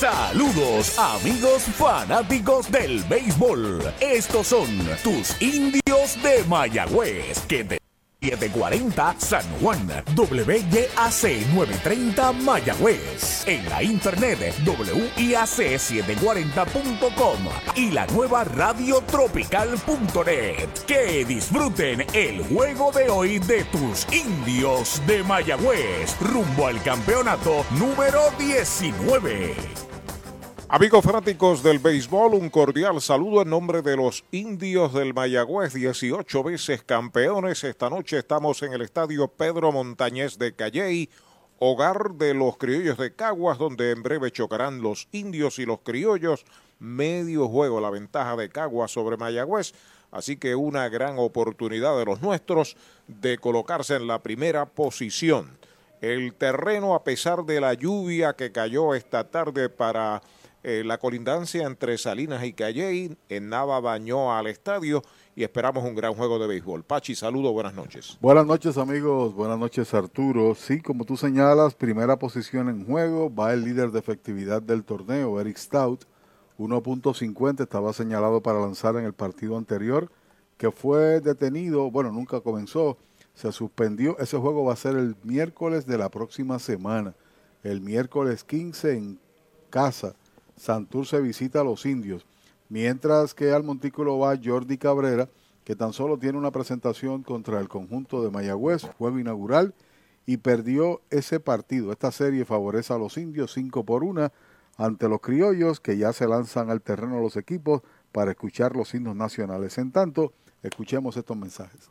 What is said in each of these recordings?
Saludos amigos fanáticos del béisbol. Estos son tus indios de Mayagüez que te 740 San Juan, WYAC 930 Mayagüez, en la internet WIAC740.com y la nueva radiotropical.net. Que disfruten el juego de hoy de tus indios de Mayagüez rumbo al campeonato número 19. Amigos fanáticos del béisbol, un cordial saludo en nombre de los indios del Mayagüez, 18 veces campeones. Esta noche estamos en el estadio Pedro Montañez de Calley, hogar de los criollos de Caguas, donde en breve chocarán los indios y los criollos. Medio juego la ventaja de Caguas sobre Mayagüez. Así que una gran oportunidad de los nuestros de colocarse en la primera posición. El terreno, a pesar de la lluvia que cayó esta tarde para eh, la colindancia entre Salinas y Calley. En Nava bañó al estadio y esperamos un gran juego de béisbol. Pachi, saludo, buenas noches. Buenas noches amigos, buenas noches Arturo. Sí, como tú señalas, primera posición en juego, va el líder de efectividad del torneo, Eric Stout. 1.50 estaba señalado para lanzar en el partido anterior, que fue detenido, bueno, nunca comenzó, se suspendió. Ese juego va a ser el miércoles de la próxima semana, el miércoles 15 en casa Santurce visita a los indios. Mientras que al montículo va Jordi Cabrera, que tan solo tiene una presentación contra el conjunto de Mayagüez, juego inaugural, y perdió ese partido. Esta serie favorece a los indios 5 por 1 ante los criollos que ya se lanzan al terreno los equipos para escuchar los himnos nacionales. En tanto, escuchemos estos mensajes.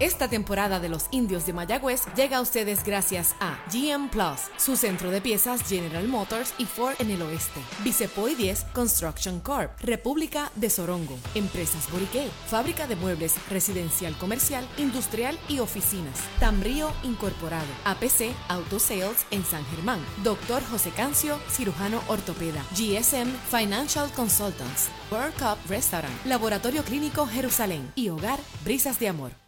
Esta temporada de los indios de Mayagüez llega a ustedes gracias a GM Plus, su centro de piezas General Motors y Ford en el oeste. Vicepoy 10 Construction Corp, República de Sorongo, Empresas Boriqué, Fábrica de Muebles Residencial Comercial, Industrial y Oficinas. Tambrío Incorporado, APC Auto Sales en San Germán. Doctor José Cancio, cirujano ortopeda. GSM Financial Consultants. World Cup Restaurant, Laboratorio Clínico Jerusalén y Hogar Brisas de Amor.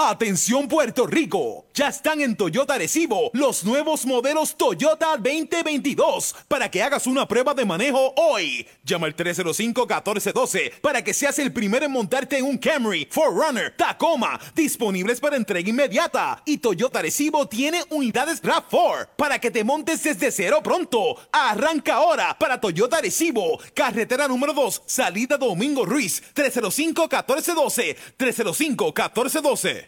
Atención Puerto Rico, ya están en Toyota Arecibo los nuevos modelos Toyota 2022 para que hagas una prueba de manejo hoy. Llama al 305-1412 para que seas el primero en montarte en un Camry, Forerunner, Tacoma, disponibles para entrega inmediata. Y Toyota Arecibo tiene unidades RAV4 para que te montes desde cero pronto. Arranca ahora para Toyota Arecibo, carretera número 2, salida Domingo Ruiz, 305-1412, 305-1412.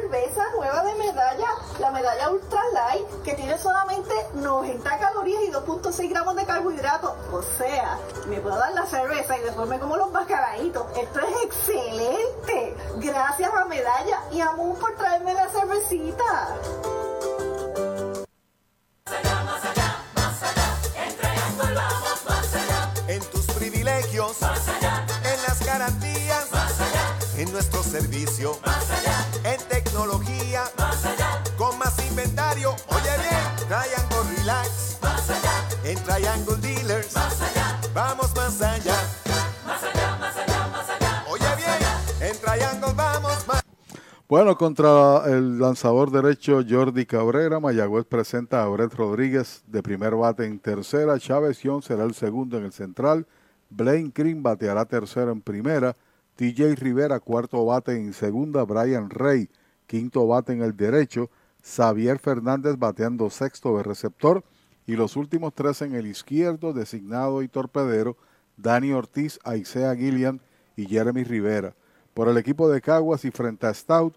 cerveza nueva de medalla, la medalla Ultra Light, que tiene solamente 90 calorías y 2.6 gramos de carbohidratos. O sea, me puedo dar la cerveza y después me como los mascaraditos. Esto es excelente. Gracias a Medalla y a por traerme la cervecita. En tus privilegios, en las garantías, en nuestro servicio, más allá. Bueno, contra el lanzador derecho Jordi Cabrera, Mayagüez presenta a Brett Rodríguez de primer bate en tercera, Chávez Young será el segundo en el central, Blaine Green bateará tercero en primera, TJ Rivera cuarto bate en segunda, Brian Rey quinto bate en el derecho, Xavier Fernández bateando sexto de receptor y los últimos tres en el izquierdo, designado y torpedero, Dani Ortiz, Aisea Gillian y Jeremy Rivera. Por el equipo de Caguas y frente a Stout,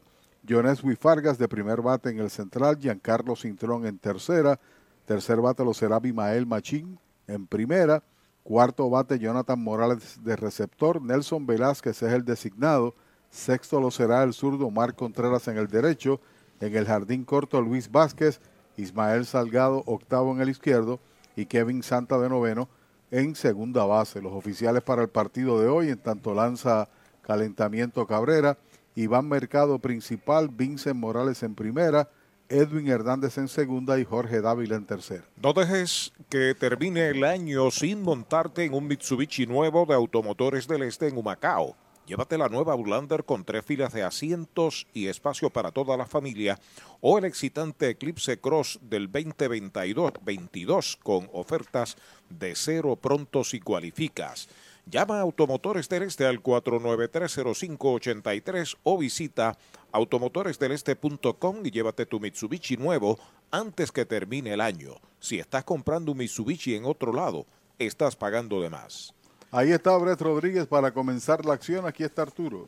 Joneswi Fargas de primer bate en el central, Giancarlo Cintrón en tercera, tercer bate lo será Bimael Machín en primera, cuarto bate Jonathan Morales de receptor, Nelson Velázquez es el designado, sexto lo será el zurdo Mar Contreras en el derecho, en el jardín corto Luis Vázquez, Ismael Salgado octavo en el izquierdo y Kevin Santa de noveno en segunda base. Los oficiales para el partido de hoy, en tanto lanza calentamiento Cabrera, Iván Mercado principal, Vincent Morales en primera, Edwin Hernández en segunda y Jorge Dávila en tercera. No dejes que termine el año sin montarte en un Mitsubishi nuevo de Automotores del Este en Humacao. Llévate la nueva Outlander con tres filas de asientos y espacio para toda la familia o el excitante Eclipse Cross del 2022 con ofertas de cero pronto si cualificas. Llama a Automotores del Este al 4930583 o visita automotoresdeleste.com y llévate tu Mitsubishi nuevo antes que termine el año. Si estás comprando un Mitsubishi en otro lado, estás pagando de más. Ahí está Brett Rodríguez para comenzar la acción. Aquí está Arturo.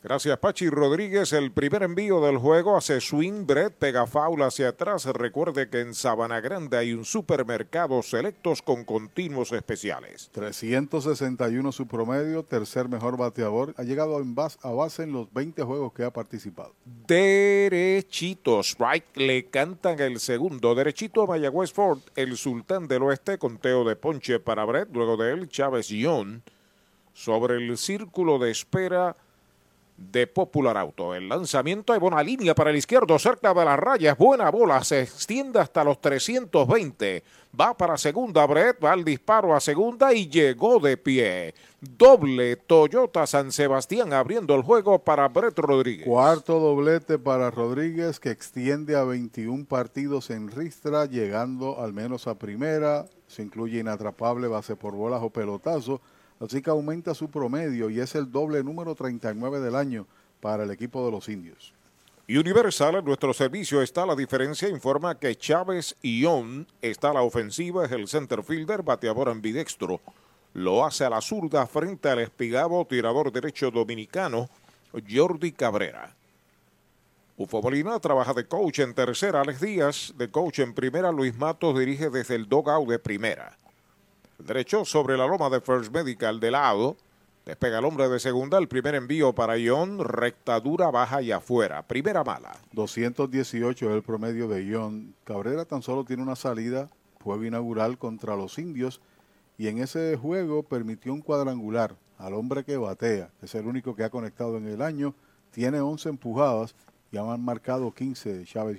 Gracias, Pachi Rodríguez. El primer envío del juego hace swing, Brett pega faula hacia atrás. Recuerde que en Sabana Grande hay un supermercado selectos con continuos especiales. 361 su promedio, tercer mejor bateador. Ha llegado a base en los 20 juegos que ha participado. Derechito, strike, le cantan el segundo. Derechito a Mayagüez Ford, el sultán del oeste, conteo de ponche para Brett. Luego de él, Chávez Young. Sobre el círculo de espera de Popular Auto. El lanzamiento hay buena línea para el izquierdo, cerca de las rayas, buena bola, se extiende hasta los 320. Va para segunda, Brett, va al disparo a segunda y llegó de pie. Doble Toyota San Sebastián abriendo el juego para Brett Rodríguez. Cuarto doblete para Rodríguez que extiende a 21 partidos en ristra, llegando al menos a primera. Se incluye inatrapable, base por bolas o pelotazo Así que aumenta su promedio y es el doble número 39 del año para el equipo de los indios. Universal, en nuestro servicio está la diferencia. Informa que Chávez Ión está a la ofensiva, es el center fielder, bateador ambidextro. Lo hace a la zurda frente al espigado tirador derecho dominicano, Jordi Cabrera. Ufo Molina trabaja de coach en tercera, Alex Díaz de coach en primera, Luis Matos dirige desde el dogout de primera. Derecho sobre la loma de First Medical de lado. Despega el hombre de segunda. El primer envío para Ion. Rectadura baja y afuera. Primera mala. 218 es el promedio de Ion. Cabrera tan solo tiene una salida. Juego inaugural contra los indios. Y en ese juego permitió un cuadrangular al hombre que batea. Es el único que ha conectado en el año. Tiene 11 empujadas y han marcado 15 Chávez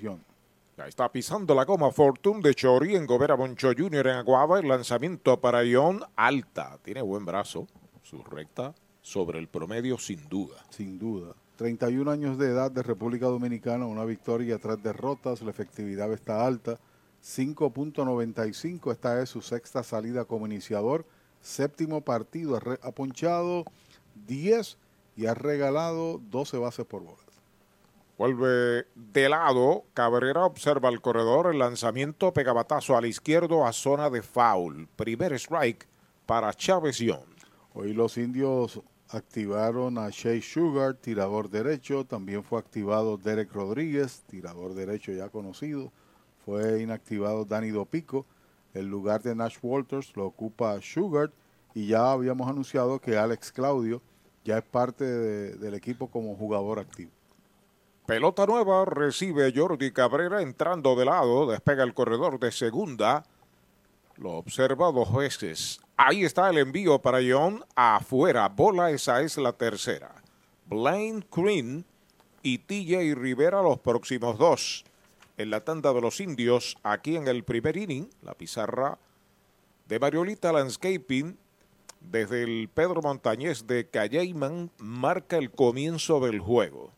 Está pisando la goma Fortune de Chori en Gobera Boncho Jr. en Aguaba. El lanzamiento para Ion alta. Tiene buen brazo. Su recta sobre el promedio sin duda. Sin duda. 31 años de edad de República Dominicana, una victoria, tres derrotas, la efectividad está alta, 5.95, esta es su sexta salida como iniciador, séptimo partido, ha ponchado 10 y ha regalado 12 bases por bolas. Vuelve de lado, Cabrera observa el corredor, el lanzamiento pegabatazo al izquierdo a zona de foul. Primer strike para Chávez Young. Hoy los indios activaron a Shea Sugar, tirador derecho. También fue activado Derek Rodríguez, tirador derecho ya conocido. Fue inactivado Danny Dopico. El lugar de Nash Walters lo ocupa Sugar. Y ya habíamos anunciado que Alex Claudio ya es parte del equipo como jugador activo. Pelota nueva recibe Jordi Cabrera entrando de lado, despega el corredor de segunda. Lo observa dos veces. Ahí está el envío para John afuera. Bola, esa es la tercera. Blaine Green y TJ Rivera los próximos dos. En la tanda de los indios, aquí en el primer inning, la pizarra de Mariolita Landscaping desde el Pedro Montañez de Calleyman marca el comienzo del juego.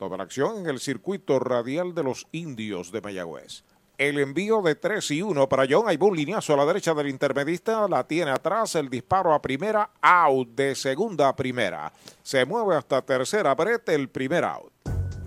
Toda la acción en el circuito radial de los indios de Mayagüez. El envío de 3 y 1 para John. Hay un lineazo a la derecha del intermedista. La tiene atrás. El disparo a primera. Out de segunda a primera. Se mueve hasta tercera. Brete el primer out.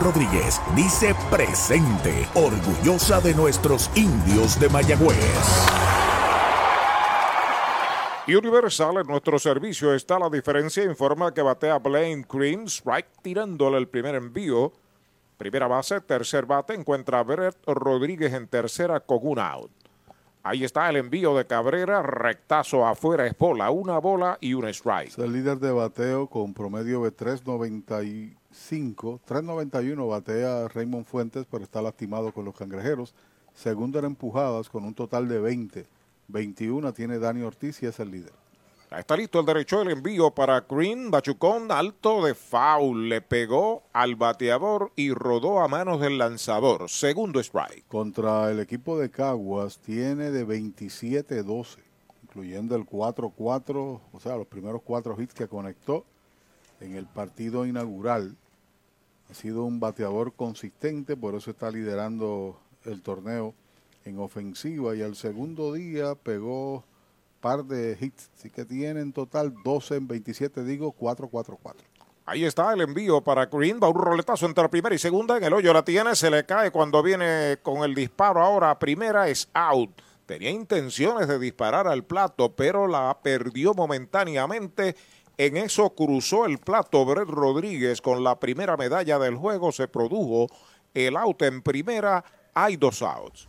Rodríguez dice presente, orgullosa de nuestros indios de Mayagüez. Universal en nuestro servicio está la diferencia. Informa que batea Blaine Green, strike tirándole el primer envío. Primera base, tercer bate, encuentra a Brett Rodríguez en tercera con un out. Ahí está el envío de Cabrera, rectazo afuera es bola, una bola y un strike. Es el líder de bateo con promedio de 3.90 5, 3.91 batea Raymond Fuentes, pero está lastimado con los cangrejeros. Segundo en empujadas con un total de 20. 21 tiene Dani Ortiz y es el líder. Está listo el derecho del envío para Green. Bachucón alto de foul. Le pegó al bateador y rodó a manos del lanzador. Segundo strike. Contra el equipo de Caguas tiene de 27-12, incluyendo el 4-4, o sea, los primeros cuatro hits que conectó en el partido inaugural ha sido un bateador consistente, por eso está liderando el torneo en ofensiva y al segundo día pegó par de hits, así que tiene en total 12 en 27, digo 4-4-4. Ahí está el envío para Green, va un roletazo entre primera y segunda, en el hoyo la tiene, se le cae cuando viene con el disparo ahora primera, es out. Tenía intenciones de disparar al plato, pero la perdió momentáneamente en eso cruzó el plato Brett Rodríguez con la primera medalla del juego. Se produjo el out en primera. Hay dos outs.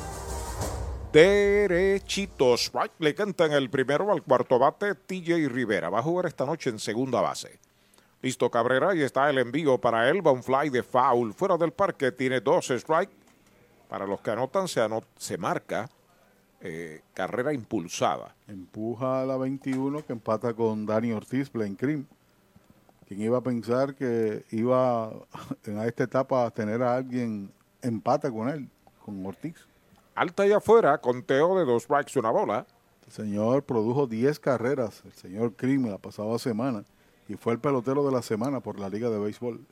derechitos. Le cantan el primero al cuarto bate TJ Rivera. Va a jugar esta noche en segunda base. Listo Cabrera y está el envío para él. Va fly de foul fuera del parque. Tiene dos strikes. Para los que anotan se, se marca eh, carrera impulsada. Empuja a la 21 que empata con Dani Ortiz, Blaine Cream. Quien iba a pensar que iba en esta etapa a tener a alguien empata con él, con Ortiz. Alta y afuera, conteo de dos strikes, una bola. El señor produjo 10 carreras, el señor Krim, la pasada semana, y fue el pelotero de la semana por la Liga de Béisbol.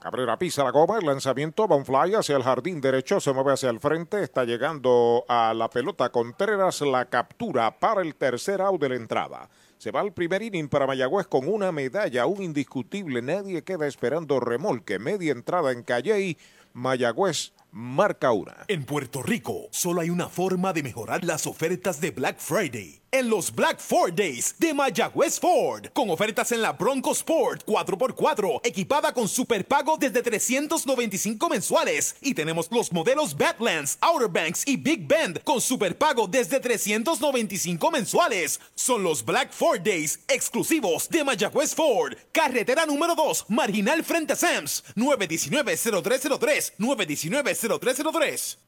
Cabrera pisa la goma, el lanzamiento va un fly hacia el jardín derecho, se mueve hacia el frente, está llegando a la pelota Contreras, la captura para el tercer out de la entrada. Se va al primer inning para Mayagüez con una medalla, un indiscutible, nadie queda esperando remolque, media entrada en Calle Mayagüez marca una. En Puerto Rico, solo hay una forma de mejorar las ofertas de Black Friday. En los Black Ford Days de Mayagüez Ford, con ofertas en la Bronco Sport 4x4, equipada con superpago desde 395 mensuales. Y tenemos los modelos Badlands, Outer Banks y Big Bend con superpago desde 395 mensuales. Son los Black Ford Days exclusivos de Mayagüez Ford. Carretera número 2, marginal frente a Sams, 919-0303, 919-0303.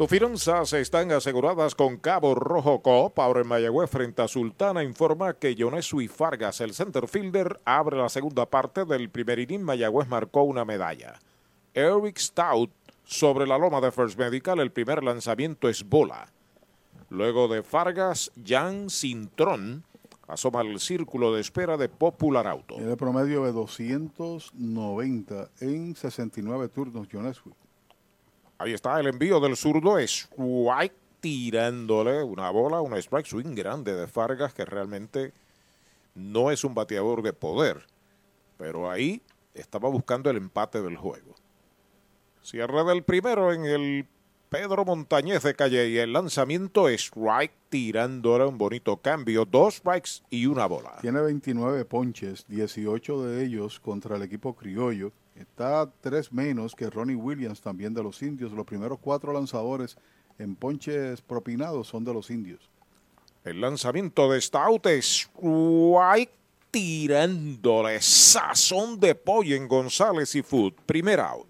Tus finanzas están aseguradas con Cabo Rojo Coop. Ahora en Mayagüez frente a Sultana informa que Yonesu y Fargas, el center fielder, abre la segunda parte del primer inning. Mayagüez marcó una medalla. Eric Stout sobre la loma de First Medical. El primer lanzamiento es bola. Luego de Fargas, Jan Cintrón asoma el círculo de espera de Popular Auto. Tiene promedio de 290 en 69 turnos, Yonesu. Ahí está el envío del zurdo, strike tirándole una bola, una strike swing grande de Fargas que realmente no es un bateador de poder, pero ahí estaba buscando el empate del juego. Cierre del primero en el Pedro Montañez de Calle y el lanzamiento strike tirándole un bonito cambio, dos strikes y una bola. Tiene 29 ponches, 18 de ellos contra el equipo criollo Está tres menos que Ronnie Williams, también de los indios. Los primeros cuatro lanzadores en ponches propinados son de los indios. El lanzamiento de Stout es White tirándole sazón de pollo en González y Food. Primer out.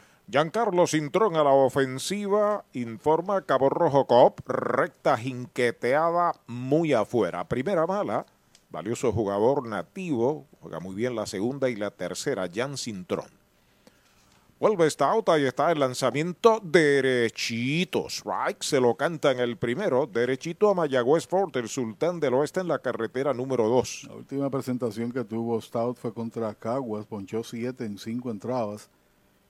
Giancarlo Cintrón a la ofensiva, informa Cabo Rojo Cop, recta jinqueteada muy afuera. Primera mala, valioso jugador nativo, juega muy bien la segunda y la tercera, Jan Cintrón. Vuelve esta auta y está el lanzamiento derechito. Strike se lo canta en el primero, derechito a Mayagüez Fort, el sultán del oeste en la carretera número 2. La última presentación que tuvo Stout fue contra Caguas, ponchó 7 en 5 entradas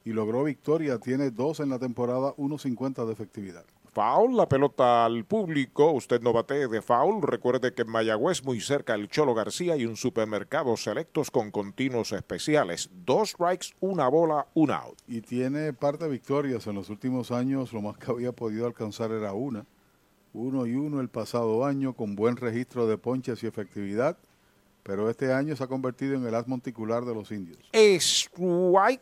y logró victoria. Tiene 2 en la temporada, 1.50 de efectividad. Foul, la pelota al público. Usted no bate de foul. Recuerde que en Mayagüez, muy cerca el Cholo García, y un supermercado selectos con continuos especiales. Dos strikes, una bola, un out. Y tiene parte de victorias en los últimos años. Lo más que había podido alcanzar era una. 1 y 1 el pasado año con buen registro de ponches y efectividad, pero este año se ha convertido en el as monticular de los indios. Strike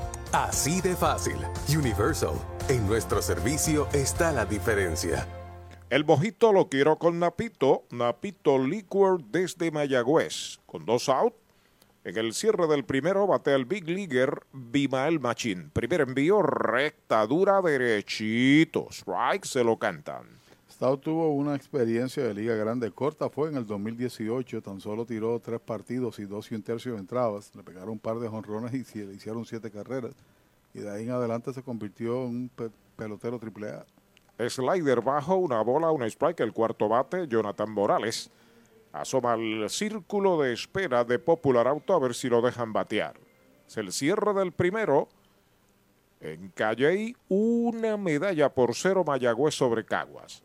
Así de fácil. Universal. En nuestro servicio está la diferencia. El mojito lo quiero con Napito, Napito Liquor desde Mayagüez. Con dos out. En el cierre del primero batea el Big Leaguer Bimael Machín. Primer envío, recta, dura, derechito. Strike, se lo cantan. Stout tuvo una experiencia de liga grande corta, fue en el 2018, tan solo tiró tres partidos y dos y un tercio de entradas, le pegaron un par de jonrones y le hicieron siete carreras, y de ahí en adelante se convirtió en un pe pelotero triple A. Slider bajo, una bola, un strike, el cuarto bate, Jonathan Morales. Asoma al círculo de espera de Popular Auto a ver si lo dejan batear. Es el cierre del primero. En Calley, una medalla por cero Mayagüez sobre Caguas.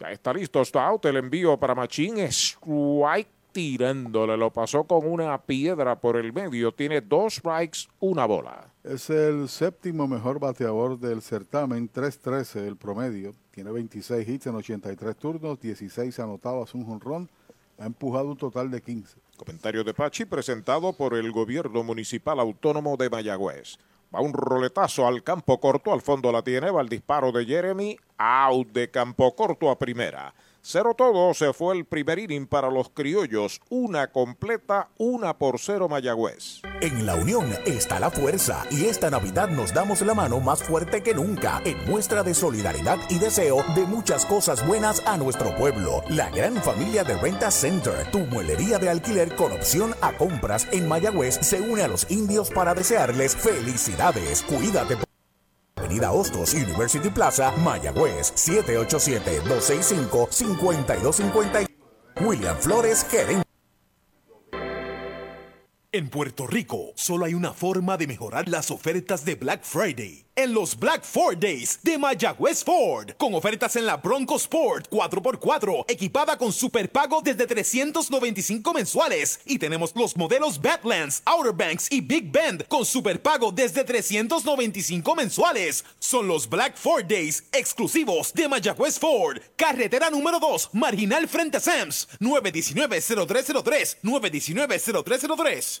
Ya está listo, está out el envío para Machín. Strike tirándole, lo pasó con una piedra por el medio. Tiene dos strikes, una bola. Es el séptimo mejor bateador del certamen, 3-13 el promedio. Tiene 26 hits en 83 turnos, 16 anotados, un jonrón. Ha empujado un total de 15. Comentario de Pachi presentado por el Gobierno Municipal Autónomo de Mayagüez. Va un roletazo al campo corto, al fondo la tiene, va el disparo de Jeremy, out de campo corto a primera. Cero todo, se fue el primer inning para los criollos. Una completa, una por cero Mayagüez. En la unión está la fuerza y esta Navidad nos damos la mano más fuerte que nunca en muestra de solidaridad y deseo de muchas cosas buenas a nuestro pueblo. La gran familia de Renta Center, tu muelería de alquiler con opción a compras en Mayagüez, se une a los indios para desearles felicidades. Cuídate. Avenida Hostos University Plaza, Mayagüez, 787-265-5250. William Flores, gerente. En Puerto Rico, solo hay una forma de mejorar las ofertas de Black Friday. En los Black Ford Days de Mayagüez Ford, con ofertas en la Bronco Sport 4x4, equipada con superpago desde 395 mensuales. Y tenemos los modelos Badlands, Outer Banks y Big Bend con superpago desde 395 mensuales. Son los Black Ford Days exclusivos de Mayagüez Ford. Carretera número 2, marginal frente a Sams, 919-0303, 919-0303.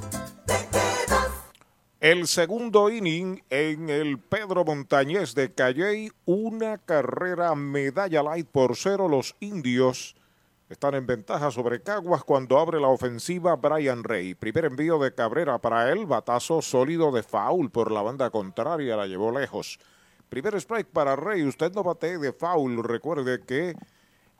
El segundo inning en el Pedro Montañés de Calley, una carrera medalla light por cero. Los indios están en ventaja sobre Caguas cuando abre la ofensiva Brian Rey. Primer envío de Cabrera para él, batazo sólido de foul por la banda contraria, la llevó lejos. Primer strike para Rey, usted no batee de foul, recuerde que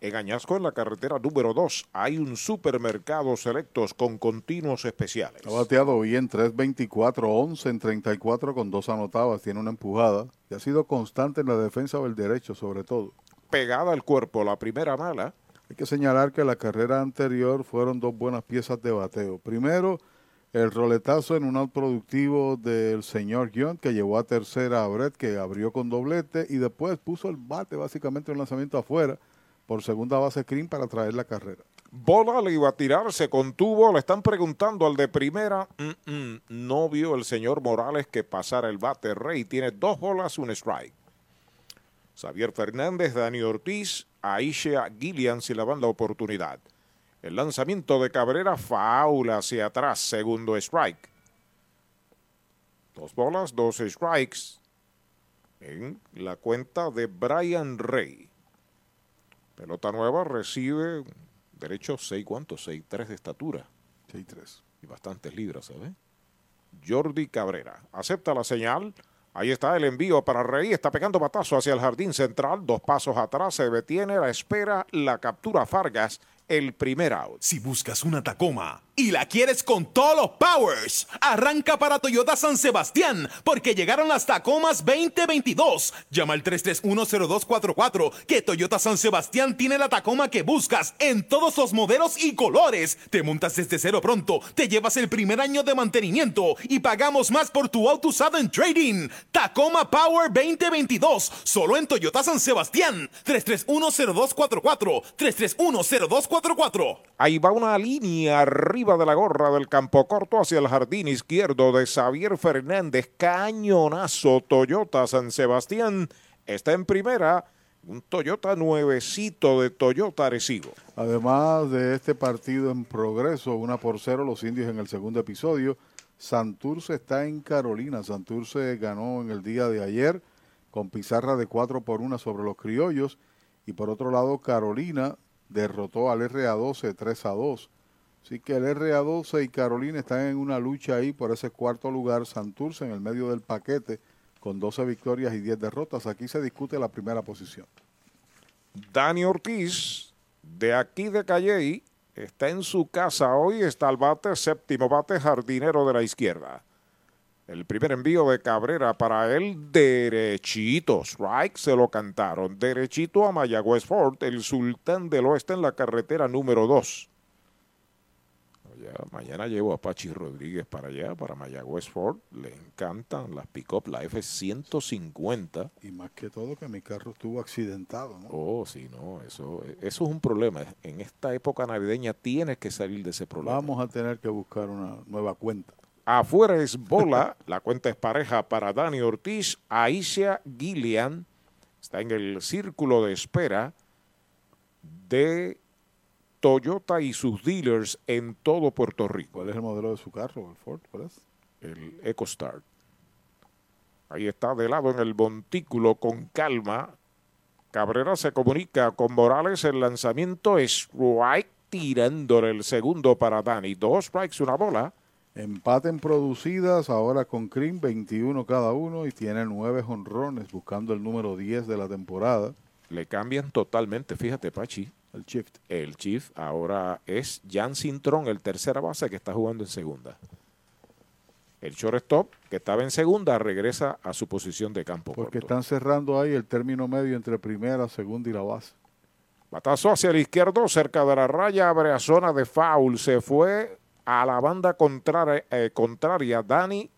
en Añasco, en la carretera número 2, hay un supermercado selectos con continuos especiales. Ha bateado bien, 3.24, 11 en 34 con dos anotadas, tiene una empujada y ha sido constante en la defensa del derecho sobre todo. Pegada al cuerpo, la primera mala. Hay que señalar que la carrera anterior fueron dos buenas piezas de bateo. Primero, el roletazo en un out productivo del señor Young que llevó a tercera a Brett que abrió con doblete y después puso el bate básicamente un lanzamiento afuera por segunda base Green para traer la carrera. Bola le iba a tirar, se contuvo. Le están preguntando al de primera. No vio el señor Morales que pasara el bate. Rey tiene dos bolas, un strike. Xavier Fernández, Dani Ortiz, Aisha Gillian si le dan la oportunidad. El lanzamiento de Cabrera, faula hacia atrás, segundo strike. Dos bolas, dos strikes en la cuenta de Brian Rey. Pelota nueva recibe derecho 6, ¿cuántos? 6-3 de estatura. 6-3. Y bastantes libras, ¿sabes? Jordi Cabrera. Acepta la señal. Ahí está el envío para Rey. Está pegando batazo hacia el jardín central. Dos pasos atrás. Se detiene. La espera. La captura Fargas el primer out. Si buscas una Tacoma y la quieres con todos los powers, arranca para Toyota San Sebastián, porque llegaron las Tacomas 2022. Llama al 3310244, que Toyota San Sebastián tiene la Tacoma que buscas en todos los modelos y colores. Te montas desde cero pronto, te llevas el primer año de mantenimiento y pagamos más por tu auto usado en trading. Tacoma Power 2022, solo en Toyota San Sebastián. 3310244, 3310244. Ahí va una línea arriba de la gorra del campo corto hacia el jardín izquierdo de Xavier Fernández. Cañonazo Toyota San Sebastián. Está en primera. Un Toyota nuevecito de Toyota Arecibo. Además de este partido en progreso, una por cero, los indios en el segundo episodio. Santurce está en Carolina. Santurce ganó en el día de ayer con pizarra de 4 por 1 sobre los criollos. Y por otro lado, Carolina derrotó al RA12 3 a 2. Así que el RA12 y Carolina están en una lucha ahí por ese cuarto lugar. Santurce en el medio del paquete con 12 victorias y 10 derrotas. Aquí se discute la primera posición. Dani Ortiz, de aquí de Calley, está en su casa hoy. Está al bate, séptimo bate, jardinero de la izquierda. El primer envío de Cabrera para él, derechito. Strike se lo cantaron. Derechito a Mayagüez Ford, el sultán del oeste en la carretera número 2. mañana llevo a Pachi Rodríguez para allá, para Mayagüez Ford. Le encantan las pick-up, la F-150. Y más que todo que mi carro estuvo accidentado, ¿no? Oh, sí, no, eso, eso es un problema. En esta época navideña tienes que salir de ese problema. Vamos a tener que buscar una nueva cuenta. Afuera es bola. la cuenta es pareja para Dani Ortiz. Aisha Gillian está en el círculo de espera de Toyota y sus dealers en todo Puerto Rico. ¿Cuál es el modelo de su carro? ¿El Ford? ¿Cuál es? El EcoStart. Ahí está de lado en el montículo con calma. Cabrera se comunica con Morales. El lanzamiento es strike tirándole el segundo para Dani. Dos strikes, una bola. Empate en producidas, ahora con Cream 21 cada uno y tiene nueve honrones buscando el número 10 de la temporada. Le cambian totalmente, fíjate Pachi. El shift. El shift ahora es Jan Cintrón, el tercera base que está jugando en segunda. El shortstop, que estaba en segunda, regresa a su posición de campo. Porque están cerrando ahí el término medio entre primera, segunda y la base. Batazo hacia el izquierdo, cerca de la raya, abre a zona de foul. Se fue a la banda contraria, eh, contraria Dani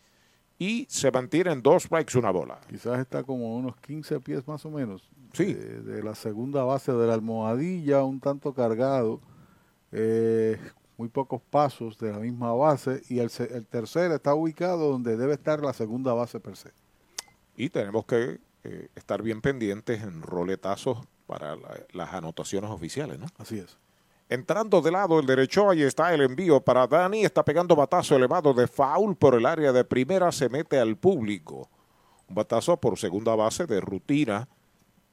y se mantienen dos strikes, una bola. Quizás está como unos 15 pies más o menos. Sí. De, la segunda base de la almohadilla, un tanto cargado. Eh, muy pocos pasos de la misma base. Y el, el tercero está ubicado donde debe estar la segunda base per se. Y tenemos que eh, estar bien pendientes en roletazos para las anotaciones oficiales, ¿no? Así es. Entrando de lado el derecho, ahí está el envío para Dani. Está pegando batazo elevado de foul por el área de primera. Se mete al público. Un batazo por segunda base de rutina.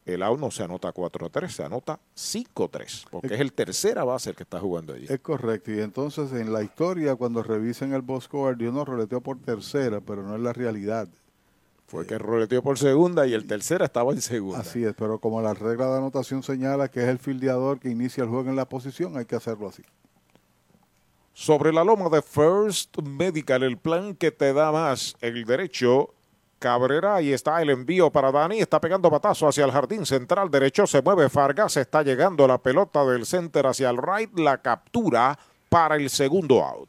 El out no se anota 4-3, se anota 5-3, porque es, el tercera base el que está jugando allí. Es correcto. Y entonces en la historia, cuando revisen el box score, Dios nos roleteó por tercera, pero no es la realidad. Fue que roleteó por segunda y el tercera estaba en segunda. Así es, pero como la regla de anotación señala que es el fildeador que inicia el juego en la posición, hay que hacerlo así. Sobre la loma de First Medical, el plan que te da más el derecho. Cabrera, ahí está el envío para Dani, está pegando batazo hacia el jardín central derecho, se mueve Fargas, está llegando la pelota del center hacia el right, la captura para el segundo out.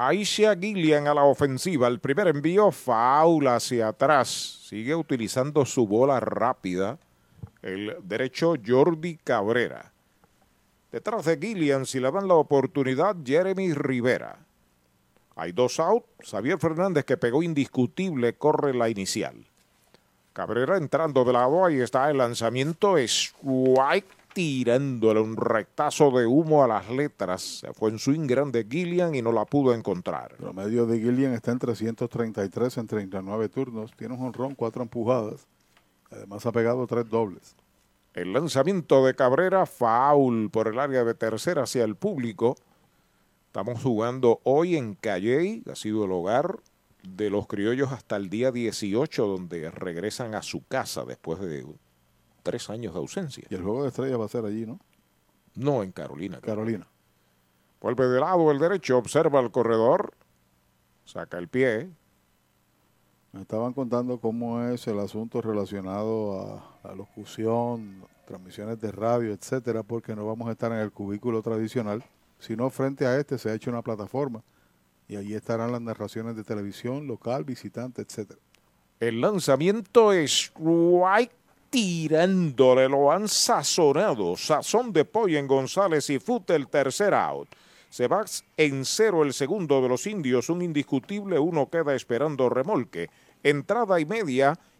Aisha Gillian a la ofensiva. El primer envío, faula hacia atrás. Sigue utilizando su bola rápida. El derecho Jordi Cabrera. Detrás de Gillian, si le dan la oportunidad, Jeremy Rivera. Hay dos out. Xavier Fernández, que pegó indiscutible, corre la inicial. Cabrera entrando de lado. Ahí está el lanzamiento. Strike tirándole un rectazo de humo a las letras. Fue en swing grande Gillian y no la pudo encontrar. El promedio de Gillian está en 333 en 39 turnos. Tiene un honrón, cuatro empujadas. Además ha pegado tres dobles. El lanzamiento de Cabrera, foul por el área de tercera hacia el público. Estamos jugando hoy en Calley, ha sido el hogar de los criollos hasta el día 18, donde regresan a su casa después de tres años de ausencia. Y el juego de estrella va a ser allí, ¿no? No, en Carolina. Carolina. Vuelve de lado el derecho, observa el corredor, saca el pie. Me estaban contando cómo es el asunto relacionado a la locución, transmisiones de radio, etcétera, porque no vamos a estar en el cubículo tradicional, sino frente a este se ha hecho una plataforma y allí estarán las narraciones de televisión, local, visitante, etcétera. El lanzamiento es White tirándole, lo han sazonado. Sazón de pollo en González y Fute el tercer out. Se va en cero el segundo de los indios, un indiscutible, uno queda esperando remolque. Entrada y media,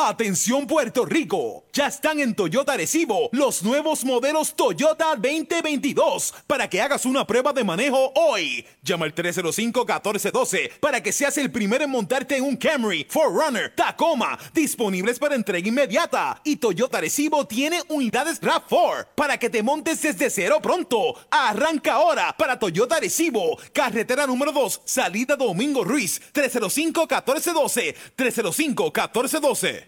Atención Puerto Rico, ya están en Toyota Recibo los nuevos modelos Toyota 2022 para que hagas una prueba de manejo hoy. Llama al 305-1412 para que seas el primero en montarte en un Camry, Forerunner, Tacoma, disponibles para entrega inmediata. Y Toyota Recibo tiene unidades RAV4 para que te montes desde cero pronto. Arranca ahora para Toyota Recibo, carretera número 2, salida Domingo Ruiz, 305-1412, 305-1412.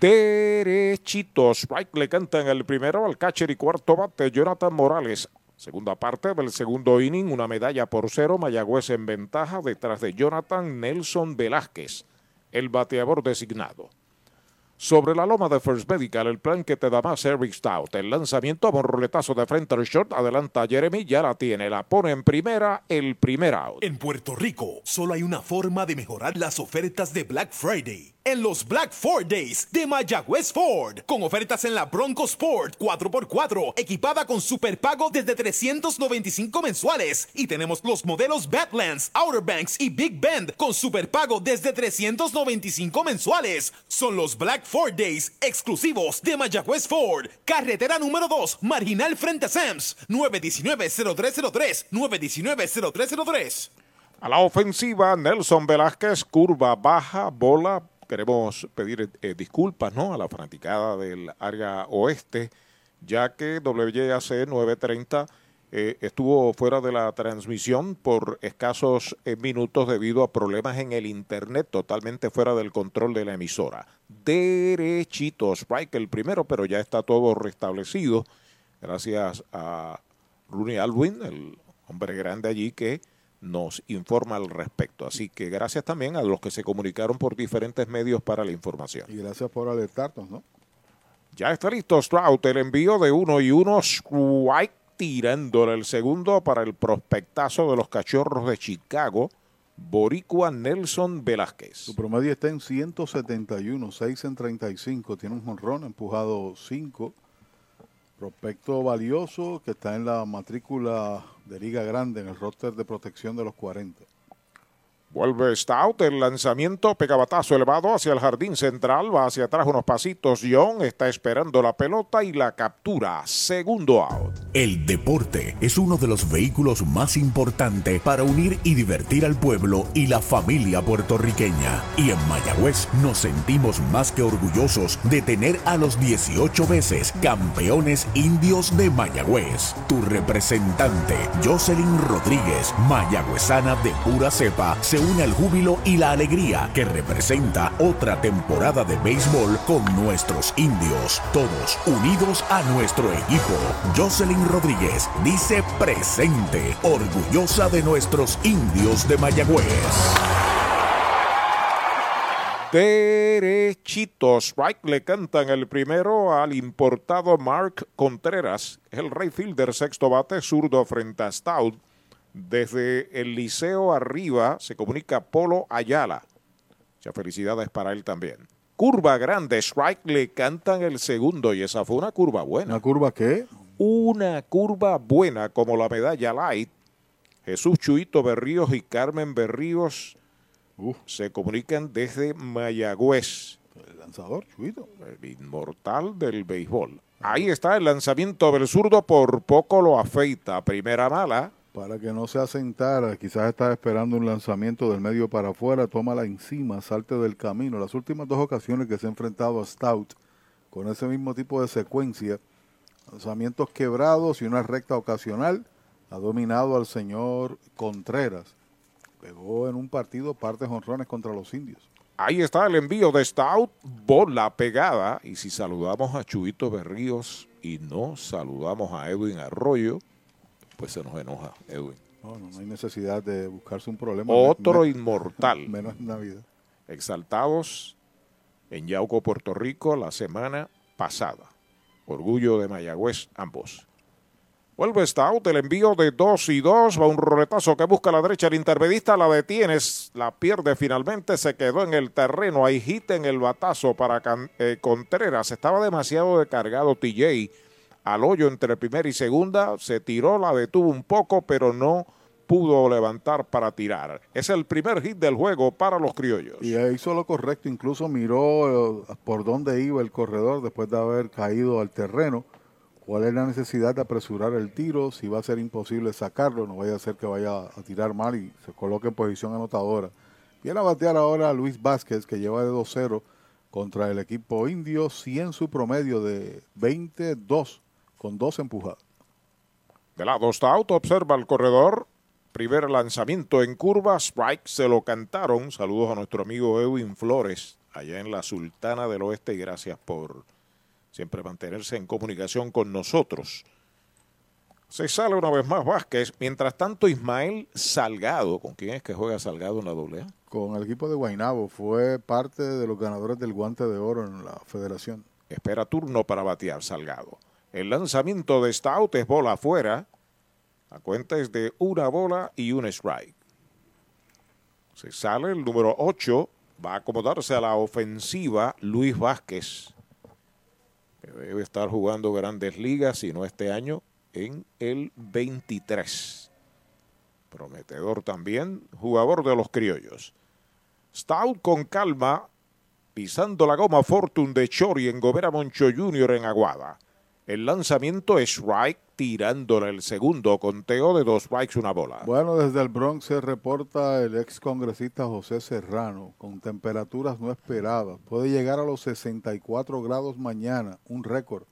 Derechito, strike le cantan el primero al catcher y cuarto bate Jonathan Morales. Segunda parte del segundo inning, una medalla por cero, Mayagüez en ventaja detrás de Jonathan Nelson Velázquez, el bateador designado. Sobre la loma de First Medical, el plan que te da más Eric Stout. El lanzamiento a un roletazo de frente al short. Adelanta Jeremy, ya la tiene. La pone en primera, el primer out. En Puerto Rico, solo hay una forma de mejorar las ofertas de Black Friday en los Black Ford Days de Mayagüez Ford. Con ofertas en la Bronco Sport 4x4, equipada con superpago desde 395 mensuales. Y tenemos los modelos Badlands, Outer Banks y Big Bend con superpago desde 395 mensuales. Son los Black Ford Days exclusivos de Mayagüez Ford. Carretera número 2, marginal frente a Sams. 919-0303. 919-0303. A la ofensiva, Nelson Velázquez, curva baja, bola. Queremos pedir eh, disculpas ¿no? a la fanaticada del área oeste, ya que WAC 930 eh, estuvo fuera de la transmisión por escasos eh, minutos debido a problemas en el internet, totalmente fuera del control de la emisora. Derechito, strike el primero, pero ya está todo restablecido. Gracias a Rooney Alwin, el hombre grande allí que nos informa al respecto. Así que gracias también a los que se comunicaron por diferentes medios para la información. Y gracias por alertarnos, ¿no? Ya está listo Strout, el envío de uno y uno, strike tirándole el segundo para el prospectazo de los cachorros de Chicago, Boricua Nelson Velázquez. Su promedio está en 171, 6 en 35, tiene un jonrón, empujado 5. Prospecto valioso que está en la matrícula de Liga Grande, en el roster de protección de los 40. Vuelve Stout, el lanzamiento, pegabatazo elevado hacia el jardín central, va hacia atrás unos pasitos, John está esperando la pelota y la captura, segundo out. El deporte es uno de los vehículos más importantes para unir y divertir al pueblo y la familia puertorriqueña. Y en Mayagüez nos sentimos más que orgullosos de tener a los 18 veces campeones indios de Mayagüez. Tu representante, Jocelyn Rodríguez, mayagüezana de pura cepa, se une al júbilo y la alegría que representa otra temporada de béisbol con nuestros indios, todos unidos a nuestro equipo. Jocelyn Rodríguez dice presente, orgullosa de nuestros indios de Mayagüez. Derechito, strike le cantan el primero al importado Mark Contreras, el rey fielder sexto bate zurdo frente a Stout. Desde el liceo arriba se comunica Polo Ayala. Muchas felicidades para él también. Curva grande, strike le cantan el segundo y esa fue una curva buena. ¿Una curva qué? Una curva buena como la medalla light. Jesús Chuito Berríos y Carmen Berríos se comunican desde Mayagüez. El lanzador, Chuito. El inmortal del béisbol. Ahí está el lanzamiento del zurdo, por poco lo afeita. Primera mala. Para que no se asentara, quizás estaba esperando un lanzamiento del medio para afuera, tómala encima, salte del camino. Las últimas dos ocasiones que se ha enfrentado a Stout con ese mismo tipo de secuencia, lanzamientos quebrados y una recta ocasional, ha dominado al señor Contreras. Pegó en un partido partes honrones contra los indios. Ahí está el envío de Stout, bola pegada. Y si saludamos a Chuito Berríos y no saludamos a Edwin Arroyo, pues se nos enoja Edwin. No, no, no hay necesidad de buscarse un problema. Otro inmortal. Menos en Navidad. Exaltados en Yauco, Puerto Rico, la semana pasada. Orgullo de Mayagüez, ambos. Vuelve Stout, el envío de 2 y 2, va un roletazo que busca a la derecha, el intermedista la detiene, la pierde finalmente, se quedó en el terreno, ahí hit en el batazo para eh, Contreras, estaba demasiado descargado TJ al hoyo entre primera y segunda, se tiró, la detuvo un poco, pero no pudo levantar para tirar. Es el primer hit del juego para los criollos. Y hizo lo correcto, incluso miró eh, por dónde iba el corredor después de haber caído al terreno. ¿Cuál es la necesidad de apresurar el tiro? Si va a ser imposible sacarlo, no vaya a ser que vaya a tirar mal y se coloque en posición anotadora. Viene a batear ahora a Luis Vázquez, que lleva de 2-0 contra el equipo indio, 100 su promedio de 22 con dos empujadas. De lado está auto, observa el corredor. Primer lanzamiento en curva, strike, se lo cantaron. Saludos a nuestro amigo Edwin Flores, allá en la Sultana del Oeste, y gracias por siempre mantenerse en comunicación con nosotros. Se sale una vez más Vázquez. Mientras tanto, Ismael Salgado, ¿con quién es que juega Salgado en la doble Con el equipo de Guainabo. Fue parte de los ganadores del guante de oro en la federación. Espera turno para batear Salgado. El lanzamiento de Stout es bola afuera. La cuenta es de una bola y un strike. Se sale el número 8, Va a acomodarse a la ofensiva Luis Vázquez. Que debe estar jugando grandes ligas, si no este año, en el 23. Prometedor también, jugador de los criollos. Stout con calma, pisando la goma Fortune de Chori en Gobera Moncho Jr. en Aguada. El lanzamiento es strike, tirándole el segundo conteo de dos strikes, una bola. Bueno, desde el Bronx se reporta el ex congresista José Serrano con temperaturas no esperadas. Puede llegar a los 64 grados mañana, un récord.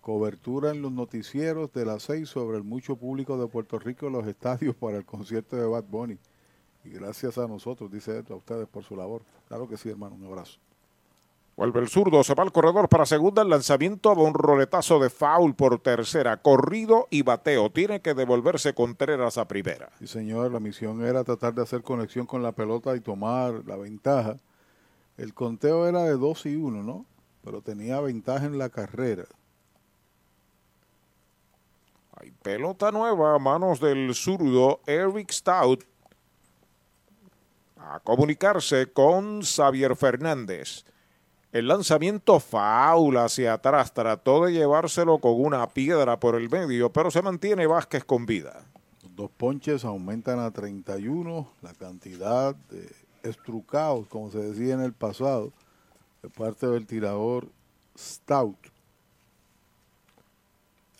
Cobertura en los noticieros de las 6 sobre el mucho público de Puerto Rico en los estadios para el concierto de Bad Bunny. Y gracias a nosotros, dice esto, a ustedes por su labor. Claro que sí, hermano, un abrazo. Vuelve el zurdo, se va al corredor para segunda, el lanzamiento va un roletazo de foul por tercera, corrido y bateo. Tiene que devolverse Contreras a primera. Sí, señor, la misión era tratar de hacer conexión con la pelota y tomar la ventaja. El conteo era de 2 y 1, ¿no? Pero tenía ventaja en la carrera. Hay pelota nueva a manos del zurdo Eric Stout. A comunicarse con Xavier Fernández. El lanzamiento faula hacia atrás trató de llevárselo con una piedra por el medio, pero se mantiene Vázquez con vida. Dos ponches aumentan a 31 la cantidad de estrucados, como se decía en el pasado, de parte del tirador Stout.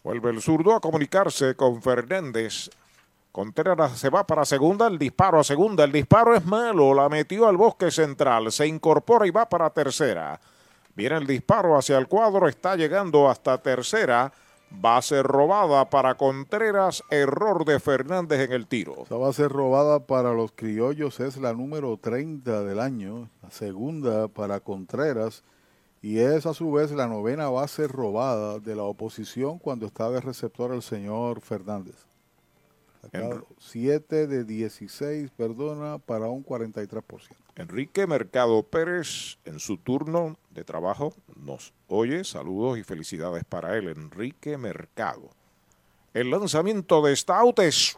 Vuelve el zurdo a comunicarse con Fernández. Contreras se va para segunda, el disparo a segunda, el disparo es malo, la metió al bosque central, se incorpora y va para tercera. Viene el disparo hacia el cuadro, está llegando hasta tercera. Base robada para Contreras, error de Fernández en el tiro. Esa base robada para los criollos es la número 30 del año, la segunda para Contreras y es a su vez la novena base robada de la oposición cuando está de receptor el señor Fernández. 7 de 16, perdona, para un 43%. Enrique Mercado Pérez, en su turno de trabajo, nos oye. Saludos y felicidades para él, Enrique Mercado. El lanzamiento de Stout es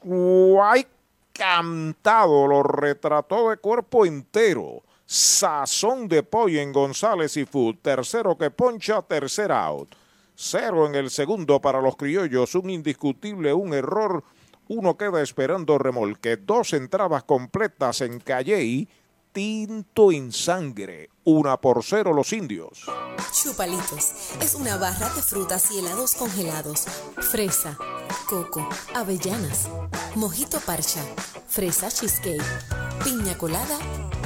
cantado, lo retrató de cuerpo entero. Sazón de pollo en González y Food. Tercero que poncha, tercer out. Cero en el segundo para los criollos. Un indiscutible, un error. Uno queda esperando remolque. Dos entradas completas en Calley. Tinto en sangre. Una por cero los indios. Chupalitos es una barra de frutas y helados congelados. Fresa, coco, avellanas, mojito parcha, fresa cheesecake, piña colada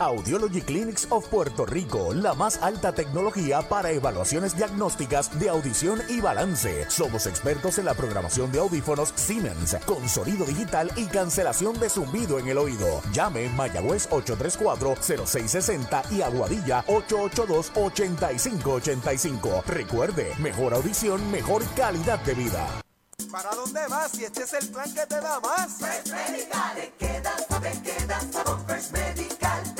Audiology Clinics of Puerto Rico, la más alta tecnología para evaluaciones diagnósticas de audición y balance. Somos expertos en la programación de audífonos Siemens, con sonido digital y cancelación de zumbido en el oído. Llame Mayagüez 834-0660 y Aguadilla 882-8585. Recuerde, mejor audición, mejor calidad de vida. ¿Para dónde vas si este es el plan que te da más? First Medical, te quedas, te quedas. Con First Medical te quedas.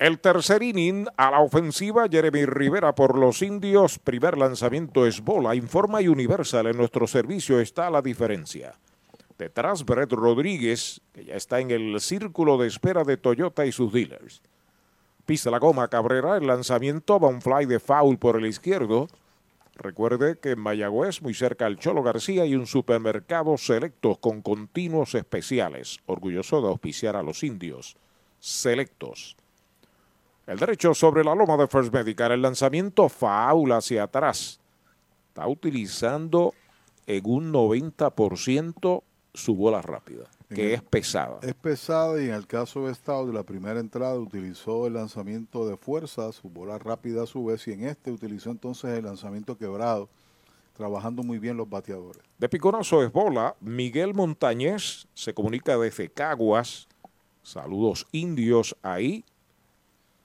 El tercer inning a la ofensiva, Jeremy Rivera por los indios. Primer lanzamiento es bola. Informa Universal. En nuestro servicio está la diferencia. Detrás, Brett Rodríguez, que ya está en el círculo de espera de Toyota y sus dealers. Pisa la goma Cabrera. El lanzamiento va un fly de foul por el izquierdo. Recuerde que en Mayagüez, muy cerca al Cholo García, hay un supermercado selectos con continuos especiales. Orgulloso de auspiciar a los indios. Selectos. El derecho sobre la loma de First Medical. El lanzamiento faula hacia atrás. Está utilizando en un 90% su bola rápida, que es pesada. Es pesada y en el caso de Estado de la primera entrada utilizó el lanzamiento de fuerza, su bola rápida a su vez, y en este utilizó entonces el lanzamiento quebrado trabajando muy bien los bateadores. De piconazo es bola. Miguel Montañez se comunica desde Caguas. Saludos indios ahí.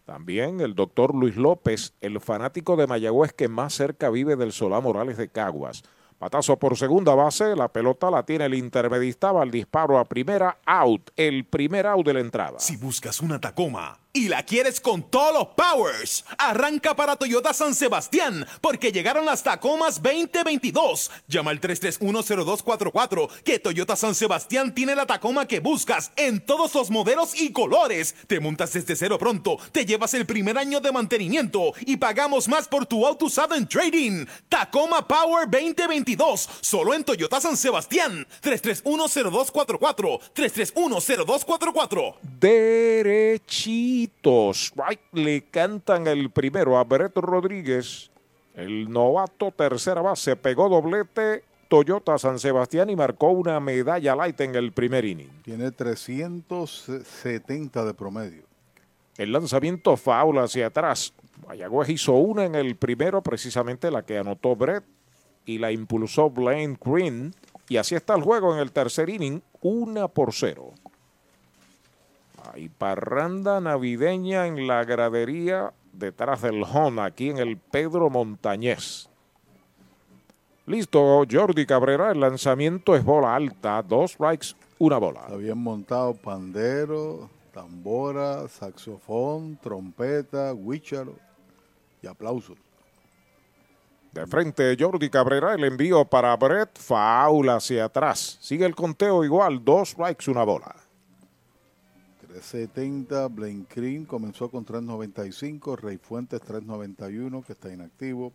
También el doctor Luis López, el fanático de Mayagüez que más cerca vive del Solá Morales de Caguas. Patazo por segunda base, la pelota la tiene el intermedista, va al disparo a primera, out, el primer out de la entrada. Si buscas una Tacoma y la quieres con todos los powers, arranca para Toyota San Sebastián, porque llegaron las Tacomas 2022. Llama al 3310244, que Toyota San Sebastián tiene la Tacoma que buscas en todos los modelos y colores. Te montas desde cero pronto, te llevas el primer año de mantenimiento y pagamos más por tu auto usado en trading. Tacoma Power 2022, solo en Toyota San Sebastián. 3310244, 3310244. Right, le cantan el primero a Brett Rodríguez. El novato tercera base pegó doblete Toyota San Sebastián y marcó una medalla light en el primer inning. Tiene 370 de promedio. El lanzamiento faula hacia atrás. Mayagüez hizo una en el primero, precisamente la que anotó Brett y la impulsó Blaine Green. Y así está el juego en el tercer inning, una por cero. Hay parranda navideña en la gradería detrás del home, aquí en el Pedro Montañés. Listo, Jordi Cabrera, el lanzamiento es bola alta, dos strikes, una bola. Habían montado pandero, tambora, saxofón, trompeta, huícharo y aplausos. De frente, Jordi Cabrera, el envío para Brett, faula hacia atrás. Sigue el conteo igual, dos strikes, una bola. 370, Blaine Green comenzó con 395, Rey Fuentes 391, que está inactivo,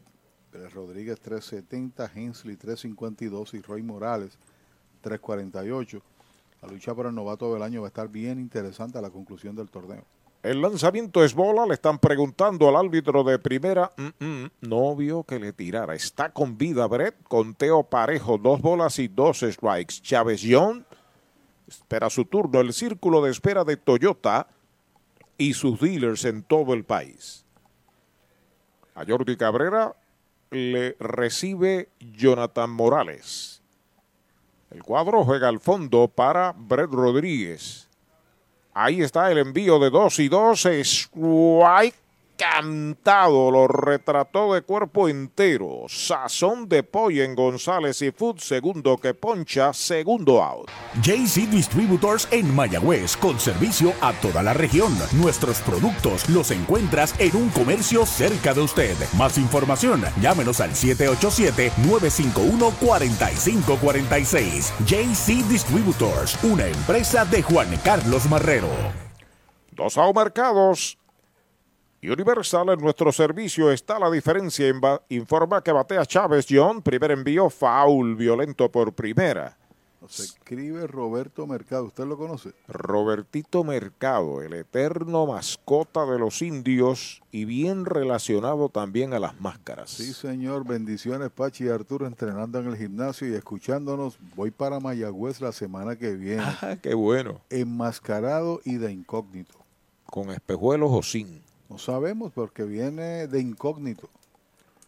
Pérez Rodríguez 370, Hensley 352 y Roy Morales 348. La lucha por el novato del año va a estar bien interesante a la conclusión del torneo. El lanzamiento es bola, le están preguntando al árbitro de primera, mm, mm, no vio que le tirara. Está con vida Brett, conteo parejo, dos bolas y dos strikes. Chávez Young espera su turno, el círculo de espera de Toyota y sus dealers en todo el país. A Jordi Cabrera le recibe Jonathan Morales. El cuadro juega al fondo para Brett Rodríguez. Ahí está el envío de 2 y 2. Strike cantado, lo retrató de cuerpo entero. Sazón de pollo en González y Food, segundo que poncha, segundo out. JC Distributors en Mayagüez, con servicio a toda la región. Nuestros productos los encuentras en un comercio cerca de usted. Más información, llámenos al 787-951-4546. JC Distributors, una empresa de Juan Carlos Marrero. Dos out marcados. Universal en nuestro servicio está la diferencia. Informa que batea Chávez John. Primer envío, foul violento por primera. Se escribe Roberto Mercado. ¿Usted lo conoce? Robertito Mercado, el eterno mascota de los indios y bien relacionado también a las máscaras. Sí, señor. Bendiciones, Pachi y Arturo, entrenando en el gimnasio y escuchándonos. Voy para Mayagüez la semana que viene. Ah, qué bueno. Enmascarado y de incógnito. ¿Con espejuelos o sin? No sabemos porque viene de incógnito.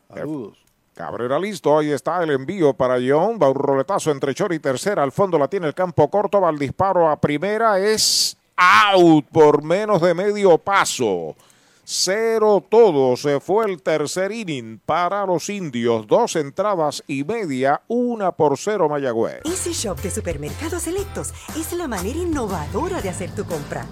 Saludos. Cabrera listo, ahí está el envío para John, va un roletazo entre Chori y tercera, al fondo la tiene el campo corto, va el disparo a primera, es out por menos de medio paso. Cero todo, se fue el tercer inning para los indios, dos entradas y media, una por cero Mayagüez. Easy Shop de Supermercados Selectos es la manera innovadora de hacer tu compra.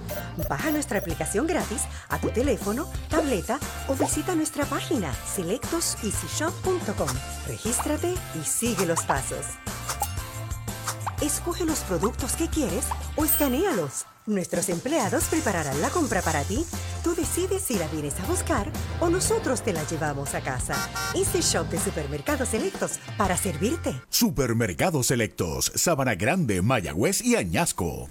Baja nuestra aplicación gratis a tu teléfono, tableta o visita nuestra página selectoseasyshop.com. Regístrate y sigue los pasos. Escoge los productos que quieres o escanealos. Nuestros empleados prepararán la compra para ti. Tú decides si la vienes a buscar o nosotros te la llevamos a casa. Este shop de supermercados selectos para servirte. Supermercados Selectos, Sabana Grande, Mayagüez y Añasco.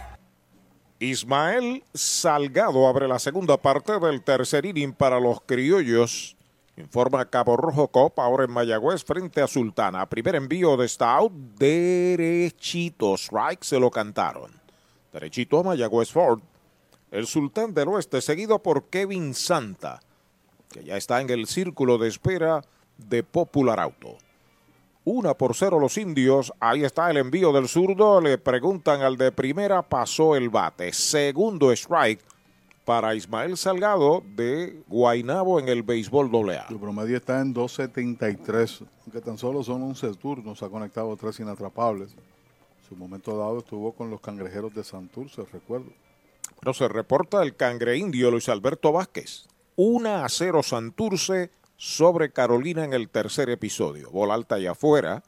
Ismael Salgado abre la segunda parte del tercer inning para los criollos. Informa Cabo Rojo Cop, ahora en Mayagüez frente a Sultana. Primer envío de Stout, derechito. Strike se lo cantaron. Derechito a Mayagüez Ford. El Sultán del Oeste, seguido por Kevin Santa, que ya está en el círculo de espera de Popular Auto. Una por cero los indios. Ahí está el envío del zurdo. Le preguntan al de primera. Pasó el bate. Segundo strike para Ismael Salgado de Guainabo en el béisbol AA. Su promedio está en 2.73, aunque tan solo son 11 turnos. Ha conectado tres inatrapables. Su momento dado estuvo con los cangrejeros de Santurce, recuerdo. Pero se reporta el cangre indio Luis Alberto Vázquez. 1 a 0 Santurce sobre Carolina en el tercer episodio. Bola alta y afuera.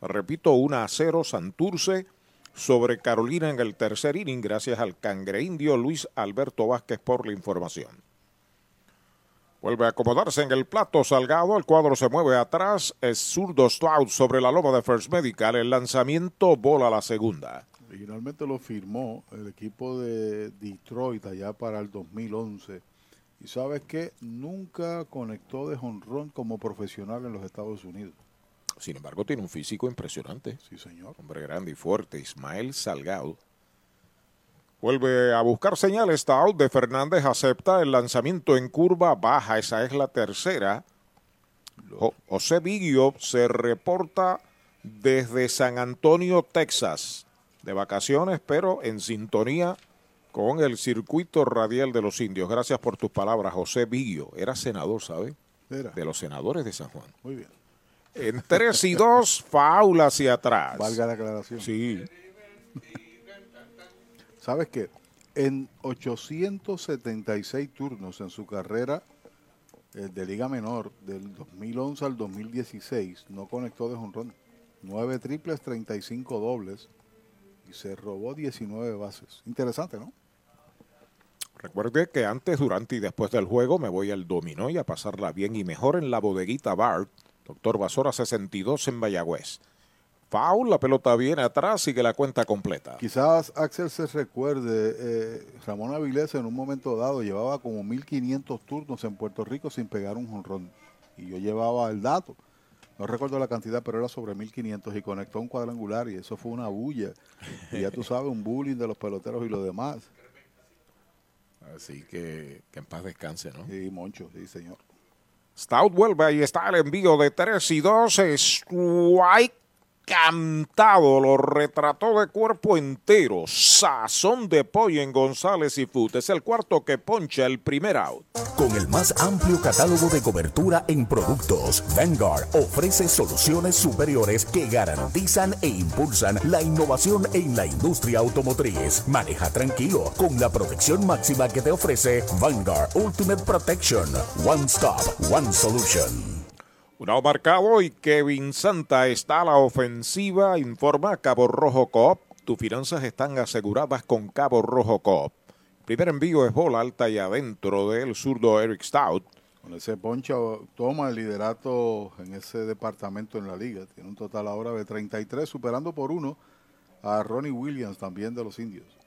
Repito, 1 a 0 Santurce sobre Carolina en el tercer inning. Gracias al cangre indio Luis Alberto Vázquez por la información. Vuelve a acomodarse en el plato Salgado. El cuadro se mueve atrás. Es zurdo sobre la loma de First Medical. El lanzamiento bola la segunda. Originalmente lo firmó el equipo de Detroit allá para el 2011 y sabes que nunca conectó de jonrón como profesional en los Estados Unidos. Sin embargo, tiene un físico impresionante. Sí, señor. Hombre grande y fuerte, Ismael Salgado. Vuelve a buscar señales. Out de Fernández acepta el lanzamiento en curva baja. Esa es la tercera. José Vigio se reporta desde San Antonio, Texas. De vacaciones, pero en sintonía con el circuito radial de los indios. Gracias por tus palabras, José Vigio. Era senador, ¿sabe? Era. De los senadores de San Juan. Muy bien. En 3 y 2, faula hacia atrás. Valga la aclaración. Sí. ¿Sabes qué? En 876 turnos en su carrera eh, de Liga Menor, del 2011 al 2016, no conectó de jonrón. 9 triples, 35 dobles y se robó 19 bases. Interesante, ¿no? Recuerde que antes, durante y después del juego me voy al dominó y a pasarla bien y mejor en la bodeguita Bart, doctor Basora 62 en Mayagüez. Foul, la pelota viene atrás y que la cuenta completa. Quizás Axel se recuerde, eh, Ramón Avilés en un momento dado llevaba como 1500 turnos en Puerto Rico sin pegar un jonrón. Y yo llevaba el dato. No recuerdo la cantidad, pero era sobre 1500 y conectó un cuadrangular y eso fue una bulla. Y ya tú sabes, un bullying de los peloteros y lo demás. Así que que en paz descanse, ¿no? Sí, Moncho, sí, señor. Stout vuelve, y está el envío de 3 y 2. Strike cantado, lo retrató de cuerpo entero. Sazón de pollo en González y Food. Es el cuarto que poncha el primer out. Con el más amplio catálogo de cobertura en productos, Vanguard ofrece soluciones superiores que garantizan e impulsan la innovación en la industria automotriz. Maneja tranquilo con la protección máxima que te ofrece Vanguard Ultimate Protection. One Stop, One Solution. Un out marcado y Kevin Santa está a la ofensiva, informa Cabo Rojo Coop. Tus finanzas están aseguradas con Cabo Rojo Coop. Primer envío es bola alta y adentro del zurdo Eric Stout. Con ese poncha toma el liderato en ese departamento en la liga. Tiene un total ahora de 33, superando por uno a Ronnie Williams también de los indios.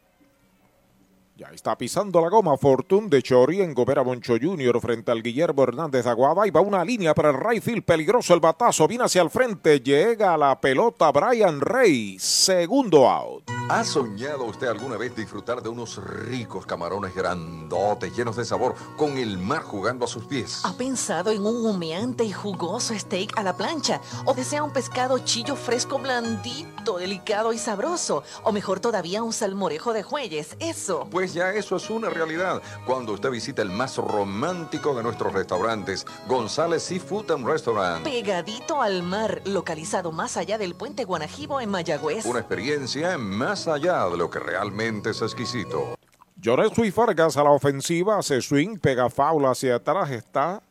Ya está pisando la goma Fortune de Chori en Gobera Moncho Jr. frente al Guillermo Hernández Aguada y va una línea para el right peligroso el batazo, viene hacia el frente, llega a la pelota Brian Rey, segundo out. ¿Ha soñado usted alguna vez disfrutar de unos ricos camarones grandotes, llenos de sabor, con el mar jugando a sus pies? ¿Ha pensado en un humeante y jugoso steak a la plancha? ¿O desea un pescado chillo fresco blandito, delicado y sabroso? ¿O mejor todavía un salmorejo de jueyes? Eso. Pues ya eso es una realidad cuando usted visita el más romántico de nuestros restaurantes, González Seafood and Restaurant. Pegadito al mar, localizado más allá del puente Guanajibo en Mayagüez. Una experiencia más allá de lo que realmente es exquisito. Jonesui Fargas a la ofensiva, hace swing, pega foul hacia atrás, está,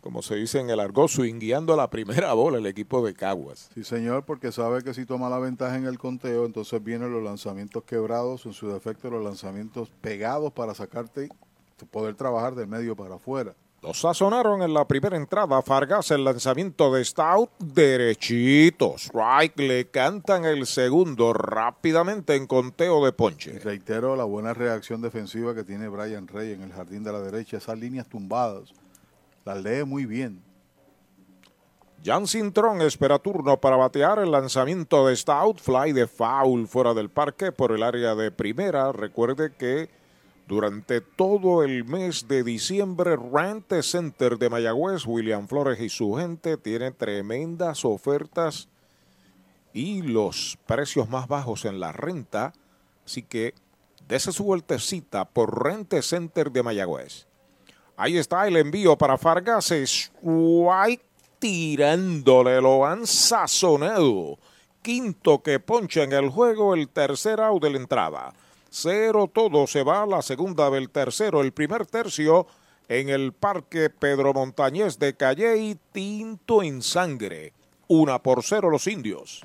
como se dice en el argot, swingueando la primera bola el equipo de Caguas. Sí, señor, porque sabe que si toma la ventaja en el conteo, entonces vienen los lanzamientos quebrados, en su defecto los lanzamientos pegados para sacarte, poder trabajar del medio para afuera. Los sazonaron en la primera entrada. Fargas el lanzamiento de Stout derechito. Strike le cantan el segundo rápidamente en conteo de ponche. Y reitero la buena reacción defensiva que tiene Brian Rey en el jardín de la derecha. Esas líneas tumbadas. Las lee muy bien. Jan Cintrón espera turno para batear el lanzamiento de Stout. Fly de foul fuera del parque por el área de primera. Recuerde que durante todo el mes de diciembre, Rente Center de Mayagüez, William Flores y su gente tiene tremendas ofertas y los precios más bajos en la renta. Así que dese su vueltecita por Rente Center de Mayagüez. Ahí está el envío para Fargas. White tirándole, lo han sazonado. Quinto que poncha en el juego, el tercer out de la entrada. Cero todo se va a la segunda del tercero, el primer tercio en el Parque Pedro Montañés de Calley, tinto en sangre. Una por cero los indios.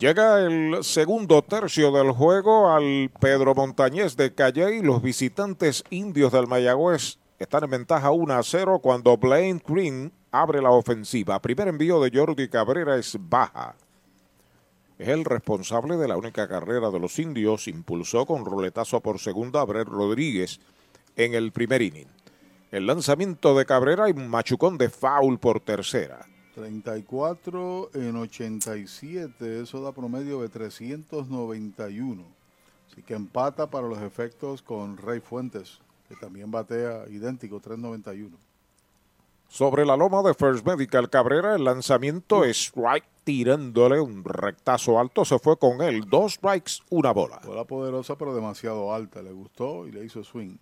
Llega el segundo tercio del juego al Pedro Montañés de Calle los visitantes indios del Mayagüez están en ventaja 1 a 0 cuando Blaine Green abre la ofensiva. Primer envío de Jordi Cabrera es baja. Es el responsable de la única carrera de los indios. Impulsó con roletazo por segunda a Brett Rodríguez en el primer inning. El lanzamiento de Cabrera y machucón de foul por tercera. 34 en 87, eso da promedio de 391. Así que empata para los efectos con Rey Fuentes, que también batea idéntico, 391. Sobre la loma de First Medical Cabrera, el lanzamiento es strike tirándole un rectazo alto. Se fue con él. Dos strikes, una bola. Bola poderosa, pero demasiado alta. Le gustó y le hizo swing.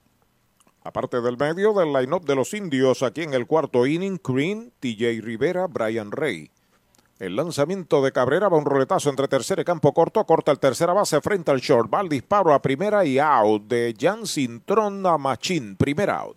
Aparte del medio del line-up de los indios, aquí en el cuarto inning, Green, TJ Rivera, Brian Rey. El lanzamiento de Cabrera va un roletazo entre tercera y campo corto, corta el tercera base frente al short, va el disparo a primera y out de Jan Cintrón a Machín, primer out.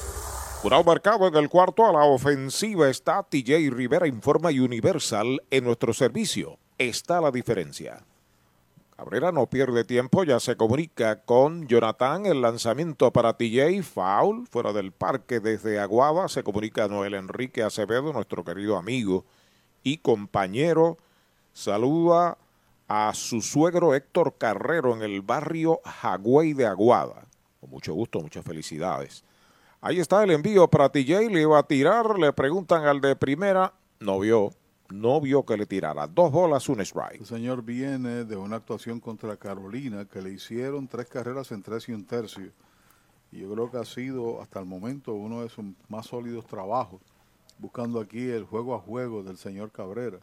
Un marcado en el cuarto a la ofensiva está TJ Rivera Informa Universal en nuestro servicio. Está la diferencia. Cabrera no pierde tiempo, ya se comunica con Jonathan. El lanzamiento para TJ, foul, fuera del parque desde Aguada. Se comunica Noel Enrique Acevedo, nuestro querido amigo y compañero. Saluda a su suegro Héctor Carrero en el barrio Jagüey de Aguada. Con mucho gusto, muchas felicidades. Ahí está el envío para TJ, le iba a tirar, le preguntan al de primera, no vio, no vio que le tirara. Dos bolas, un strike. El señor viene de una actuación contra Carolina que le hicieron tres carreras en tres y un tercio. Y yo creo que ha sido hasta el momento uno de sus más sólidos trabajos, buscando aquí el juego a juego del señor Cabrera.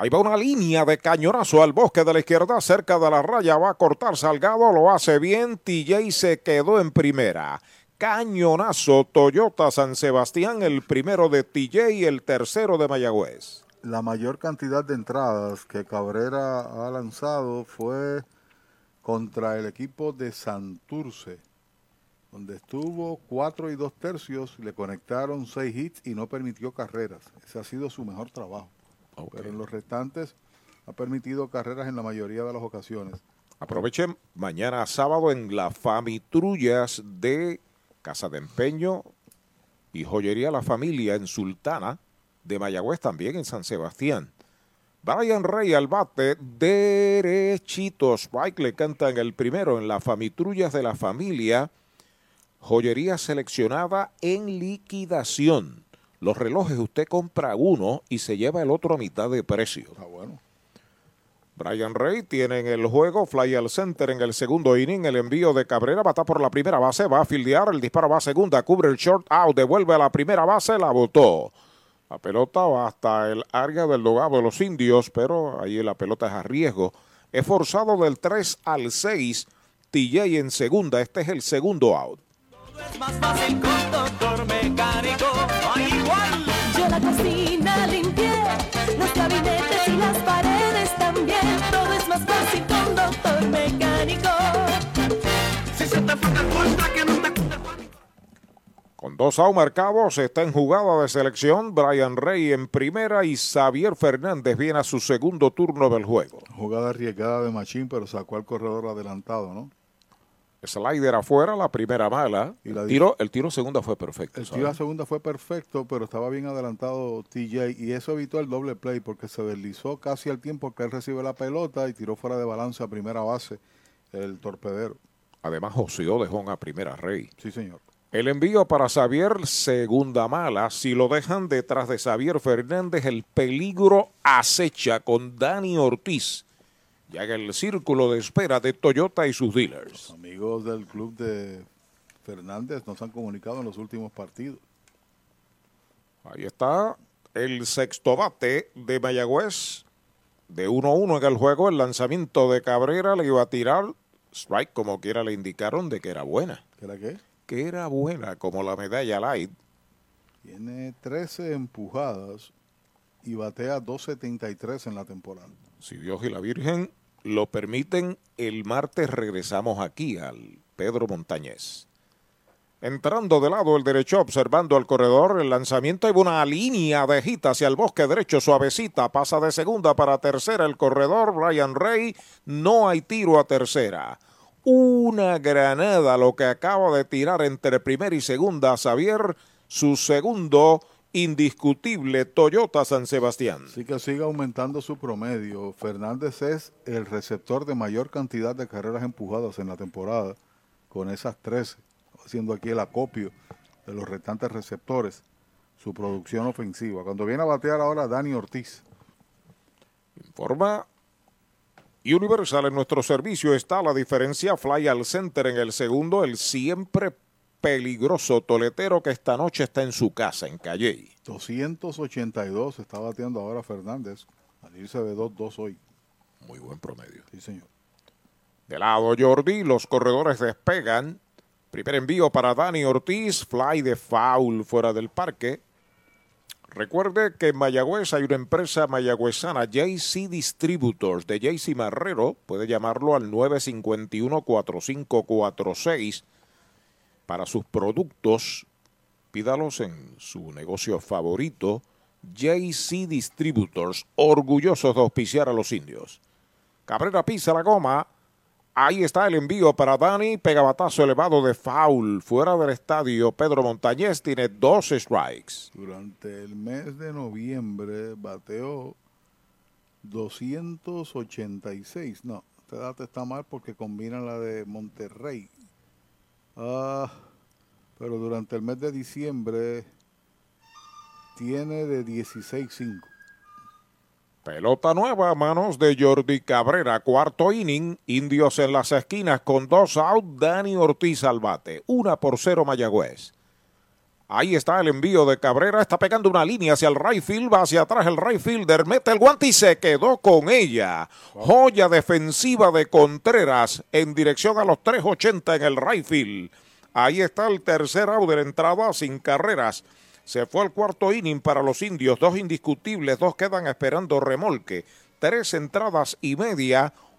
Ahí va una línea de cañonazo al bosque de la izquierda, cerca de la raya, va a cortar Salgado, lo hace bien, TJ se quedó en primera cañonazo Toyota San Sebastián, el primero de TJ y el tercero de Mayagüez. La mayor cantidad de entradas que Cabrera ha lanzado fue contra el equipo de Santurce, donde estuvo cuatro y dos tercios, le conectaron seis hits y no permitió carreras. Ese ha sido su mejor trabajo. Pero en los restantes ha permitido carreras en la mayoría de las ocasiones. Aprovechen mañana sábado en la Famitrullas de Casa de Empeño y Joyería La Familia en Sultana, de Mayagüez también en San Sebastián. Brian Rey al bate, derechito. Spike le canta en el primero en las Famitrullas de la Familia. Joyería seleccionada en liquidación. Los relojes usted compra uno y se lleva el otro a mitad de precio. Está bueno. Brian Rey tiene en el juego, fly al center en el segundo inning, el envío de Cabrera, va por la primera base, va a fildear, el disparo va a segunda, cubre el short out, devuelve a la primera base, la botó. La pelota va hasta el área del dogado de los indios, pero ahí la pelota es a riesgo. Es forzado del 3 al 6, TJ en segunda, este es el segundo out. Es más fácil con doctor mecánico, no hay igual. Yo la cocina Con dos out marcados, está en jugada de selección Brian Rey en primera y Xavier Fernández viene a su segundo turno del juego. Jugada arriesgada de Machín, pero sacó al corredor adelantado, ¿no? Slider afuera, la primera mala. Y la el, tiro, el tiro segunda fue perfecto. El tiro a segunda fue perfecto, pero estaba bien adelantado TJ y eso evitó el doble play porque se deslizó casi al tiempo que él recibe la pelota y tiró fuera de balance a primera base el torpedero. Además, joseó de Jón a primera Rey. Sí, señor. El envío para Xavier, segunda mala. Si lo dejan detrás de Xavier Fernández, el peligro acecha con Dani Ortiz. Ya en el círculo de espera de Toyota y sus dealers. Amigos del club de Fernández nos han comunicado en los últimos partidos. Ahí está el sexto bate de Mayagüez. De 1-1 en el juego, el lanzamiento de Cabrera le iba a tirar strike como quiera le indicaron de que era buena. ¿Qué era qué? Que era buena como la medalla light. Tiene 13 empujadas y batea 2.73 en la temporada. Si Dios y la Virgen lo permiten, el martes regresamos aquí al Pedro Montañez. Entrando de lado el derecho, observando al corredor, el lanzamiento y una línea de hit hacia el bosque derecho, suavecita, pasa de segunda para tercera el corredor, Brian Rey, no hay tiro a tercera. Una granada lo que acaba de tirar entre primera y segunda Xavier, su segundo indiscutible Toyota San Sebastián. Así que sigue aumentando su promedio. Fernández es el receptor de mayor cantidad de carreras empujadas en la temporada, con esas 13, haciendo aquí el acopio de los restantes receptores, su producción ofensiva. Cuando viene a batear ahora Dani Ortiz. Informa Universal en nuestro servicio está la diferencia. Fly al center en el segundo, el siempre peligroso toletero que esta noche está en su casa en Calle. 282 está bateando ahora Fernández. Al irse de 2-2 hoy. Muy buen promedio. Sí, señor. De lado Jordi, los corredores despegan. Primer envío para Dani Ortiz, fly de foul fuera del parque. Recuerde que en Mayagüez hay una empresa mayagüezana, JC Distributors, de JC Marrero. Puede llamarlo al 951-4546 para sus productos. Pídalos en su negocio favorito, JC Distributors, orgullosos de auspiciar a los indios. Cabrera pisa la goma. Ahí está el envío para Dani. Pegabatazo elevado de foul. Fuera del estadio, Pedro Montañez tiene dos strikes. Durante el mes de noviembre bateó 286. No, esta data está mal porque combina la de Monterrey. Ah, pero durante el mes de diciembre tiene de 16-5. Pelota nueva a manos de Jordi Cabrera, cuarto inning, indios en las esquinas con dos out, Dani Ortiz al bate, una por cero Mayagüez. Ahí está el envío de Cabrera, está pegando una línea hacia el right field, va hacia atrás el right fielder, mete el guante y se quedó con ella. Joya defensiva de Contreras en dirección a los 380 en el right field. Ahí está el tercer out de la entrada sin carreras. Se fue al cuarto inning para los indios, dos indiscutibles, dos quedan esperando remolque, tres entradas y media,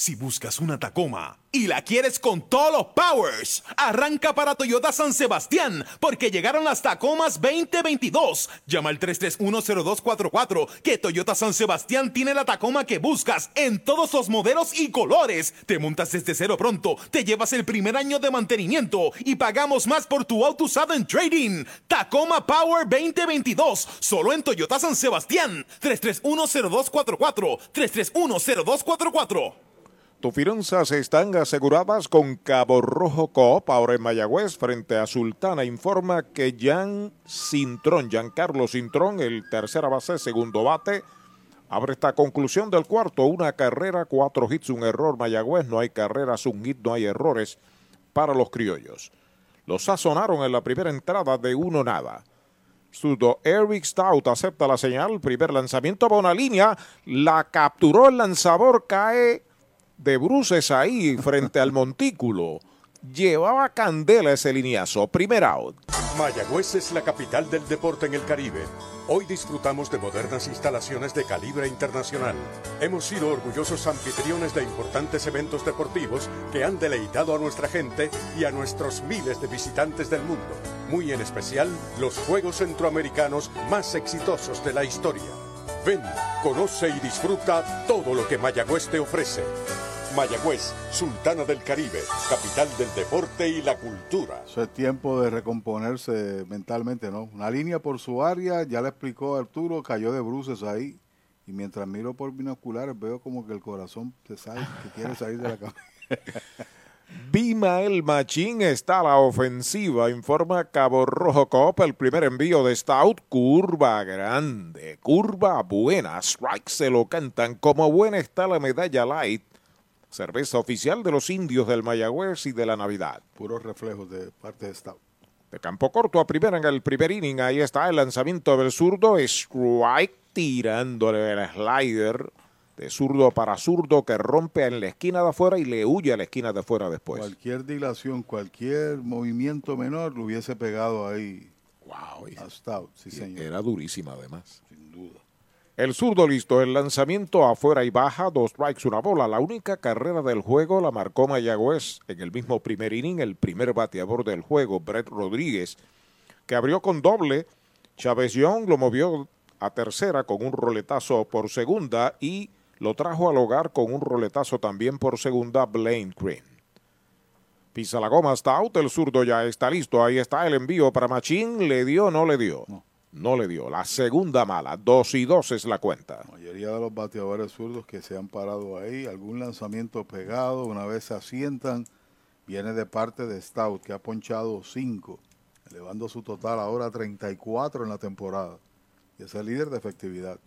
Si buscas una Tacoma y la quieres con todos los powers, arranca para Toyota San Sebastián porque llegaron las Tacomas 2022. Llama al 3310244 que Toyota San Sebastián tiene la Tacoma que buscas en todos los modelos y colores. Te montas desde cero pronto, te llevas el primer año de mantenimiento y pagamos más por tu auto usado en trading. Tacoma Power 2022, solo en Toyota San Sebastián. 3310244 3310244 Tus finanzas están aseguradas con Cabo Rojo Coop. Ahora en Mayagüez, frente a Sultana, informa que Jan Cintrón, Giancarlo Cintrón, el tercera base, segundo bate, abre esta conclusión del cuarto. Una carrera, cuatro hits, un error. Mayagüez, no hay carreras, un hit, no hay errores para los criollos. Los sazonaron en la primera entrada de uno nada. Sudo Eric Stout acepta la señal. Primer lanzamiento va una línea. La capturó el lanzador. Cae de bruces ahí frente al montículo. Llevaba candela ese lineazo. Primer out. Mayagüez es la capital del deporte en el Caribe. Hoy disfrutamos de modernas instalaciones de calibre internacional. Hemos sido orgullosos anfitriones de importantes eventos deportivos que han deleitado a nuestra gente y a nuestros miles de visitantes del mundo. Muy en especial, los Juegos Centroamericanos más exitosos de la historia. Ven, conoce y disfruta todo lo que Mayagüez te ofrece. Mayagüez, Sultana del Caribe, capital del deporte y la cultura. Eso es tiempo de recomponerse mentalmente, ¿no? Una línea por su área, ya le explicó Arturo, cayó de bruces ahí. Y mientras miro por binoculares veo como que el corazón se sale, que quiere salir de la cabeza. Bimael Machín está a la ofensiva, informa Cabo Rojo Cop, el primer envío de Stout, curva grande, curva buena, strike se lo cantan, como buena está la medalla light, cerveza oficial de los indios del Mayagüez y de la Navidad. Puros reflejos de parte de Stout. De campo corto a primera en el primer inning, ahí está el lanzamiento del zurdo, strike tirándole el slider de zurdo para zurdo que rompe en la esquina de afuera y le huye a la esquina de afuera después. Cualquier dilación, cualquier movimiento menor lo hubiese pegado ahí. Wow. A Stout, sí, señor. Era durísima además. Sin duda. El zurdo listo, el lanzamiento afuera y baja, dos strikes, una bola. La única carrera del juego la marcó Mayagüez en el mismo primer inning, el primer bateador del juego, Brett Rodríguez, que abrió con doble. Chávez Young lo movió a tercera con un roletazo por segunda y lo trajo al hogar con un roletazo también por segunda Blaine Green. Pisa la goma, está out, el zurdo ya está listo, ahí está el envío para Machín, le dio, no le dio. Le dio. La segunda mala, dos y dos es la cuenta. La mayoría de los bateadores zurdos que se han parado ahí, algún lanzamiento pegado, una vez se asientan, viene de parte de Stout, que ha ponchado cinco, elevando su total ahora a 34 en la temporada. Y es el líder de efectividad.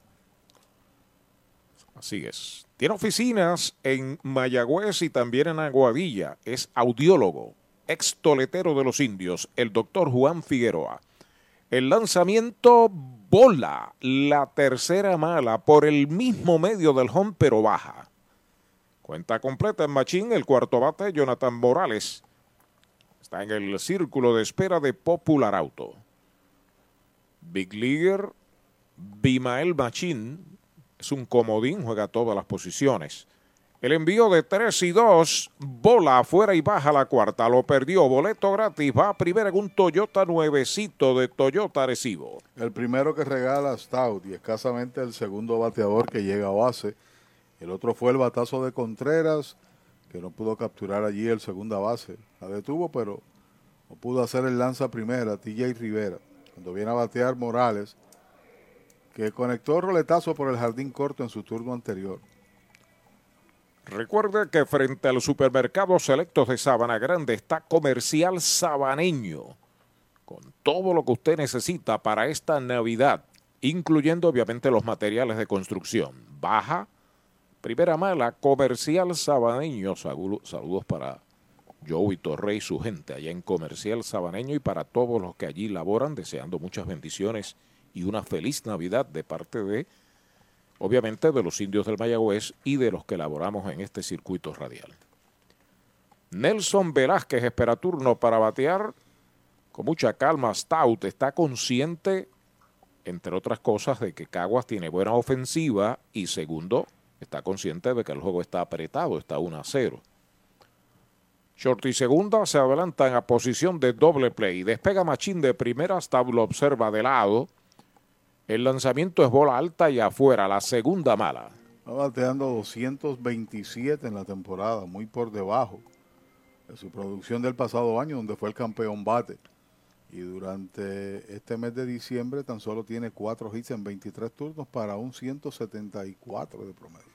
Así es. Tiene oficinas en Mayagüez y también en Aguadilla. Es audiólogo, ex toletero de los indios, el doctor Juan Figueroa. El lanzamiento bola, la tercera mala, por el mismo medio del home, pero baja. Cuenta completa en Machín, el cuarto bate, Jonathan Morales. Está en el círculo de espera de Popular Auto. Big Leaguer, Bimael Machín, es un comodín, juega todas las posiciones. El envío de 3 y 2, bola afuera y baja la cuarta. Lo perdió, boleto gratis. Va a primera en un Toyota nuevecito de Toyota Recibo. El primero que regala Stout y escasamente el segundo bateador que llega a base. El otro fue el batazo de Contreras, que no pudo capturar allí el segunda base. La detuvo, pero no pudo hacer el lanza primera, TJ Rivera. Cuando viene a batear Morales, que conectó roletazo por el jardín corto en su turno anterior. Recuerde que frente a los supermercados selectos de Sabana Grande está Comercial Sabaneño, con todo lo que usted necesita para esta Navidad, incluyendo obviamente los materiales de construcción. Baja, primera mala, Comercial Sabaneño. Saludos para Joey Torrey y su gente allá en Comercial Sabaneño y para todos los que allí laboran, deseando muchas bendiciones y una feliz Navidad de parte de, obviamente, de los indios del Mayagüez y de los que laboramos en este circuito radial. Nelson Velázquez espera turno para batear con mucha calma. Stout está consciente, entre otras cosas, de que Caguas tiene buena ofensiva y segundo, está consciente de que el juego está apretado, está 1 a 0. Short y segunda se adelantan a posición de doble play. Despega Machín de primera, Stout lo observa de lado. El lanzamiento es bola alta y afuera, la segunda mala. Va bateando 227 en la temporada, muy por debajo de su producción del pasado año, donde fue el campeón bate. Y durante este mes de diciembre tan solo tiene cuatro hits en 23 turnos para un 174 de promedio.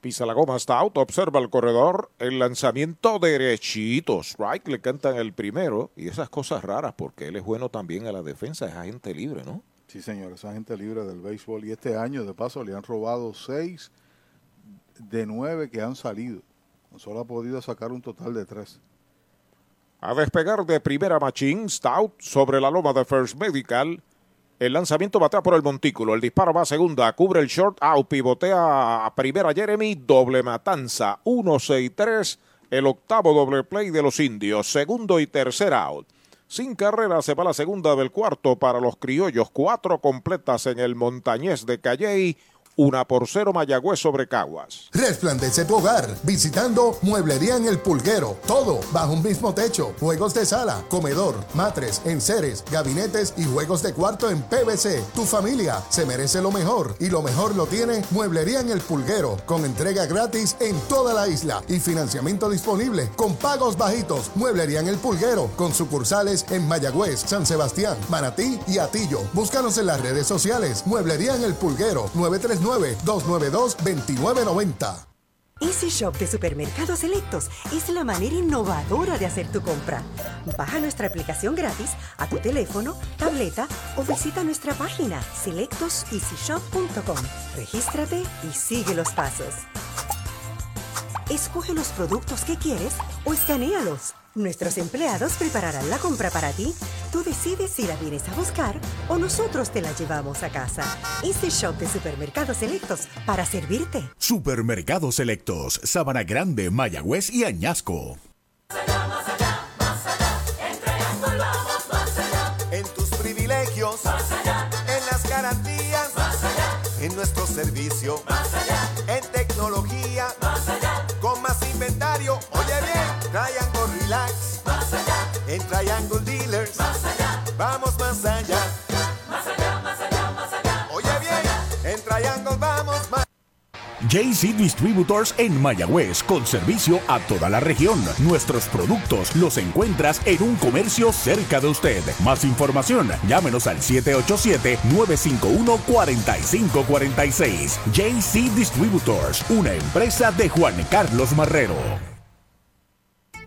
Pisa la goma, está auto, observa el corredor, el lanzamiento derechito, strike, le cantan el primero y esas cosas raras porque él es bueno también a la defensa, es agente libre, ¿no? Sí, señor, esa gente libre del béisbol. Y este año, de paso, le han robado seis de nueve que han salido. Solo ha podido sacar un total de tres. A despegar de primera Machine, Stout sobre la loma de First Medical. El lanzamiento batea por el montículo. El disparo va a segunda. Cubre el short out. Pivotea a primera Jeremy. Doble matanza. 1-6-3. El octavo doble play de los indios. Segundo y tercer out. Sin carrera se va la segunda del cuarto para los criollos. Cuatro completas en el Montañés de Calley. Una por cero Mayagüez sobre Caguas. Resplandece tu hogar visitando Mueblería en el Pulguero. Todo bajo un mismo techo. Juegos de sala, comedor, matres, enseres, gabinetes y juegos de cuarto en PVC. Tu familia se merece lo mejor y lo mejor lo tiene Mueblería en el Pulguero. Con entrega gratis en toda la isla y financiamiento disponible con pagos bajitos. Mueblería en el Pulguero con sucursales en Mayagüez, San Sebastián, Manatí y Atillo. Búscanos en las redes sociales. Mueblería en el Pulguero 939 292-2990. Easy Shop de Supermercados Selectos es la manera innovadora de hacer tu compra. Baja nuestra aplicación gratis a tu teléfono, tableta o visita nuestra página selectoseasyshop.com. Regístrate y sigue los pasos. Escoge los productos que quieres o escanealos. Nuestros empleados prepararán la compra para ti. Tú decides si la vienes a buscar o nosotros te la llevamos a casa. Easy Shop de Supermercados Selectos para servirte. Supermercados Selectos, Sabana Grande, Mayagüez y Añasco. En tus privilegios, más allá. en las garantías, más allá. en nuestro servicio, más allá. en tecnología, más allá. con más inventario. Oye bien, en Triangle Dealers, más allá. vamos más allá. Más allá, más allá, más allá. Oye bien, en Triangle vamos más JC Distributors en Mayagüez, con servicio a toda la región. Nuestros productos los encuentras en un comercio cerca de usted. Más información, llámenos al 787-951-4546. JC Distributors, una empresa de Juan Carlos Marrero.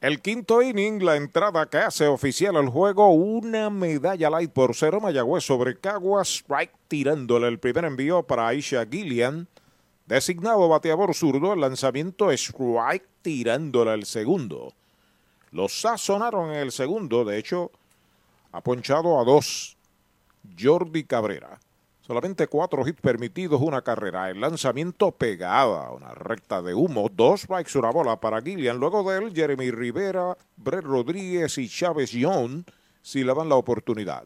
El quinto inning, la entrada que hace oficial al juego, una medalla light por cero Mayagüez sobre Caguas, strike tirándole el primer envío para Aisha Gillian. Designado bateador zurdo, el lanzamiento strike tirándole el segundo. Los sazonaron en el segundo, de hecho, ha ponchado a dos. Jordi Cabrera. Solamente cuatro hits permitidos, una carrera. El lanzamiento pegada, una recta de humo. Dos strikes, una bola para Gillian. Luego de él, Jeremy Rivera, Brett Rodríguez y Chávez Young si le dan la oportunidad.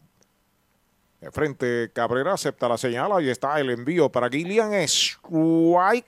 De frente, Cabrera acepta la señal. Ahí está el envío para Gillian. Strike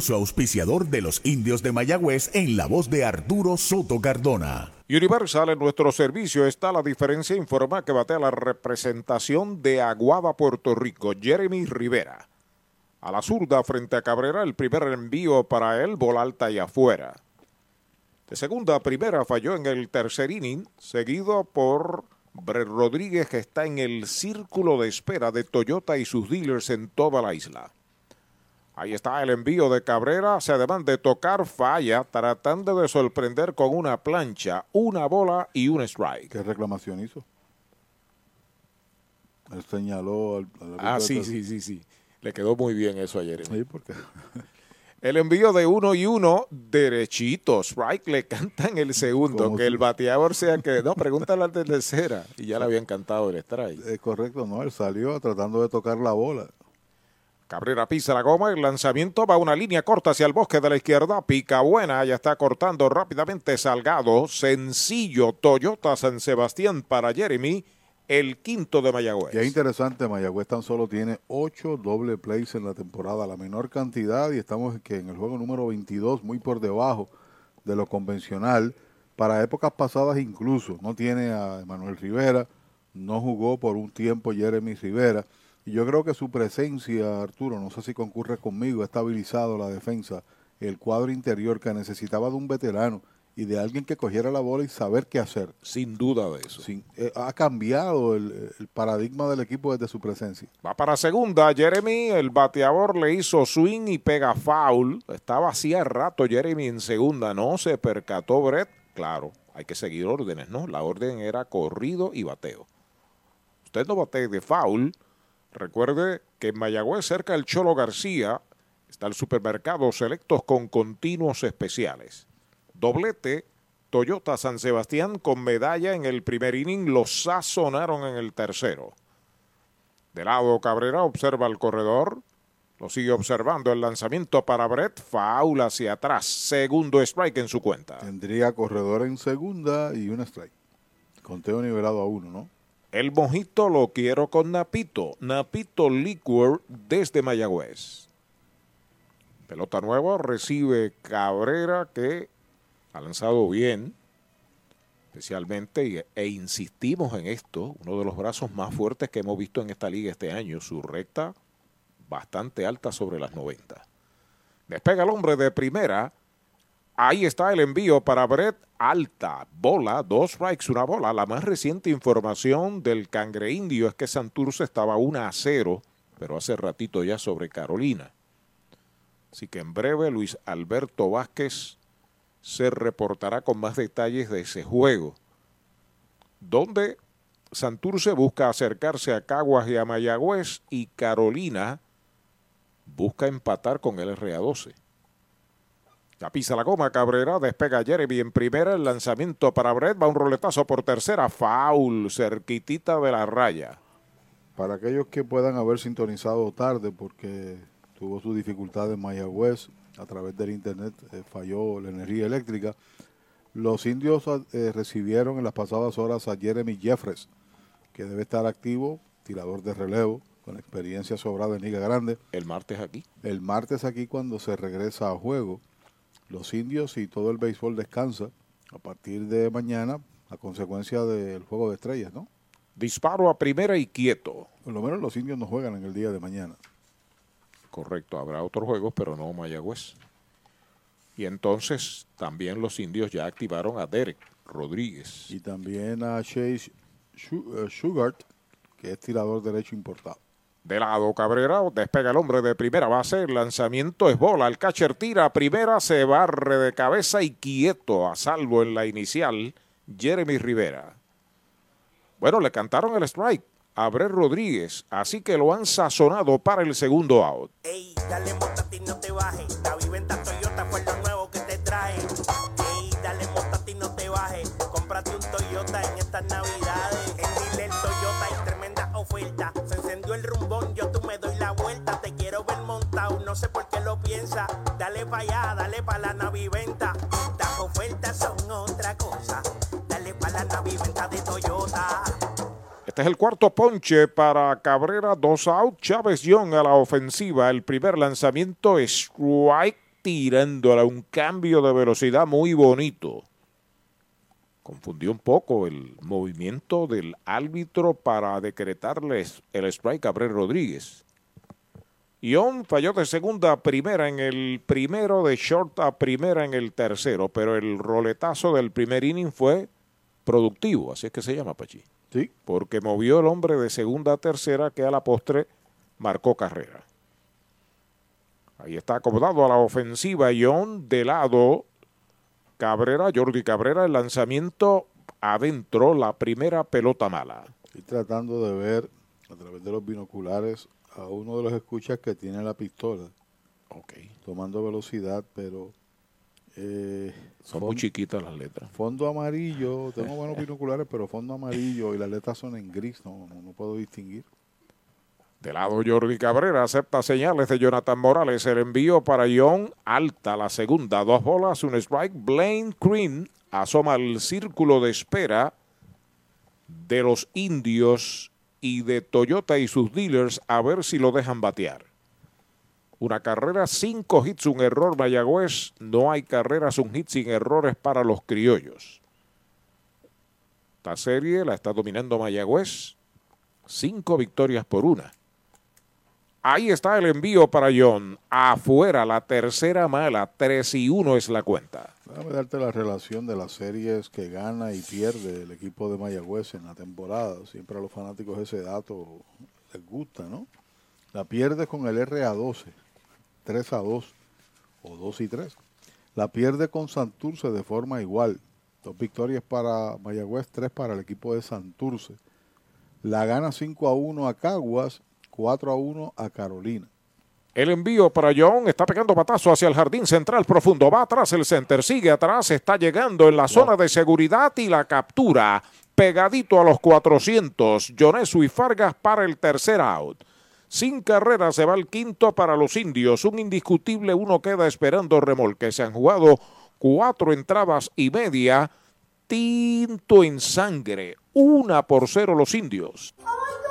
auspiciador de los indios de Mayagüez en la voz de Arturo Soto Cardona. Universal en nuestro servicio está la diferencia. Informa que batea la representación de Aguada, Puerto Rico, Jeremy Rivera. A la zurda frente a Cabrera, el primer envío para él, bola alta y afuera. De segunda a primera falló en el tercer inning, seguido por Brett Rodríguez, que está en el círculo de espera de Toyota y sus dealers en toda la isla. Ahí está el envío de Cabrera. Se además de tocar falla, tratando de sorprender con una plancha, una bola y un strike. ¿Qué reclamación hizo? Él señaló al. al Ah, sí, sí, sí, sí. Le quedó muy bien eso ayer. Sí, porque. El envío de uno y uno, derechito. Strike le canta en el segundo. Que si- el bateador sea que. No, pregúntale al de tercera. Y ya le había encantado el strike. Es correcto, no, él salió tratando de tocar la bola. Cabrera pisa la goma, el lanzamiento va a una línea corta hacia el bosque de la izquierda, pica buena, ya está cortando rápidamente Salgado, sencillo Toyota San Sebastián para Jeremy, el quinto de Mayagüez. Y es interesante, Mayagüez tan solo tiene ocho doble plays en la temporada, la menor cantidad, y estamos que en el juego número 22, muy por debajo de lo convencional. Para épocas pasadas incluso, no tiene a Manuel Rivera, no jugó por un tiempo Jeremy Rivera. Y yo creo que su presencia, Arturo, no sé si concurre conmigo, ha estabilizado la defensa, el cuadro interior que necesitaba de un veterano y de alguien que cogiera la bola y saber qué hacer. Sin duda de eso. Sin- eh, ha cambiado el, el paradigma del equipo desde su presencia. Va para segunda, Jeremy, el bateador le hizo swing y pega foul. Estaba hacía rato Jeremy en segunda, no se percató Brett. Claro, hay que seguir órdenes, ¿no? La orden era corrido y bateo. Usted no batee de foul. Recuerde que en Mayagüez, cerca del Cholo García, está el supermercado Selectos con continuos especiales. Doblete, Toyota San Sebastián con medalla en el primer inning, lo sazonaron en el tercero. De lado Cabrera observa el corredor, lo sigue observando el lanzamiento para Brett, foul hacia atrás, segundo strike en su cuenta. Tendría corredor en segunda y un strike. Conteo nivelado a uno, ¿no? El mojito lo quiero con Napito. Napito Liquor desde Mayagüez. Pelota nueva recibe Cabrera que ha lanzado bien, especialmente, e insistimos en esto, uno de los brazos más fuertes que hemos visto en esta liga este año, su recta bastante alta sobre las 90. Despega el hombre de primera. Ahí está el envío para Brett Alta. Bola, dos strikes, una bola. La más reciente información del cangre indio es que Santurce estaba 1 a 0, pero hace ratito ya sobre Carolina. Así que en breve Luis Alberto Vázquez se reportará con más detalles de ese juego, donde Santurce busca acercarse a Caguas y a Mayagüez y Carolina busca empatar con el RA12. Ya pisa la goma Cabrera, despega Jeremy en primera, el lanzamiento para Brett, va un roletazo por tercera, foul, cerquitita de la raya. Para aquellos que puedan haber sintonizado tarde porque tuvo su dificultad en Mayagüez, a través del internet eh, falló la energía eléctrica, los indios eh, recibieron en las pasadas horas a Jeremy Jeffres, que debe estar activo, tirador de relevo, con experiencia sobrada en Liga Grande. El martes aquí. El martes aquí cuando se regresa a juego. Los indios y todo el béisbol descansa a partir de mañana a consecuencia del juego de estrellas, ¿no? Disparo a primera y quieto. Por lo menos los indios no juegan en el día de mañana. Correcto, habrá otros juegos, pero no Mayagüez. Y entonces también los indios ya activaron a Derek Rodríguez. Y también a Chase Sugart, que es tirador derecho importado. De lado Cabrera, despega el hombre de primera base, el lanzamiento es bola, el catcher tira primera, se barre de cabeza y quieto, a salvo en la inicial, Jeremy Rivera. Bueno, le cantaron el strike a Brett Rodríguez, así que lo han sazonado para el segundo out. Dale ti no te viventa Toyota fue lo nuevo que te dale ti no te bajes, cómprate un Toyota en estas navidades. No sé por qué lo piensa. Dale para allá, dale para la naviventa, las ofertas son otra cosa. Dale para la naviventa de Toyota. Este es el cuarto ponche para Cabrera, dos out. Chávez Young a la ofensiva. El primer lanzamiento es strike tirándola un cambio de velocidad muy bonito. Confundió un poco el movimiento del árbitro para decretarles el strike a Brett Rodríguez. Young falló de segunda a primera en el primero, de short a primera en el tercero, pero el roletazo del primer inning fue productivo, así es que se llama Pachi. Sí. Porque movió el hombre de segunda a tercera que a la postre marcó carrera. Ahí está acomodado a la ofensiva John de lado. Cabrera, Jordi Cabrera, el lanzamiento adentro, la primera pelota mala. Estoy tratando de ver a través de los binoculares a uno de los escuchas que tiene la pistola. Ok. Tomando velocidad, pero eh, son muy chiquitas las letras. Fondo amarillo, tengo buenos binoculares, pero fondo amarillo y las letras son en gris, no, no, puedo distinguir. De lado Jordi Cabrera acepta señales de Jonathan Morales. El envío para John Alta, la segunda. Dos bolas, un strike. Blaine Green asoma al círculo de espera de los indios y de Toyota y sus dealers a ver si lo dejan batear. Una carrera, cinco hits, un error Mayagüez. No hay carreras, un hit sin errores para los criollos. Esta serie la está dominando Mayagüez. Cinco victorias por una. Ahí está el envío para John. Afuera, la tercera mala. 3 y 1 es la cuenta. Déjame darte la relación de las series que gana y pierde el equipo de Mayagüez en la temporada. Siempre a los fanáticos ese dato les gusta, ¿no? La pierde con el RA12. 3 a 2 o 2 y 3. La pierde con Santurce de forma igual. Dos victorias para Mayagüez, tres para el equipo de Santurce. La gana 5 a 1 a Caguas, 4 a 1 a Carolina. El envío para John está pegando patazo hacia el jardín central profundo. Va atrás el center, sigue atrás, está llegando en la zona de seguridad y la captura. Pegadito a los 400. Jonesu y Fargas para el tercer out. Sin carrera se va el quinto para los indios. Un indiscutible uno queda esperando remolque. Se han jugado cuatro entradas y media. Tinto en sangre. Una por cero los indios. ¡Qué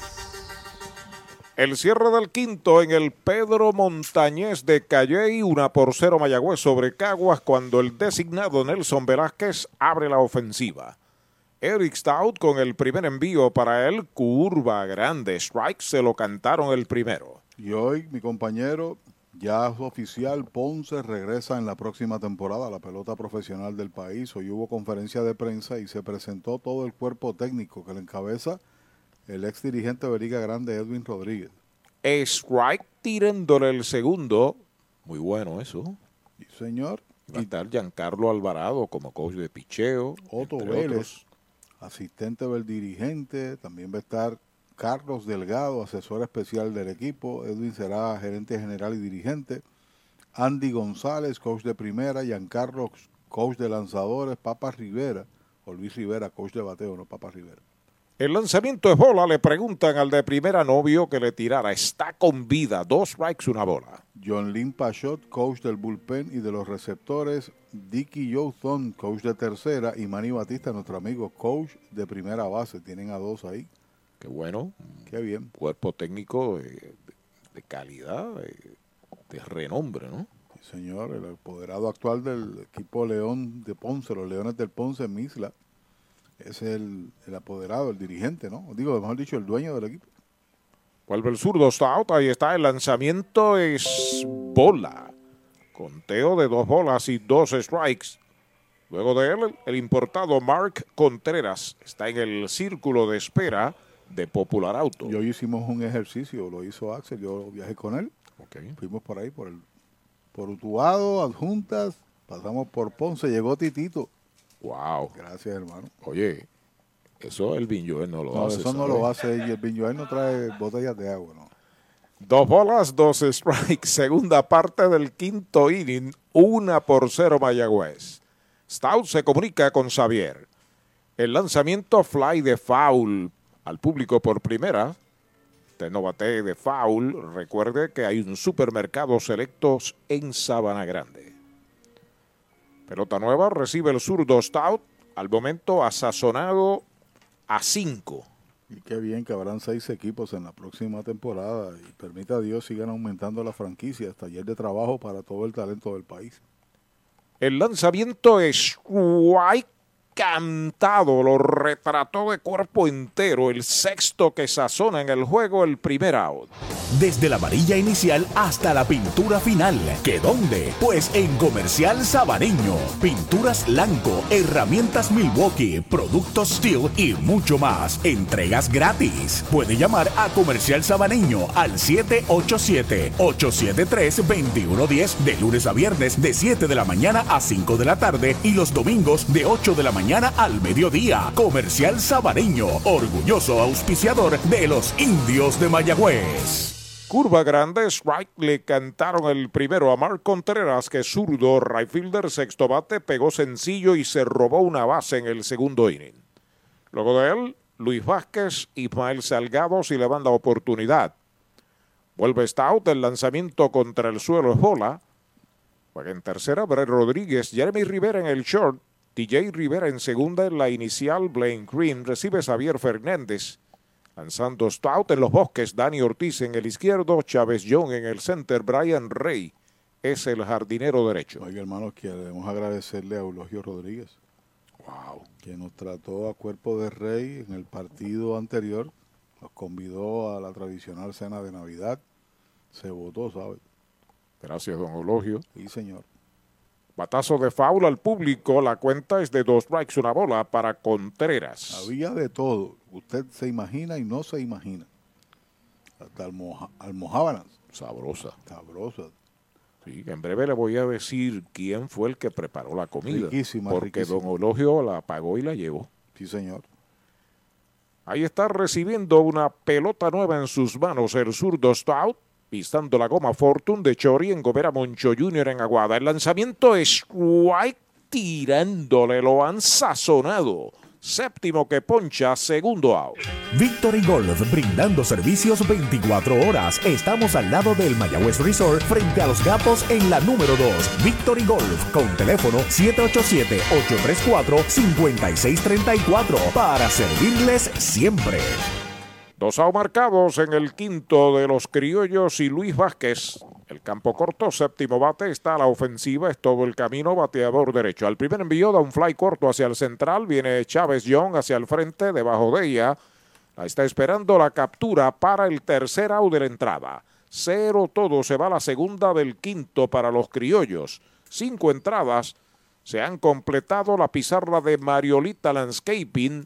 El cierre del quinto en el Pedro Montañés de Calley, una por cero Mayagüez sobre Caguas cuando el designado Nelson Velázquez abre la ofensiva. Eric Stout con el primer envío para él, curva grande, strike, se lo cantaron el primero. Y hoy mi compañero, ya es oficial, Ponce regresa en la próxima temporada a la pelota profesional del país. Hoy hubo conferencia de prensa y se presentó todo el cuerpo técnico que le encabeza el ex dirigente de Liga Grande Edwin Rodríguez. Strike tirándole el segundo. Muy bueno eso. Sí, señor. Va a estar Giancarlo Alvarado como coach de picheo. Otto Vélez, otros. asistente del dirigente. También va a estar Carlos Delgado, asesor especial del equipo. Edwin será gerente general y dirigente. Andy González, coach de primera. Giancarlo, coach de lanzadores. Papa Rivera, o Luis Rivera, coach de bateo, no Papa Rivera. El lanzamiento es bola. Le preguntan al de primera novio que le tirara. Está con vida. Dos strikes, una bola. John Lynn Pachot, coach del bullpen y de los receptores. Dicky Joe Thon, coach de tercera. Y Manny Batista, nuestro amigo, coach de primera base. Tienen a dos ahí. Qué bueno. Qué bien. Cuerpo técnico de, de- calidad, de, de renombre, ¿no? Sí, señor, el apoderado actual del equipo León de Ponce, los Leones del Ponce Misla. Es el, el apoderado, el dirigente, ¿no? Digo, mejor dicho, el dueño del equipo. Vuelve el zurdo Stout. Ahí está. El lanzamiento es bola. Conteo de dos bolas y dos strikes. Luego de él, el importado Mark Contreras está en el círculo de espera de Popular Auto. Y hoy hicimos un ejercicio, lo hizo Axel, yo viajé con él. Fuimos por ahí, por el por Utuado, adjuntas, pasamos por Ponce, llegó Titito. Wow. Gracias, hermano. Oye, eso el Joel no lo No, hace. eso no lo hace y el Viñuel no trae botellas de agua, ¿no? Dos bolas, dos strikes. Segunda parte del quinto inning. Una por cero Mayagüez. Stout se comunica con Xavier. El lanzamiento fly de foul al público por primera. Usted no bate de foul. Recuerde que hay un supermercado selectos en Sabana Grande. Pelota nueva recibe el zurdo Stout. Al momento asazonado a cinco. Y qué bien que habrán seis equipos en la próxima temporada y permita a Dios sigan aumentando la franquicia, taller de trabajo para todo el talento del país. El lanzamiento es strike cantado, lo retrató de cuerpo entero, el sexto que sazona en el juego, el primer out. Desde la varilla inicial hasta la pintura final. ¿Que dónde? Pues en Comercial Sabaneño. Pinturas Blanco, herramientas Milwaukee, productos Steel y mucho más. Entregas gratis. Puede llamar a Comercial Sabaneño al 787-873-2110 de lunes a viernes de 7 de la mañana a 5 de la tarde y los domingos de 8 de la mañana mañana al mediodía. Comercial Sabareño, orgulloso auspiciador de los indios de Mayagüez. Curva grande, strike, le cantaron el primero a Mark Contreras, que zurdo, right fielder, sexto bate, pegó sencillo y se robó una base en el segundo inning. Luego de él, Luis Vázquez, Ismael Salgado si le van la oportunidad. Vuelve Stout, el lanzamiento contra el suelo es bola. Juega en tercera, Brett Rodríguez, Jeremy Rivera en el short, TJ Rivera en segunda en la inicial, Blaine Green recibe Xavier Fernández. Lanzando Stout en los bosques, Dani Ortiz en el izquierdo, Chávez Young en el center, Brian Rey es el jardinero derecho. Oiga, hermanos, queremos agradecerle a Eulogio Rodríguez. Wow. Que nos trató a cuerpo de rey en el partido anterior. Nos convidó a la tradicional cena de Navidad. Se votó, ¿sabe? Gracias, don Eulogio. Sí, señor. Batazo de faula al público. La cuenta es de dos strikes, una bola para Contreras. Había de todo. Usted se imagina y no se imagina. Hasta almoja, almohábanas. Sabrosa. Sabrosa. Sí, en breve le voy a decir quién fue el que preparó la comida. Riquísima, Porque riquísima. don Eulogio la pagó y la llevó. Sí, señor. Ahí está recibiendo una pelota nueva en sus manos el zurdo Stout, pisando la goma Fortune de Chori en Gobera Moncho Jr. en Aguada. El lanzamiento es White tirándole, lo han sazonado. Séptimo que poncha, segundo out. Victory Golf, brindando servicios 24 horas. Estamos al lado del Mayagüez Resort, frente a los gatos en la número 2. Victory Golf, con teléfono 787-834-5634, para servirles siempre. Dos out marcados en el quinto de los criollos y Luis Vázquez. El campo corto, séptimo bate, está a la ofensiva, es todo el camino, bateador derecho. Al primer envío da un fly corto hacia el central, viene Chávez Young hacia el frente, debajo de ella. La está esperando la captura para el tercer out de la entrada. Cero todo, se va la segunda del quinto para los criollos. Cinco entradas, se han completado la pizarra de Mariolita Landscaping.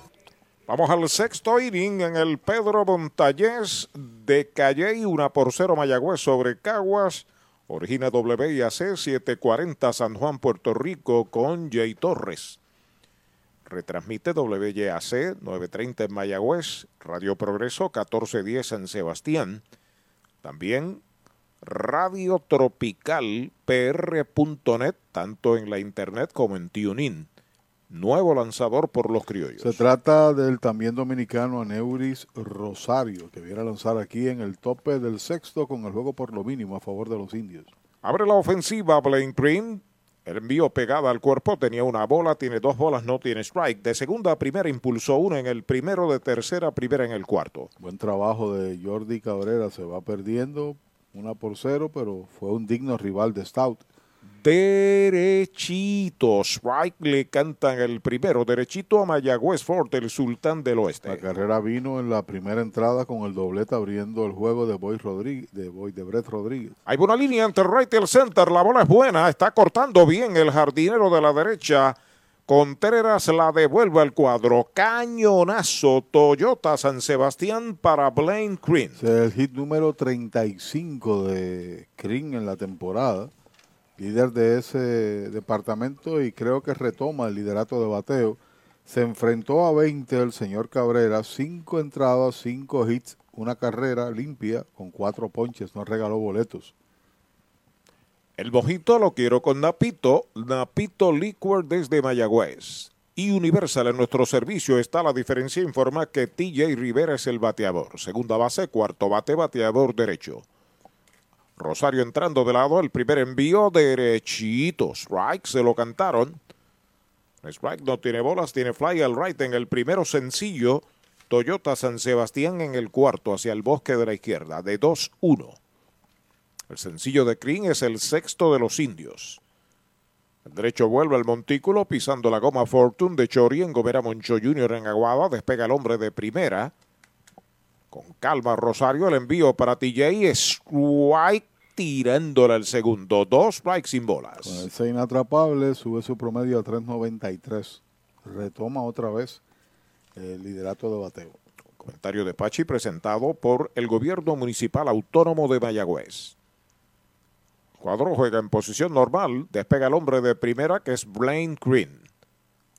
Vamos al sexto inning en el Pedro Montañez de Calley, una por cero Mayagüez sobre Caguas. Origina WIAC 740 San Juan, Puerto Rico con Jay Torres. Retransmite WYAC 930 en Mayagüez, Radio Progreso 1410 en Sebastián. También Radio Tropical PR.net, tanto en la internet como en TuneIn. Nuevo lanzador por los criollos. Se trata del también dominicano Aneuris Rosario, que viene a lanzar aquí en el tope del sexto con el juego por lo mínimo a favor de los indios. Abre la ofensiva Blaine Green. El envío pegada al cuerpo, tenía una bola, tiene dos bolas, no tiene strike. De segunda a primera impulsó una en el primero, de tercera a primera en el cuarto. Buen trabajo de Jordi Cabrera, se va perdiendo una por cero, pero fue un digno rival de Stout derechito. Strike le cantan el primero, derechito a Mayagüez Fort, el sultán del oeste. La carrera vino en la primera entrada con el doblete abriendo el juego de Boy Rodríguez, de, Boy, de Brett Rodríguez. Hay buena línea entre right y el center, la bola es buena, está cortando bien el jardinero de la derecha. Contreras la devuelve al cuadro. Cañonazo Toyota San Sebastián para Blaine Green. Es el hit número 35 de Green en la temporada líder de ese departamento y creo que retoma el liderato de bateo. Se enfrentó a 20 el señor Cabrera, cinco entradas, cinco hits, una carrera limpia con cuatro ponches, no regaló boletos. El mojito lo quiero con Napito, Napito Liquor desde Mayagüez. Y Universal en nuestro servicio está la diferencia, informa que TJ Rivera es el bateador. Segunda base, cuarto bate, bateador derecho. Rosario entrando de lado, el primer envío derechito. Strike, se lo cantaron. Strike no tiene bolas, tiene fly al right en el primero sencillo. Toyota San Sebastián en el cuarto hacia el bosque de la izquierda, de 2-1. El sencillo de Green es el sexto de los indios. El derecho vuelve al montículo pisando la goma Fortune de Chori en Gomera Moncho Jr. en Aguada. Despega el hombre de primera. Con calma Rosario, el envío para TJ. Strike tirándole al segundo. Dos strikes sin bolas. Con ese inatrapable sube su promedio a 3.93. Retoma otra vez el liderato de bateo. Comentario de Pachi presentado por el gobierno municipal autónomo de Mayagüez. Cuadro juega en posición normal. Despega el hombre de primera que es Blaine Green.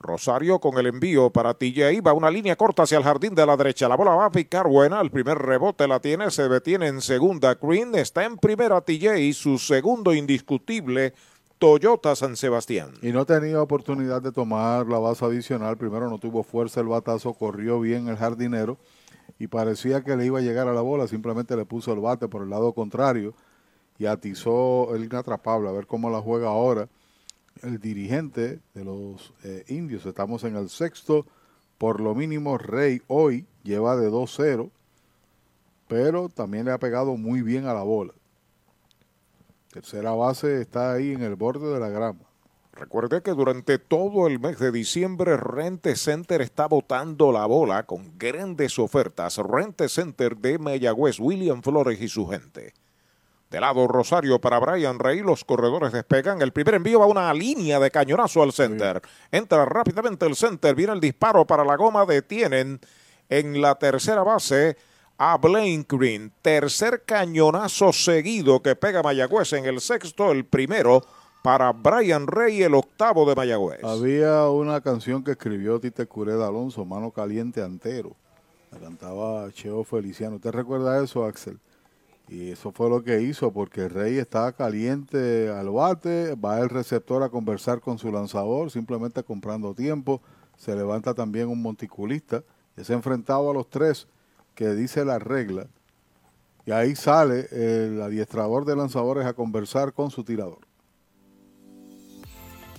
Rosario con el envío para TJ. Va una línea corta hacia el jardín de la derecha. La bola va a picar buena. El primer rebote la tiene. Se detiene en segunda. Green está en primera TJ. Su segundo indiscutible. Toyota San Sebastián. Y no tenía oportunidad de tomar la base adicional. Primero no tuvo fuerza el batazo. Corrió bien el jardinero. Y parecía que le iba a llegar a la bola. Simplemente le puso el bate por el lado contrario. Y atizó el inatrapable. A ver cómo la juega ahora el dirigente de los eh, indios. Estamos en el sexto, por lo mínimo Rey hoy lleva de 2-0, pero también le ha pegado muy bien a la bola. Tercera base está ahí en el borde de la grama. Recuerde que durante todo el mes de diciembre Rente Center está botando la bola con grandes ofertas. Rente Center de Mayagüez, William Flores y su gente. De lado Rosario para Brian Rey, los corredores despegan. El primer envío va a una línea de cañonazo al center. Entra rápidamente el center, viene el disparo para la goma, detienen en la tercera base a Blaine Green. Tercer cañonazo seguido que pega Mayagüez en el sexto, el primero para Brian Rey, el octavo de Mayagüez. Había una canción que escribió Tite Cureda Alonso, Mano Caliente Antero. La cantaba Cheo Feliciano. ¿Usted recuerda eso, Axel? Y eso fue lo que hizo, porque el Rey estaba caliente al bate, va el receptor a conversar con su lanzador, simplemente comprando tiempo. Se levanta también un monticulista, y se enfrentado a los tres que dice la regla. Y ahí sale el adiestrador de lanzadores a conversar con su tirador.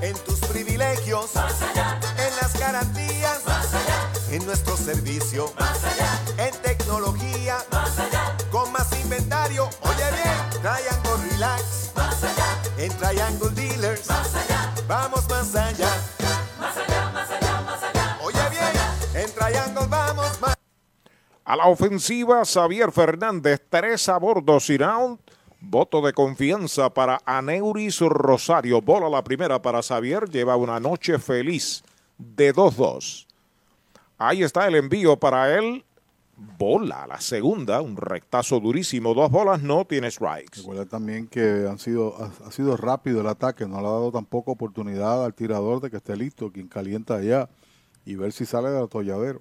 En tus privilegios, más allá. En las garantías, más allá. En nuestro servicio, más allá. En tecnología, más allá. Con más inventario, oye bien, Triangle Relax, más allá. En Triangle Dealers, más allá. Vamos más allá. Más allá, más allá, más allá. Oye bien, en Triangle vamos más A la ofensiva, Xavier Fernández, tres a bordo, round Voto de confianza para Aneuris Rosario. Bola la primera para Xavier. Lleva una noche feliz de 2-2. Ahí está el envío para él. Bola la segunda. Un rectazo durísimo. Dos bolas. No tiene strikes. Recuerda también que han sido, ha, sido rápido el ataque. No le ha dado tampoco oportunidad al tirador de que esté listo. Quien calienta allá. Y ver si sale del atolladero.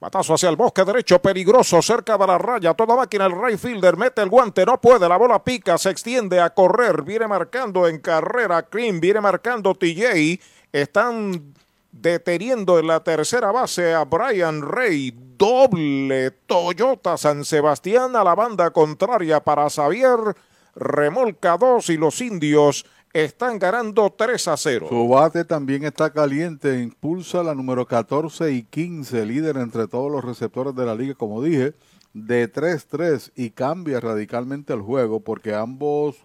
Batazo hacia el bosque derecho, peligroso, cerca de la raya. Toda máquina, el right fielder mete el guante, no puede. La bola pica, se extiende a correr. Viene marcando en carrera Cream, viene marcando TJ. Están deteniendo en la tercera base a Brian Rey. Doble Toyota San Sebastián a la banda contraria para Xavier. Remolca dos y los indios están ganando 3 a 0. Su bate también está caliente, impulsa la número 14 y 15, líder entre todos los receptores de la liga, como dije, de 3-3 y cambia radicalmente el juego porque ambos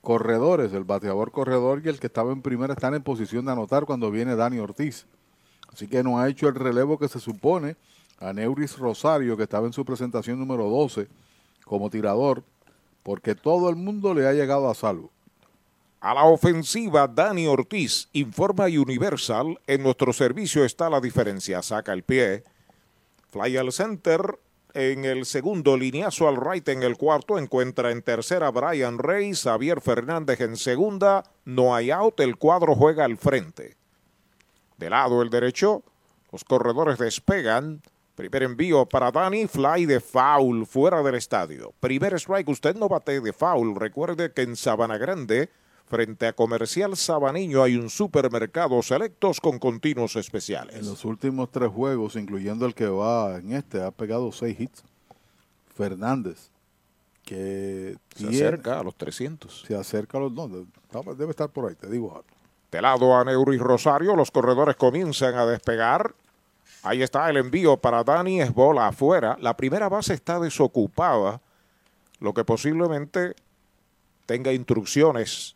corredores, el bateador corredor y el que estaba en primera, están en posición de anotar cuando viene Dani Ortiz. Así que no ha hecho el relevo que se supone a Neuris Rosario, que estaba en su presentación número 12 como tirador, porque todo el mundo le ha llegado a salvo. A la ofensiva, Dani Ortiz informa Universal. En nuestro servicio está la diferencia. Saca el pie. Fly al center. En el segundo, lineazo al right en el cuarto. Encuentra en tercera Brian Reyes. Javier Fernández en segunda. No hay out. El cuadro juega al frente. De lado el derecho. Los corredores despegan. Primer envío para Dani, fly de foul fuera del estadio. Primer strike, usted no bate de foul. Recuerde que en Sabana Grande Frente a Comercial Sabaniño hay un supermercado selectos con continuos especiales. En los últimos tres juegos, incluyendo el que va en este, ha pegado seis hits. Fernández, que se tiene, acerca a los 300. Se acerca a los... No, debe estar por ahí, te digo. De lado a Neuris Rosario, los corredores comienzan a despegar. Ahí está el envío para Dani, es bola afuera. La primera base está desocupada, lo que posiblemente tenga instrucciones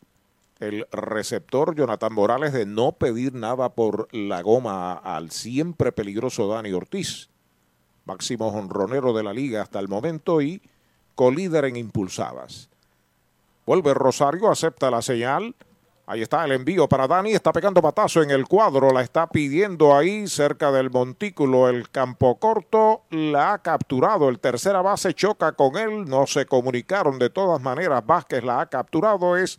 el receptor Jonathan Morales de no pedir nada por la goma al siempre peligroso Dani Ortiz, máximo honronero de la liga hasta el momento y colíder en impulsadas. Vuelve Rosario, acepta la señal. Ahí está el envío para Dani, está pegando patazo en el cuadro, la está pidiendo ahí cerca del montículo, el campo corto, la ha capturado, el tercera base choca con él, no se comunicaron de todas maneras, Vázquez la ha capturado, es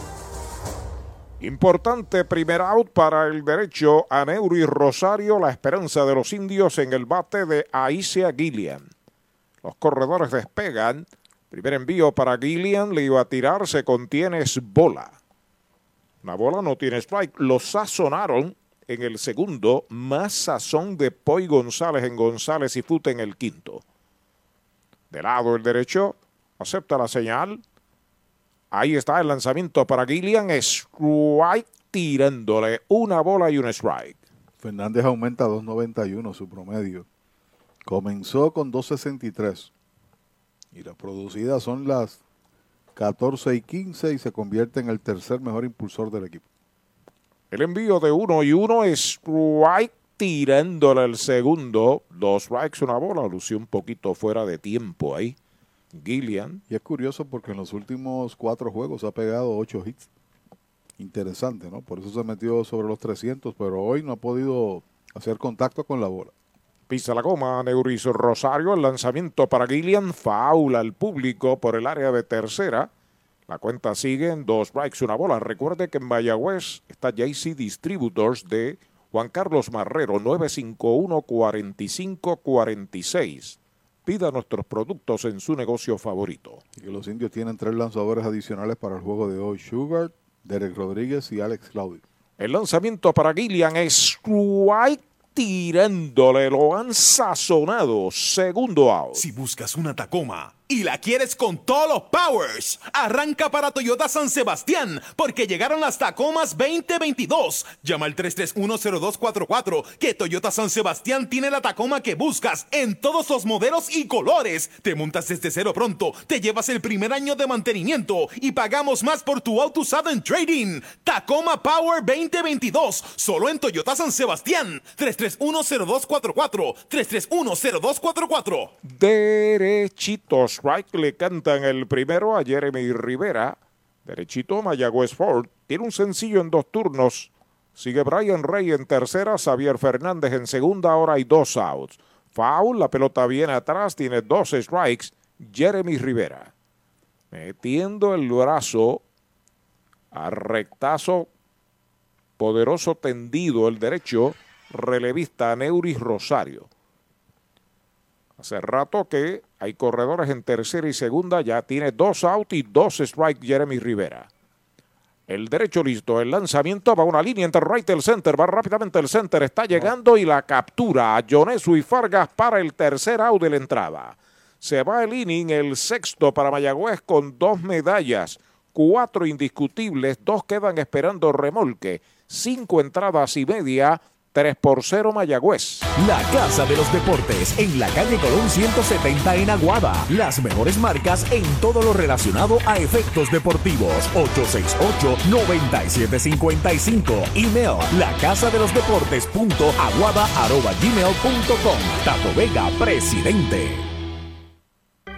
Importante primer out para el derecho a Neuri Rosario, la esperanza de los indios en el bate de Aicia Gillian. Los corredores despegan. Primer envío para Gillian, le iba a tirar, se contiene es bola. La bola no tiene strike. Lo sazonaron en el segundo, más sazón de Poi González en González y Fute en el quinto. De lado el derecho, acepta la señal, Ahí está el lanzamiento para Gillian. Strike tirándole una bola y un strike. Fernández aumenta a 2.91 su promedio. Comenzó con 2.63. Y las producidas son las 14 y 15 y se convierte en el tercer mejor impulsor del equipo. El envío de uno y uno, strike tirándole el segundo. Dos strikes, una bola. Lució un poquito fuera de tiempo ahí. Gillian. Y es curioso porque en los últimos cuatro juegos ha pegado ocho hits. Interesante, ¿no? Por eso se metió sobre los 300, pero hoy no ha podido hacer contacto con la bola. Pisa la goma, Neuris Rosario, el lanzamiento para Gillian, faula al público por el área de tercera. La cuenta sigue en dos strikes, una bola. Recuerde que en Mayagüez está JC Distributors de Juan Carlos Marrero, 951-4546 pida nuestros productos en su negocio favorito. Y que los indios tienen tres lanzadores adicionales para el juego de hoy, Sugar, Derek Rodríguez y Alex Claudio. El lanzamiento para Gillian es White tirándole, lo han sazonado, segundo out. Si buscas una Tacoma, y la quieres con todos los powers. Arranca para Toyota San Sebastián porque llegaron las Tacomas 2022. Llama al 3310244 que Toyota San Sebastián tiene la Tacoma que buscas en todos los modelos y colores. Te montas desde cero pronto, te llevas el primer año de mantenimiento y pagamos más por tu auto usado en trading. Tacoma Power 2022, solo en Toyota San Sebastián. 3310244 3310244 Derechito, strike le cantan el primero a Jeremy Rivera. Derechito, Mayagüez Ford. Tiene un sencillo en dos turnos. Sigue Brian Rey en tercera, Xavier Fernández en segunda, ahora hay dos outs. Foul, la pelota viene atrás, tiene dos strikes. Jeremy Rivera. Metiendo el brazo a rectazo poderoso tendido el derecho relevista Neuris Rosario. Hace rato que hay corredores en tercera y segunda, ya tiene dos out y dos strikes Jeremy Rivera. El derecho listo, el lanzamiento va a una línea entre right y el center, va rápidamente el center, está llegando y la captura a Jonesu y Fargas para el tercer out de la entrada. Se va el inning, el sexto para Mayagüez con dos medallas, cuatro indiscutibles, dos quedan esperando remolque, cinco entradas y media 3 por 0 Mayagüez. La Casa de los Deportes en la calle Colón 170 en Aguada. Las mejores marcas en todo lo relacionado a efectos deportivos. 868-9755. Email la casa de los deportes punto aguada arroba gmail punto com. Vega, presidente.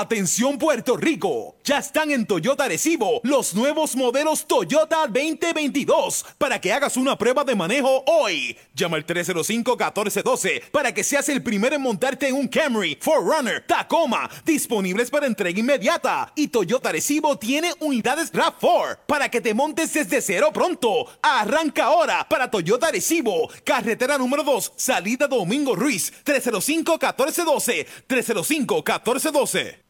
Atención Puerto Rico, ya están en Toyota Recibo los nuevos modelos Toyota 2022 para que hagas una prueba de manejo hoy. Llama al 305-1412 para que seas el primero en montarte en un Camry, Forerunner, Tacoma, disponibles para entrega inmediata. Y Toyota Recibo tiene unidades RAV4 para que te montes desde cero pronto. Arranca ahora para Toyota Recibo, carretera número 2, salida Domingo Ruiz, 305-1412, 305-1412.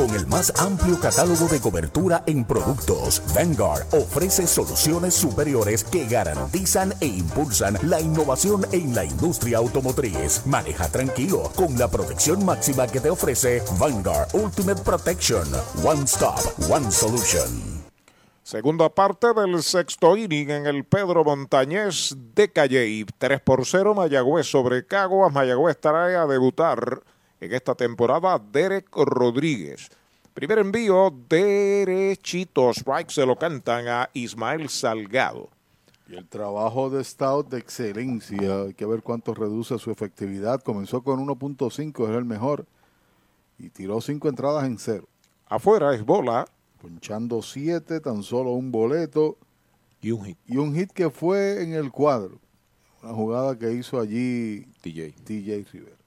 Con el más amplio catálogo de cobertura en productos, Vanguard ofrece soluciones superiores que garantizan e impulsan la innovación en la industria automotriz. Maneja tranquilo con la protección máxima que te ofrece Vanguard Ultimate Protection. One Stop, One Solution. Segunda parte del sexto inning en el Pedro Montañés de Calle. 3 por 0 Mayagüez sobre Caguas. Mayagüez trae a debutar en esta temporada Derek Rodríguez. Primer envío derechito, strike se lo cantan a Ismael Salgado. Y el trabajo de Stout de excelencia, hay que ver cuánto reduce su efectividad. Comenzó con 1.5, es el mejor. Y tiró cinco entradas en cero. Afuera es bola. Ponchando siete, tan solo un boleto. Y un hit. Y un hit que fue en el cuadro. Una jugada que hizo allí TJ. TJ Rivera.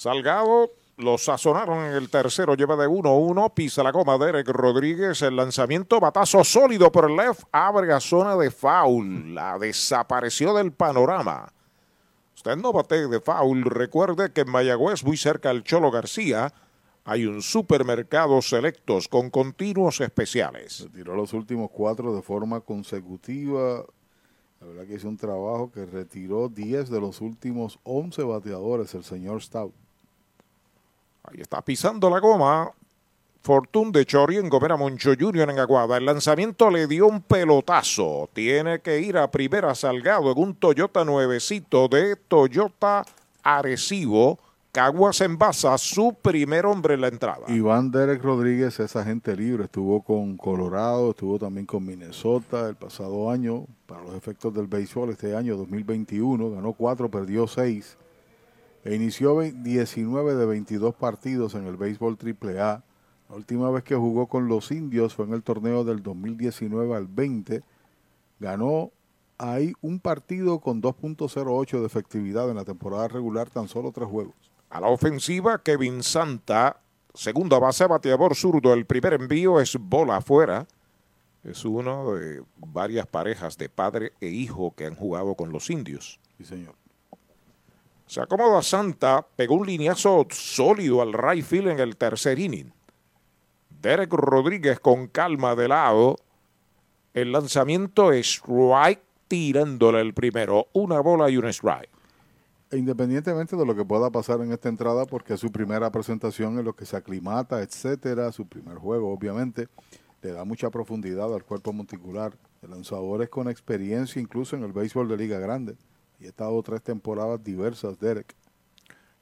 Salgado Lo sazonaron en el tercero, lleva de 1-1, pisa la goma Derek Rodríguez, el lanzamiento, batazo sólido por el left, abre a zona de foul, la desapareció del panorama. Usted no bate de foul, recuerde que en Mayagüez, muy cerca del Cholo García, hay un supermercado selectos con continuos especiales. Se tiró los últimos cuatro de forma consecutiva. La verdad que hizo un trabajo que retiró 10 de los últimos 11 bateadores el señor Stout. Ahí está pisando la goma. Fortune de Chori en Gomera Moncho Junior en Aguada. El lanzamiento le dio un pelotazo. Tiene que ir a primera Salgado en un Toyota nuevecito de Toyota Arecibo. Caguas envasa su primer hombre en la entrada. Iván Derek Rodríguez es agente libre. Estuvo con Colorado, estuvo también con Minnesota el pasado año. Para los efectos del béisbol, este año 2021, ganó cuatro, perdió seis e inició 19 de 22 partidos en el béisbol AAA. La última vez que jugó con los indios fue en el torneo del 2019 al 20. Ganó ahí un partido con 2.08 de efectividad en la temporada regular, tan solo tres juegos. A la ofensiva, Kevin Santa, segunda base, bateador zurdo. El primer envío es bola afuera. Es uno de varias parejas de padre e hijo que han jugado con los indios. Sí, señor. Se acomoda Santa, pegó un lineazo sólido al right field en el tercer inning. Derek Rodríguez con calma de lado. El lanzamiento strike tirándole el primero. Una bola y un strike. Independientemente de lo que pueda pasar en esta entrada, porque su primera presentación en lo que se aclimata, etcétera, su primer juego, obviamente, le da mucha profundidad al cuerpo monticular. El lanzador es con experiencia incluso en el béisbol de Liga Grande y ha estado tres temporadas diversas, Derek.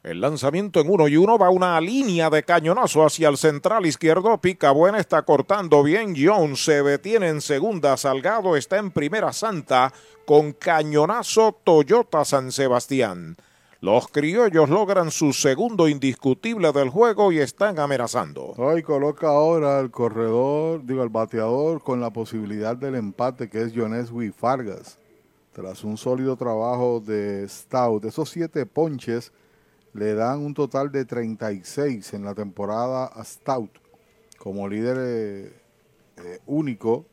El lanzamiento en uno y uno va una línea de cañonazo hacia el central izquierdo. Pica buena, está cortando bien. Jones se detiene en segunda. Salgado está en primera santa con cañonazo Toyota San Sebastián. Los criollos logran su segundo indiscutible del juego y están amenazando. Hoy coloca ahora el corredor, digo, el bateador con la posibilidad del empate que es Joneswi Fargas. Tras un sólido trabajo de Stout, esos siete ponches le dan un total de 36 en la temporada a Stout como líder eh, eh, único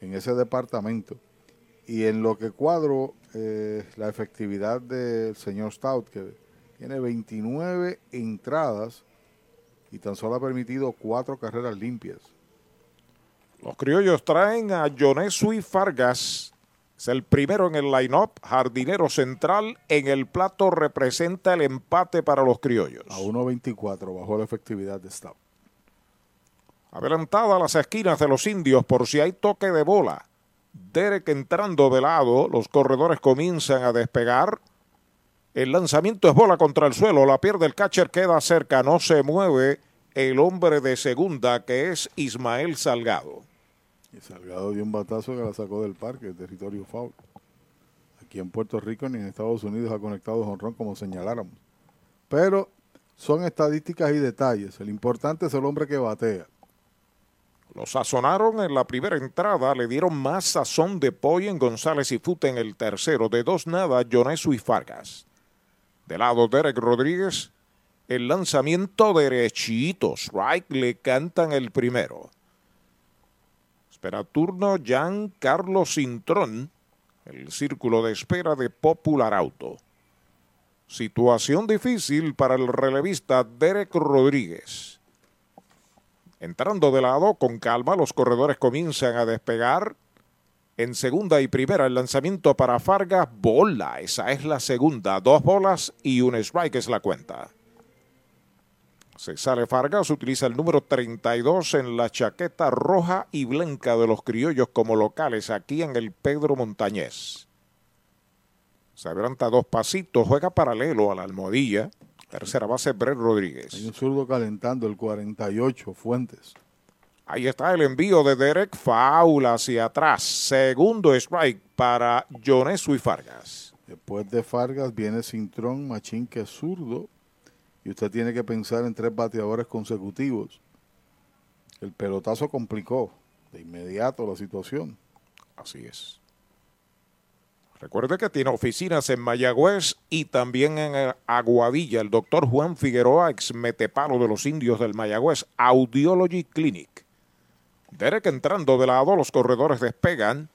en ese departamento. Y en lo que cuadro eh, la efectividad del señor Stout, que tiene 29 entradas y tan solo ha permitido cuatro carreras limpias. Los criollos traen a Jonesui Fargas. Es el primero en el line-up, jardinero central. En el plato representa el empate para los criollos. A 1.24 bajó la efectividad de Stout. Adelantada a las esquinas de los indios por si hay toque de bola. Derek entrando de lado, los corredores comienzan a despegar. El lanzamiento es bola contra el suelo, la pierde el catcher, queda cerca, no se mueve el hombre de segunda que es Ismael Salgado. Y Salgado dio un batazo que la sacó del parque, territorio foul. Aquí en Puerto Rico ni en Estados Unidos ha conectado jonrón como señaláramos. Pero son estadísticas y detalles. El importante es el hombre que batea. Lo sazonaron en la primera entrada, le dieron más sazón de pollo en González y Fute en el tercero. De dos nada, Jonesu y Fargas. De lado, Derek Rodríguez. El lanzamiento derechito. Strike le cantan el primero. Espera turno Jan Carlos Cintrón. El círculo de espera de Popular Auto. Situación difícil para el relevista Derek Rodríguez. Entrando de lado, con calma, los corredores comienzan a despegar. En segunda y primera, el lanzamiento para Fargas, bola. Esa es la segunda. Dos bolas y un strike es la cuenta. Se sale Fargas, utiliza el número 32 en la chaqueta roja y blanca de los criollos como locales aquí en el Pedro Montañés. Se adelanta dos pasitos, juega paralelo a la almohadilla. Tercera base, Brett Rodríguez. Hay un zurdo calentando el 48, Fuentes. Ahí está el envío de Derek Faul hacia atrás. Segundo strike para Jonesu y Fargas. Después de Fargas viene Cintrón, Machín que es zurdo. Y usted tiene que pensar en tres bateadores consecutivos. El pelotazo complicó de inmediato la situación. Así es. Recuerde que tiene oficinas en Mayagüez y también en Aguadilla. El doctor Juan Figueroa, ex metepalo de los indios del Mayagüez, Audiology Clinic. Derek entrando de lado, los corredores despegan.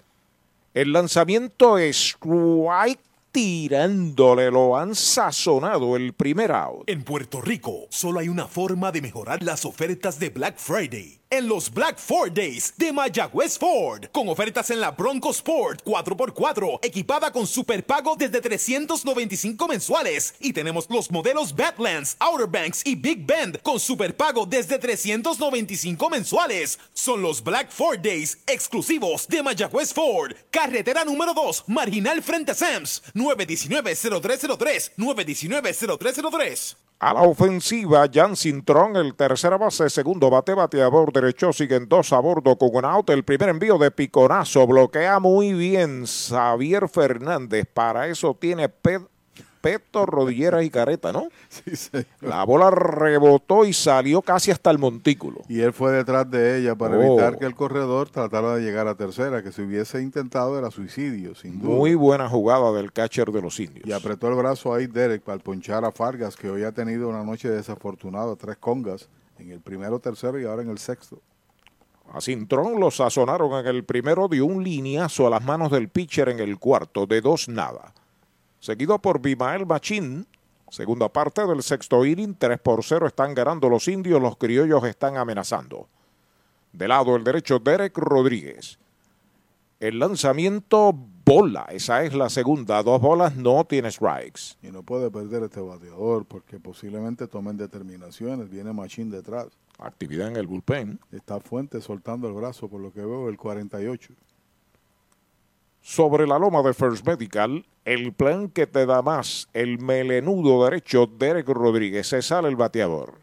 El lanzamiento es White tirándole, lo han sazonado el primer out. En Puerto Rico, solo hay una forma de mejorar las ofertas de Black Friday en los Black Ford Days de Mayagüez Ford. Con ofertas en la Bronco Sport 4x4, equipada con superpago desde 395 mensuales. Y tenemos los modelos Badlands, Outer Banks y Big Bend con superpago desde 395 mensuales. Son los Black Ford Days exclusivos de Mayagüez Ford. Carretera número 2, marginal frente a Sams. 919-0303. 919-0303. A la ofensiva, Jan Cintrón, el tercera base, segundo bate, bateador derecho, siguen dos a bordo con un out. El primer envío de piconazo bloquea muy bien Xavier Fernández. Para eso tiene Ped Peto, rodillera y careta, ¿no? Sí, señor. La bola rebotó y salió casi hasta el montículo. Y él fue detrás de ella para Oh. evitar que el corredor tratara de llegar a tercera, que si hubiese intentado era suicidio, sin duda. Muy buena jugada del catcher de los indios. Y apretó el brazo ahí Derek para ponchar a Fargas, que hoy ha tenido una noche desafortunada, tres congas, en el primero, tercero y ahora en el sexto. A Cintrón lo sazonaron en el primero, dio un lineazo a las manos del pitcher en el cuarto, de dos nada. Seguido por Bimael Machín. Segunda parte del sexto inning, 3 por 0 están ganando los indios, los criollos están amenazando. De lado el derecho, Derek Rodríguez. El lanzamiento bola, esa es la segunda. Dos bolas, no tiene strikes. Y no puede perder este bateador porque posiblemente tomen determinaciones. Viene Machín detrás. Actividad en el bullpen. Está Fuente soltando el brazo, por lo que veo, el 48. Sobre la loma de First Medical, el plan que te da más, el melenudo derecho, Derek Rodríguez. Se sale el bateador.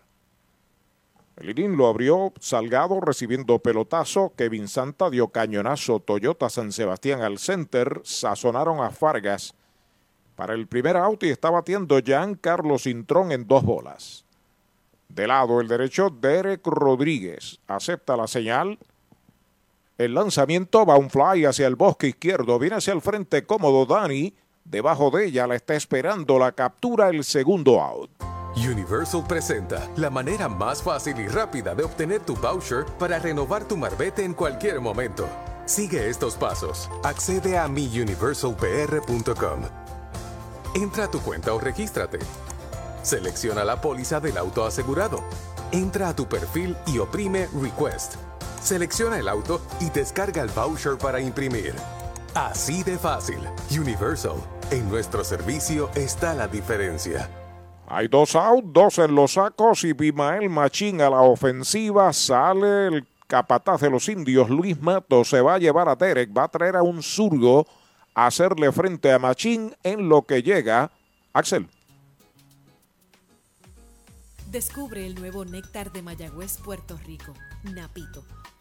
El inning lo abrió Salgado recibiendo pelotazo. Kevin Santa dio cañonazo. Toyota San Sebastián al center. Sazonaron a Fargas para el primer out y está batiendo Jan Carlos Intrón en dos bolas. De lado el derecho, Derek Rodríguez acepta la señal. El lanzamiento va un fly hacia el bosque izquierdo. Viene hacia el frente cómodo Dani. Debajo de ella la está esperando la captura el segundo out. Universal presenta la manera más fácil y rápida de obtener tu voucher para renovar tu marbete en cualquier momento. Sigue estos pasos. Accede a miuniversalpr.com. Entra a tu cuenta o regístrate. Selecciona la póliza del auto asegurado. Entra a tu perfil y oprime Request. Selecciona el auto y descarga el voucher para imprimir. Así de fácil. Universal. En nuestro servicio está la diferencia. Hay dos out, dos en los sacos y Bimael Machín a la ofensiva. Sale el capataz de los indios, Luis Mato. Se va a llevar a Derek. Va a traer a un zurdo a hacerle frente a Machín en lo que llega. Axel. Descubre el nuevo néctar de Mayagüez, Puerto Rico, Napito,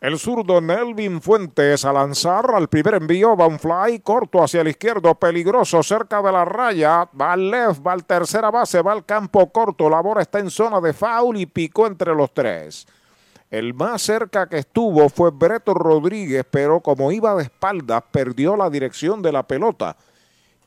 El zurdo Nelvin Fuentes a lanzar al primer envío, va un fly corto hacia el izquierdo, peligroso, cerca de la raya, va al left, va al tercera base, va al campo corto, la bola está en zona de foul y picó entre los tres. El más cerca que estuvo fue Breto Rodríguez, pero como iba de espaldas, perdió la dirección de la pelota.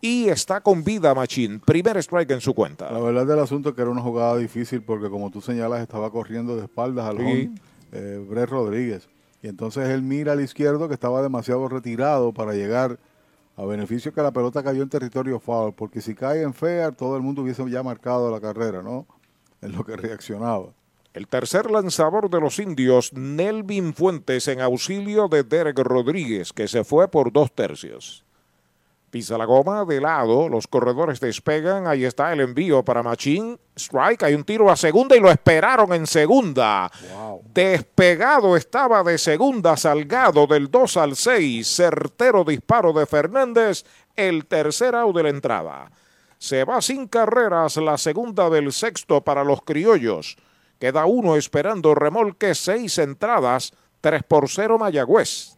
Y está con vida Machín. Primer strike en su cuenta. La verdad del asunto es que era una jugada difícil porque como tú señalas estaba corriendo de espaldas al Sí. home, eh, Rodríguez. Y entonces él mira al izquierdo que estaba demasiado retirado para llegar a beneficio que la pelota cayó en territorio foul. Porque si cae en fair, todo el mundo hubiese ya marcado la carrera, ¿no? En lo que reaccionaba. El tercer lanzador de los indios, Nelvin Fuentes, en auxilio de Derek Rodríguez, que se fue por dos tercios. Pisa la goma de lado, los corredores despegan, ahí está el envío para Machín. Strike, hay un tiro a segunda y lo esperaron en segunda. Despegado estaba de segunda, Salgado del 2 al 6. Certero disparo de Fernández, el tercer out de la entrada. Se va sin carreras la segunda del sexto para los criollos. Queda uno esperando remolque, seis entradas, 3 por 0 Mayagüez.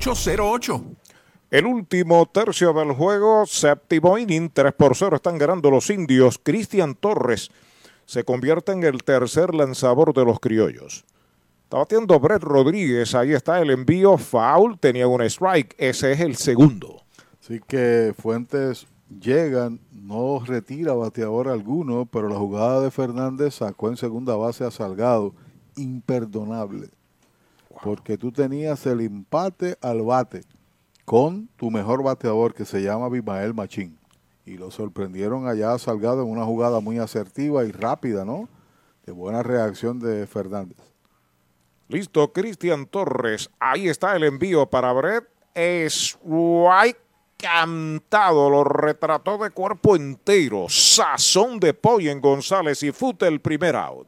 408-8808. El último tercio del juego, séptimo inning, 3 por 0 están ganando los indios. Cristian Torres se convierte en el tercer lanzador de los criollos. Está batiendo Brett Rodríguez, ahí está el envío, foul, tenía un strike, ese es el segundo. Así que Fuentes llegan, no retira bateador alguno, pero la jugada de Fernández sacó en segunda base a Salgado, imperdonable porque tú tenías el empate al bate con tu mejor bateador que se llama Bimael Machín. Y lo sorprendieron allá Salgado en una jugada muy asertiva y rápida, ¿no? De buena reacción de Fernández. Listo, Cristian Torres. Ahí está el envío para Brett. Es right cantado, lo retrató de cuerpo entero. Sazón de pollo en González y fute el primer out.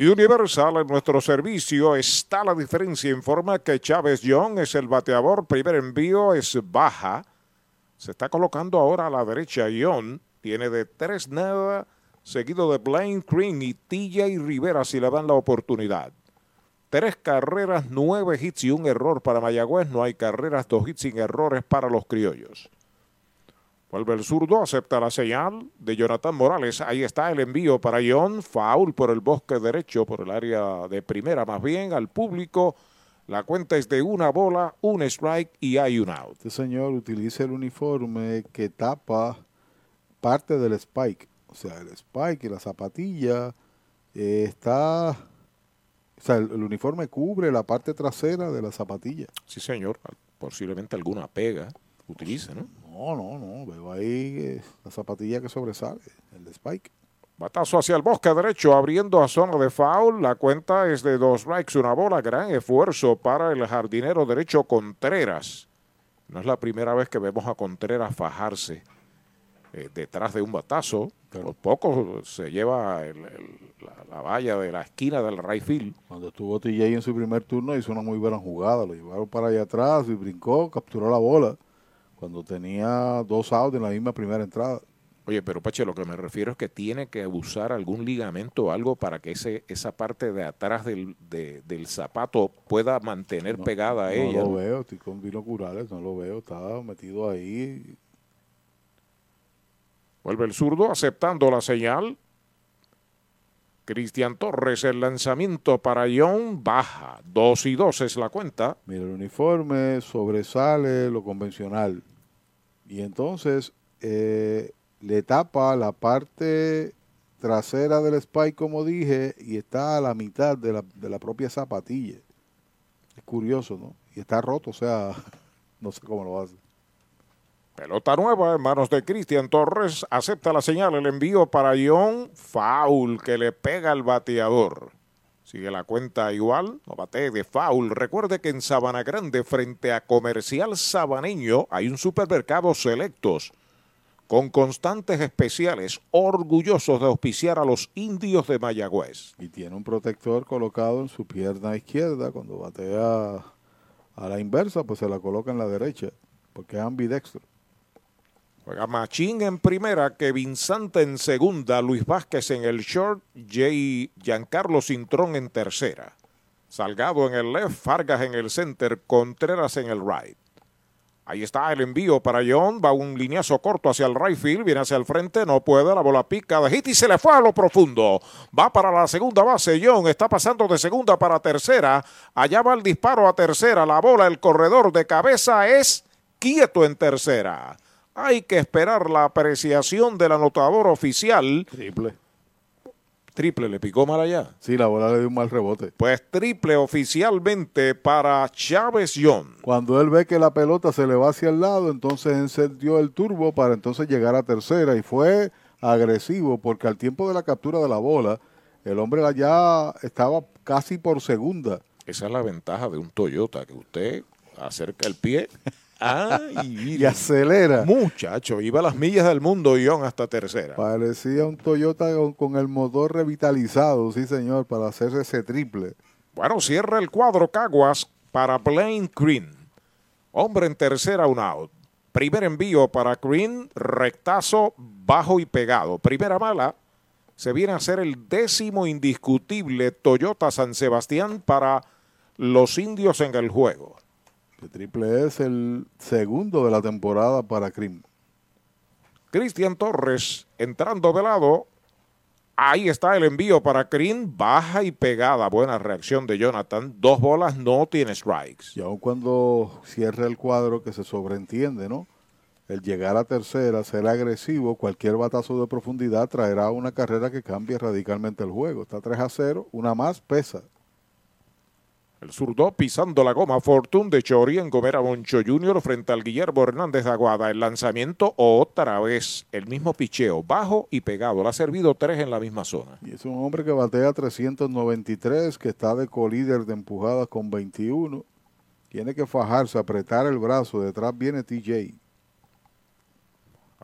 Universal en nuestro servicio está la diferencia. Informa que Chávez Young es el bateador. Primer envío es baja. Se está colocando ahora a la derecha. Young tiene de tres nada, seguido de Blaine Green y TJ Rivera si le dan la oportunidad. Tres carreras, nueve hits y un error para Mayagüez. No hay carreras, dos hits sin errores para los criollos. Vuelve el zurdo, acepta la señal de Jonathan Morales. Ahí está el envío para John. Foul por el bosque derecho, por el área de primera más bien, al público. La cuenta es de una bola, un strike y hay un out. Este señor utiliza el uniforme que tapa parte del spike. O sea, el spike y la zapatilla eh, está... O sea, el, el uniforme cubre la parte trasera de la zapatilla. Sí, señor. Posiblemente alguna pega utilice, ¿no? No, no, no. Veo ahí eh, la zapatilla que sobresale, el de Spike. Batazo hacia el bosque derecho, abriendo a zona de foul. La cuenta es de dos strikes, una bola. Gran esfuerzo para el jardinero derecho Contreras. No es la primera vez que vemos a Contreras fajarse eh, detrás de un batazo. Por poco se lleva el, el, la, la, valla de la esquina del right field. Cuando estuvo TJ en su primer turno hizo una muy buena jugada. Lo llevaron para allá atrás y brincó, capturó la bola cuando tenía dos outs en la misma primera entrada. Oye, pero Pache, lo que me refiero es que tiene que usar algún ligamento o algo para que ese, esa parte de atrás del, de, del zapato pueda mantener no, pegada a no ella. No lo veo, estoy con binoculares, no lo veo, está metido ahí. Vuelve el zurdo aceptando la señal. Cristian Torres, el lanzamiento para John baja. Dos y dos es la cuenta. Mira, el uniforme sobresale lo convencional. Y entonces eh, le tapa la parte trasera del spike, como dije, y está a la mitad de la, de la propia zapatilla. Es curioso, ¿no? Y está roto, o sea, no sé cómo lo hace. Pelota nueva en manos de Cristian Torres. Acepta la señal, el envío para John. Foul que le pega al bateador. Sigue la cuenta igual, no bate de foul. Recuerde que en Sabana Grande, frente a Comercial Sabaneño, hay un supermercado selectos con constantes especiales, orgullosos de auspiciar a los indios de Mayagüez. Y tiene un protector colocado en su pierna izquierda. Cuando batea a la inversa, pues se la coloca en la derecha, porque es ambidextro. Juega Machín en primera, Kevin Santa en segunda, Luis Vázquez en el short, Jay Giancarlo Cintrón en tercera. Salgado en el left, Fargas en el center, Contreras en el right. Ahí está el envío para John, va un lineazo corto hacia el right field, viene hacia el frente, no puede, la bola pica de hit y se le fue a lo profundo. Va para la segunda base, John está pasando de segunda para tercera, allá va el disparo a tercera, la bola, el corredor de cabeza es quieto en tercera. Hay que esperar la apreciación del anotador oficial. Triple. Triple, le picó mal allá. Sí, la bola le dio un mal rebote. Pues triple oficialmente para Chávez John. Cuando él ve que la pelota se le va hacia el lado, entonces encendió el turbo para entonces llegar a tercera y fue agresivo porque al tiempo de la captura de la bola, el hombre ya estaba casi por segunda. Esa es la ventaja de un Toyota, que usted acerca el pie Ay, y acelera. Muchacho, iba a las millas del mundo John hasta tercera. Parecía un Toyota con, con, el motor revitalizado, sí señor, para hacer ese triple. Bueno, cierra el cuadro Caguas para Blaine Green. Hombre en tercera, un out. Primer envío para Green, rectazo, bajo y pegado. Primera mala, se viene a hacer el décimo indiscutible Toyota San Sebastián para los indios en el juego. El triple es el segundo de la temporada para Crim. Cristian Torres entrando de lado. Ahí está el envío para Crim. Baja y pegada. Buena reacción de Jonathan. Dos bolas no tiene strikes. Y aun cuando cierre el cuadro que se sobreentiende, ¿no? El llegar a tercera, ser agresivo, cualquier batazo de profundidad traerá una carrera que cambie radicalmente el juego. Está 3 a 0, una más pesa. El zurdo pisando la goma Fortune de Chori en Gomera Moncho Jr. frente al Guillermo Hernández de Aguada. El lanzamiento otra vez, el mismo picheo, bajo y pegado. Le ha servido tres en la misma zona. Y es un hombre que batea 393, que está de colíder de empujadas con 21. Tiene que fajarse, apretar el brazo. Detrás viene TJ.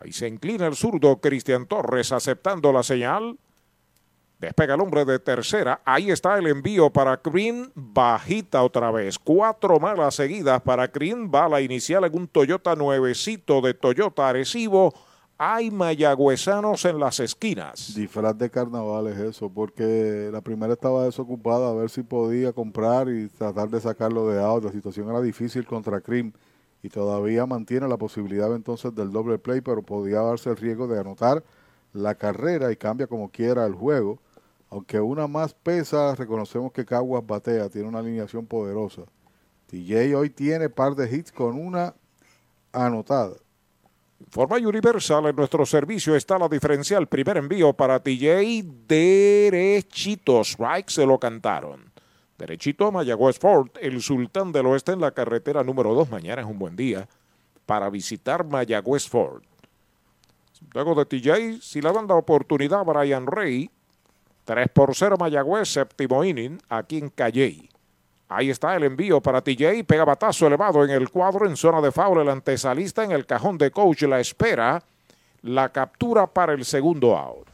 Ahí se inclina el zurdo Cristian Torres aceptando la señal. Despega el hombre de tercera. Ahí está el envío para Green. Bajita otra vez. Cuatro malas seguidas para Green. Bala inicial en un Toyota nuevecito de Toyota Arecibo. Hay mayagüezanos en las esquinas. Disfraz de carnaval es eso, porque la primera estaba desocupada a ver si podía comprar y tratar de sacarlo de out. La situación era difícil contra Cream y todavía mantiene la posibilidad entonces del doble play, pero podía darse el riesgo de anotar la carrera y cambia como quiera el juego. Aunque una más pesa, reconocemos que Caguas batea, tiene una alineación poderosa. TJ hoy tiene par de hits con una anotada. Forma Universal, en nuestro servicio está la diferencial. Primer envío para TJ, derechito. Strike se lo cantaron. Derechito a Mayagüez Ford, el sultán del oeste en la carretera número 2. Mañana es un buen día para visitar Mayagüez Ford. Luego de TJ, si le dan la oportunidad a Brian Rey, 3 por 0 Mayagüez, séptimo inning, aquí en Calley. Ahí está el envío para TJ, pega batazo elevado en el cuadro en zona de foul, el antesalista en el cajón de coach la espera, la captura para el segundo out.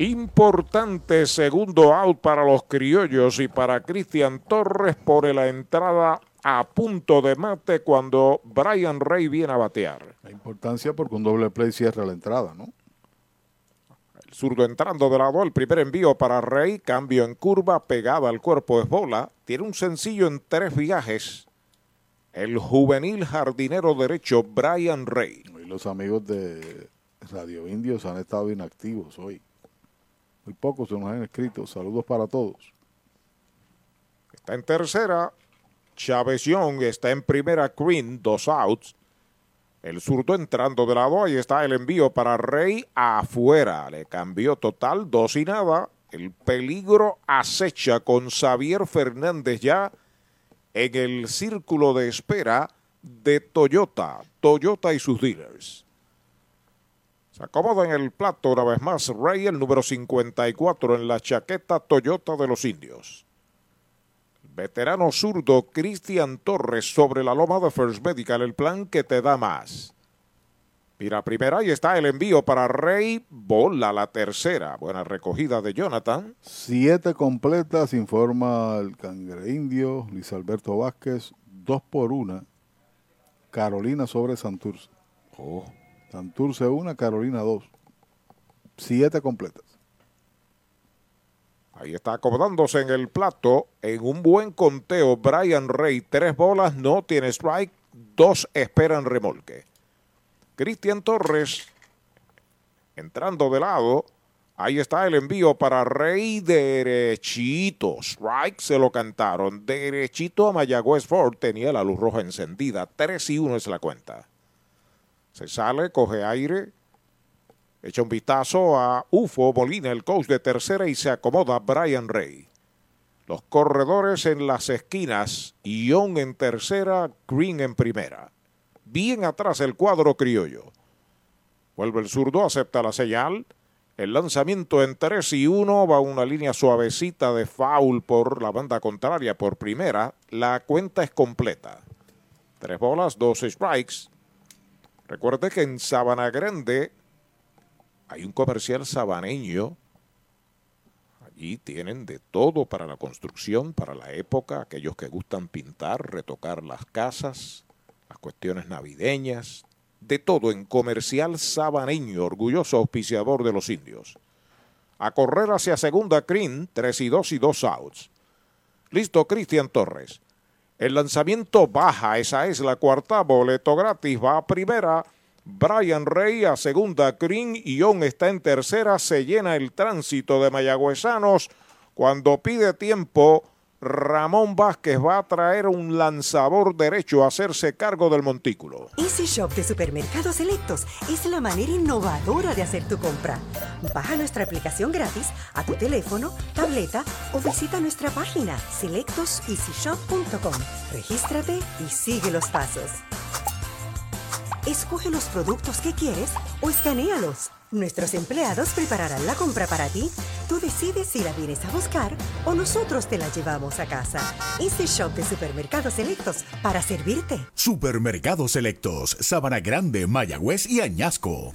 Importante segundo out para los criollos y para Cristian Torres por la entrada a punto de mate cuando Brian Rey viene a batear. La importancia porque un doble play cierra la entrada, ¿no? El zurdo entrando de lado, el primer envío para Rey, cambio en curva, pegada al cuerpo es bola. Tiene un sencillo en tres viajes. El juvenil jardinero derecho Brian Rey. Y los amigos de Radio Indios han estado inactivos hoy. Muy pocos se nos han escrito. Saludos para todos. Está en tercera. Chávez Young está en primera. Green, dos outs. El zurdo entrando de lado. Ahí está el envío para Rey afuera. Le cambió total, dos y nada. El peligro acecha con Xavier Fernández ya en el círculo de espera de Toyota. Toyota y sus dealers. Se acomoda en el plato una vez más Rey, el número 54 en la chaqueta Toyota de los Indios. Veterano zurdo Cristian Torres sobre la loma de First Medical, el plan que te da más. Mira, primera, ahí está el envío para Rey, bola la tercera. Buena recogida de Jonathan. Siete completas, informa el cangre indio, Luis Alberto Vázquez, dos por una. Carolina sobre Santurce. Oh. Santurce una, Carolina dos. siete completas. Ahí está acomodándose en el plato en un buen conteo. Brian Rey, tres bolas, no tiene strike, dos esperan remolque. Cristian Torres entrando de lado. Ahí está el envío para Rey derechito. Strike se lo cantaron. Derechito a Mayagüez Ford. Tenía la luz roja encendida. 3 y 1 es la cuenta. Se sale, coge aire. Echa un vistazo a Ufo Molina, el coach de tercera, y se acomoda Brian Rey. Los corredores en las esquinas. Young en tercera, Green en primera. Bien atrás el cuadro criollo. Vuelve el zurdo, acepta la señal. El lanzamiento en 3 y 1 va una línea suavecita de foul por la banda contraria por primera. La cuenta es completa. Tres bolas, dos strikes. Recuerde que en Sabana Grande hay un comercial sabaneño. Allí tienen de todo para la construcción, para la época, aquellos que gustan pintar, retocar las casas, las cuestiones navideñas, de todo en comercial sabaneño, orgulloso auspiciador de los indios. A correr hacia segunda Green, 3 y 2 y 2 outs. Listo, Cristian Torres. El lanzamiento baja, esa es la cuarta, boleto gratis, va a primera. Brian Rey a segunda, Green, Ion está en tercera, se llena el tránsito de mayagüezanos. Cuando pide tiempo, Ramón Vázquez va a traer un lanzador derecho a hacerse cargo del montículo. Easy Shop de Supermercados Selectos es la manera innovadora de hacer tu compra. Baja nuestra aplicación gratis a tu teléfono, tableta o visita nuestra página selectoseasyshop.com. Regístrate y sigue los pasos. Escoge los productos que quieres o escanealos. Nuestros empleados prepararán la compra para ti. Tú decides si la vienes a buscar o nosotros te la llevamos a casa. Easy Shop de Supermercados Selectos para servirte. Supermercados Selectos, Sabana Grande, Mayagüez y Añasco.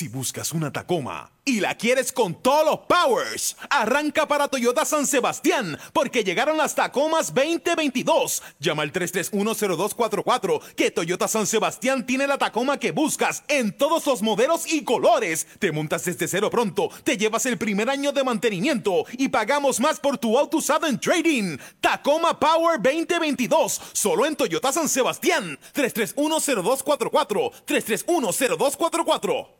Si buscas una Tacoma y la quieres con todos los powers, arranca para Toyota San Sebastián, porque llegaron las Tacomas 2022. Llama al 3310244, que Toyota San Sebastián tiene la Tacoma que buscas en todos los modelos y colores. Te montas desde cero pronto, te llevas el primer año de mantenimiento y pagamos más por tu auto usado en trading. Tacoma Power 2022, solo en Toyota San Sebastián. 3310244, 3310244.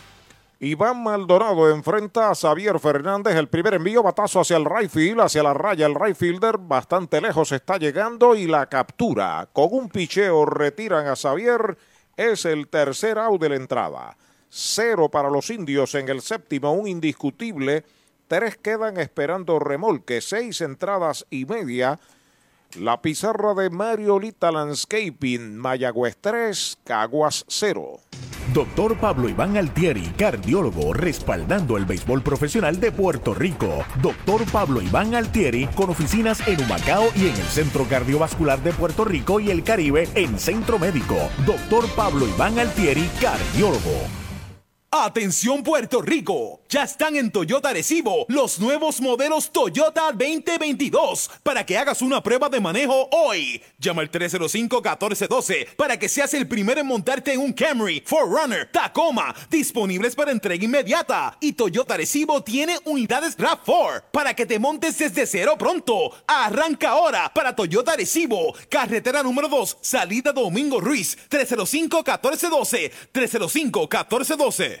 Iván Maldonado enfrenta a Xavier Fernández. El primer envío, batazo hacia el right field, hacia la raya. El right fielder bastante lejos está llegando y la captura. Con un picheo retiran a Xavier. Es el tercer out de la entrada. Cero para los indios en el séptimo, un indiscutible. Tres quedan esperando remolque. Seis entradas y media. La pizarra de Mariolita Landscaping, Mayagüez 3, Caguas 0. Doctor Pablo Iván Altieri, cardiólogo, respaldando el béisbol profesional de Puerto Rico. Doctor Pablo Iván Altieri, con oficinas en Humacao y en el Centro Cardiovascular de Puerto Rico y el Caribe en Centro Médico. Doctor Pablo Iván Altieri, cardiólogo. Atención Puerto Rico, Ya están en Toyota Arecibo los nuevos modelos Toyota 2022 para que hagas una prueba de manejo hoy. Llama al 305-1412 para que seas el primero en montarte en un Camry, Forerunner, Tacoma, disponibles para entrega inmediata. Y Toyota Arecibo tiene unidades RAV4 para que te montes desde cero pronto. Arranca ahora para Toyota Arecibo, carretera número 2, salida Domingo Ruiz, 305-1412, 305-1412.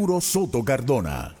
Soto Cardona.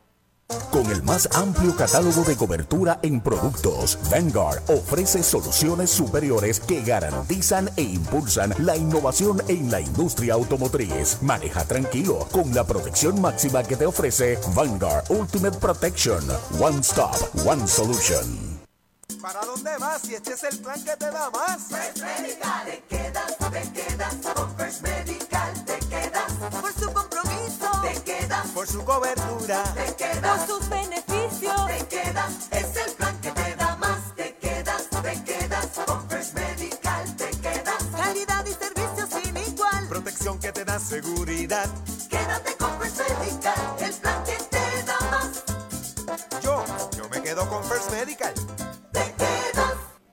Con el más amplio catálogo de cobertura en productos, Vanguard ofrece soluciones superiores que garantizan e impulsan la innovación en la industria automotriz. Maneja tranquilo con la protección máxima que te ofrece Vanguard Ultimate Protection. One Stop, One Solution. ¿Para dónde vas si este es el plan que te da más? First Medical, te quedas, te quedas. Con First Medical te quedas. Por su te quedas. Por su cobertura, te quedas. Por sus beneficios, te quedas. Es el plan que te da más. Te quedas, te quedas. Con First Medical te quedas. Calidad y servicio sin igual. protección que te da seguridad. Quédate con First Medical, el plan que te da más. Yo, yo me quedo con First Medical.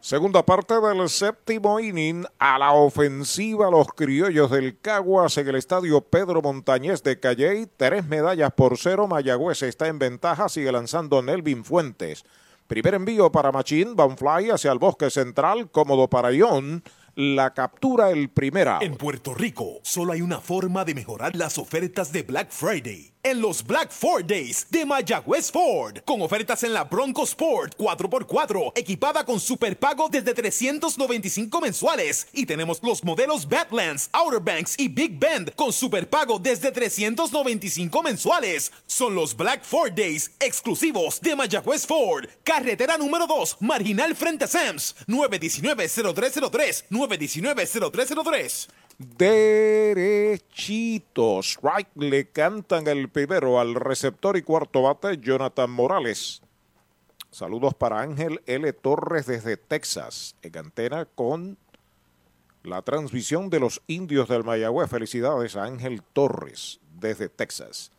Segunda parte del séptimo inning a la ofensiva los criollos del Caguas en el estadio Pedro Montañez de Calley. Tres medallas por cero. Mayagüez está en ventaja. Sigue lanzando Nelvin Fuentes. Primer envío para Machín. Fly hacia el bosque central. Cómodo para Ion. La captura el primera. En Puerto Rico, solo hay una forma de mejorar las ofertas de Black Friday. En los Black Ford Days de Mayagüez Ford, con ofertas en la Bronco Sport 4x4, equipada con superpago desde 395 mensuales. Y tenemos los modelos Badlands, Outer Banks y Big Bend con superpago desde 395 mensuales. Son los Black Ford Days exclusivos de Mayagüez Ford. Carretera número 2, marginal frente a Sams, 919-0303, 919-0303. Derechito. Strike le cantan el primero al receptor y cuarto bate Jonathan Morales. Saludos para Ángel L. Torres desde Texas, en antena con la transmisión de los indios del Mayagüez. Felicidades a Ángel Torres desde Texas.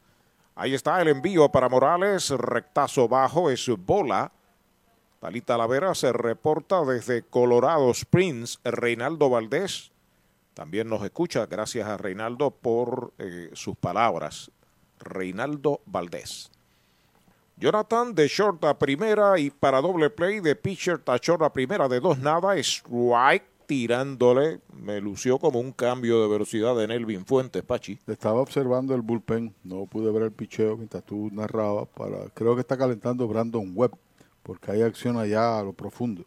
Ahí está el envío para Morales, rectazo bajo, es bola. Talita Lavera se reporta desde Colorado Springs, Reinaldo Valdés. También nos escucha, gracias a Reinaldo por eh, sus palabras. Reinaldo Valdés. Jonathan de short a primera y para doble play de pitcher a short a primera de dos nada. Strike tirándole. Me lució como un cambio de velocidad de Nelvin Fuentes, Pachi. Estaba observando el bullpen. No pude ver el picheo mientras tú narrabas. Para, creo que está calentando Brandon Webb porque hay acción allá a lo profundo.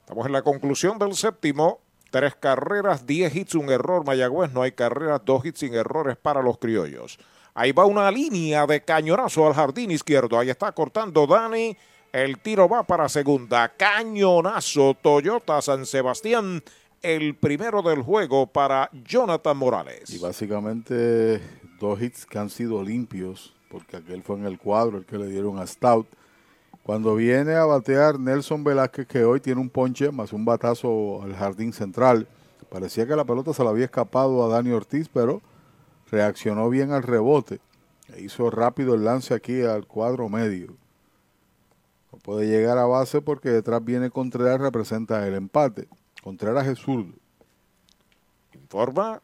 Estamos en la conclusión del séptimo. Tres carreras, diez hits, un error. Mayagüez no hay carreras, dos hits sin errores para los criollos. Ahí va una línea de cañonazo al jardín izquierdo. Ahí está cortando Dani. El tiro va para segunda. Cañonazo Toyota San Sebastián. El primero del juego para Jonathan Morales. Y básicamente dos hits que han sido limpios, porque aquel fue en el cuadro el que le dieron a Stout. Cuando viene a batear Nelson Velázquez, que hoy tiene un ponche más un batazo al jardín central, parecía que la pelota se la había escapado a Dani Ortiz, pero reaccionó bien al rebote. E hizo rápido el lance aquí al cuadro medio. No puede llegar a base porque detrás viene Contreras, representa el empate. Contreras es zurdo. Informa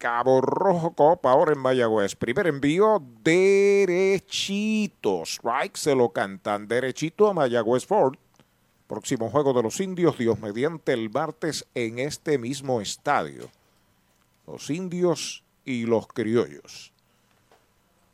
Cabo Rojo Copa ahora en Mayagüez. Primer envío derechito. Strike se lo cantan derechito a Mayagüez Ford. Próximo juego de los indios, Dios mediante el martes en este mismo estadio. Los indios y los criollos.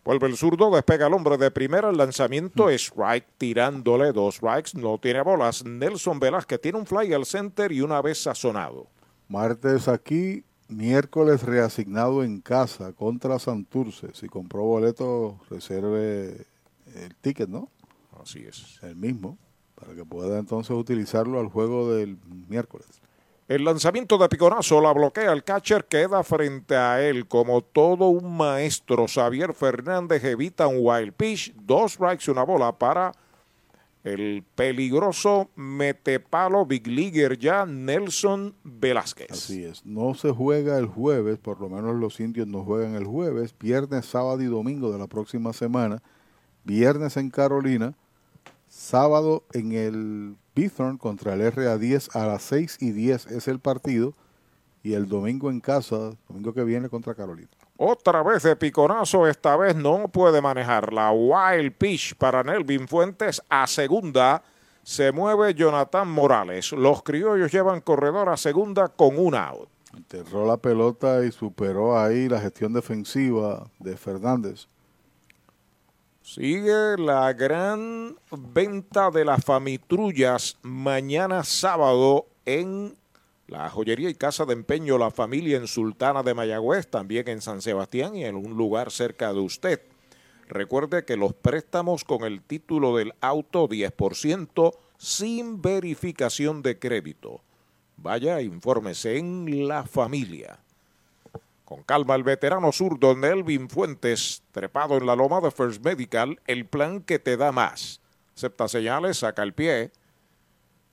Vuelve el zurdo, despega el hombre de primera, el lanzamiento es strike, tirándole dos strikes, no tiene bolas. Nelson Velázquez tiene un fly al center y una vez sazonado. Martes aquí, miércoles reasignado en casa contra Santurce. Si compró boleto, reserve el ticket, ¿no? Así es. El mismo, para que pueda entonces utilizarlo al juego del miércoles. El lanzamiento de piconazo la bloquea el catcher, queda frente a él como todo un maestro. Xavier Fernández evita un wild pitch, dos strikes y una bola para el peligroso metepalo Big Leaguer ya Nelson Velázquez. Así es, no se juega el jueves, por lo menos los indios no juegan el jueves, viernes, sábado y domingo de la próxima semana, viernes en Carolina, sábado en el Bithorn contra el RA10 a las 6 y 10 es el partido y el domingo en casa, domingo que viene contra Carolina. Otra vez de piconazo, esta vez no puede manejar la wild pitch para Nelvin Fuentes a segunda. Se mueve Jonathan Morales. Los criollos llevan corredor a segunda con un out. Enterró la pelota y superó ahí la gestión defensiva de Fernández. Sigue la gran venta de las famitrullas mañana sábado en la joyería y casa de empeño La Familia en Sultana de Mayagüez, también en San Sebastián y en un lugar cerca de usted. Recuerde que los préstamos con el título del auto 10% sin verificación de crédito. Vaya, infórmese en La Familia. Con calma, el veterano zurdo Nelvin Fuentes, trepado en la loma de First Medical, el plan que te da más. Acepta señales, saca el pie.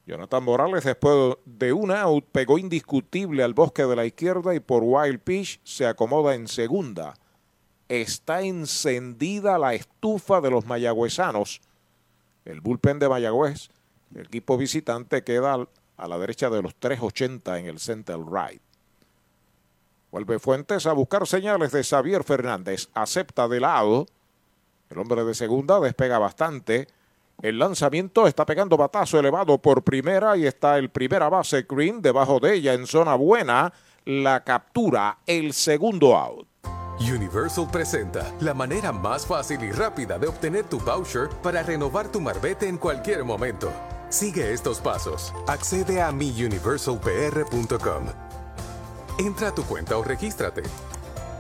Jonathan Morales, después de un out, pegó indiscutible al bosque de la izquierda y por wild pitch se acomoda en segunda. Está encendida la estufa de los mayagüezanos. El bullpen de Mayagüez, el equipo visitante queda a la derecha de los 380 en el center right. Vuelve Fuentes a buscar señales de Xavier Fernández. Acepta de lado. El hombre de segunda despega bastante. El lanzamiento está pegando batazo elevado por primera y está el primera base Green debajo de ella en zona buena. La captura, el segundo out. Universal presenta la manera más fácil y rápida de obtener tu voucher para renovar tu marbete en cualquier momento. Sigue estos pasos. Accede a miuniversalpr.com. Entra a tu cuenta o regístrate.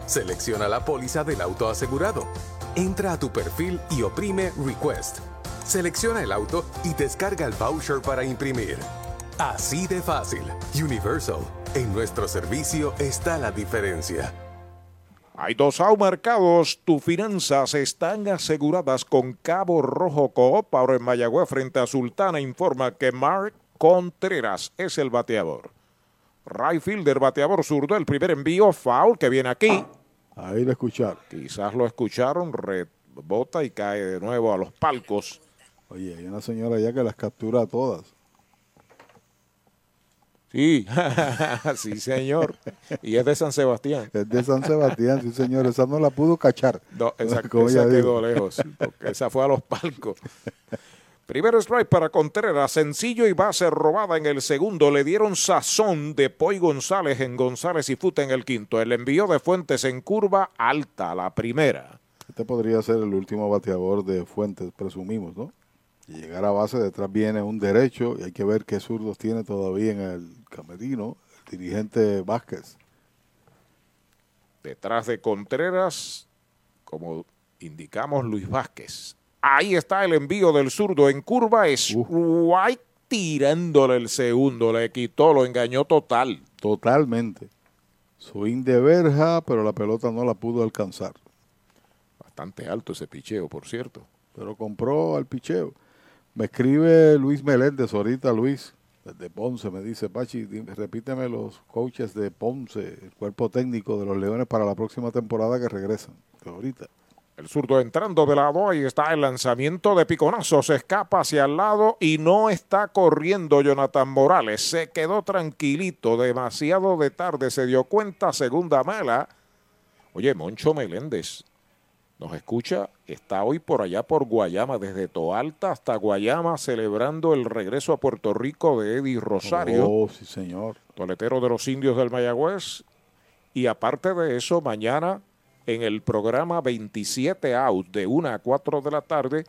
Selecciona la póliza del auto asegurado. Entra a tu perfil y oprime Request. Selecciona el auto y descarga el voucher para imprimir. Así de fácil. Universal. En nuestro servicio está la diferencia. Hay dos out marcados. Tus finanzas están aseguradas con Cabo Rojo Coop. Ahora en Mayagüez frente a Sultana informa que Mark Contreras es el bateador. Right fielder, bateador zurdo, el primer envío, foul que viene aquí. Ahí lo escucharon. Quizás lo escucharon, rebota y cae de nuevo a los palcos. Oye, hay una señora allá que las captura a todas. Sí, sí, señor. Y es de San Sebastián. Es de San Sebastián, sí, señor. Esa no la pudo cachar. No, exacto. Esa quedó lejos. Porque esa fue a los palcos. Primer strike para Contreras, sencillo y base robada en el segundo. Le dieron sazón de Poy González en González y Futa en el quinto. El envío de Fuentes en curva alta, la primera. Este podría ser el último bateador de Fuentes, presumimos, ¿no? Y llegar a base, detrás viene un derecho y hay que ver qué zurdos tiene todavía en el camerino el dirigente Vázquez. Detrás de Contreras, como indicamos, Luis Vázquez. Ahí está el envío del zurdo en curva. Es White tirándole el segundo. Le quitó, lo engañó total. Totalmente. Swing de verja, pero la pelota no la pudo alcanzar. Bastante alto ese picheo, por cierto. Pero compró al picheo. Me escribe Luis Meléndez ahorita, Luis, desde Ponce, me dice, Pachi, repíteme los coaches de Ponce, el cuerpo técnico de los Leones para la próxima temporada que regresan. Ahorita. El zurdo entrando de lado, ahí está el lanzamiento de piconazo, se escapa hacia el lado y no está corriendo Jonathan Morales. Se quedó tranquilito, demasiado de tarde, se dio cuenta, segunda mala. Oye, Moncho Meléndez nos escucha, está hoy por allá por Guayama, desde Toalta hasta Guayama, celebrando el regreso a Puerto Rico de Eddie Rosario. Oh, sí, señor. Toletero de los indios del Mayagüez. Y aparte de eso, mañana en el programa 27 Out de 1 a 4 de la tarde,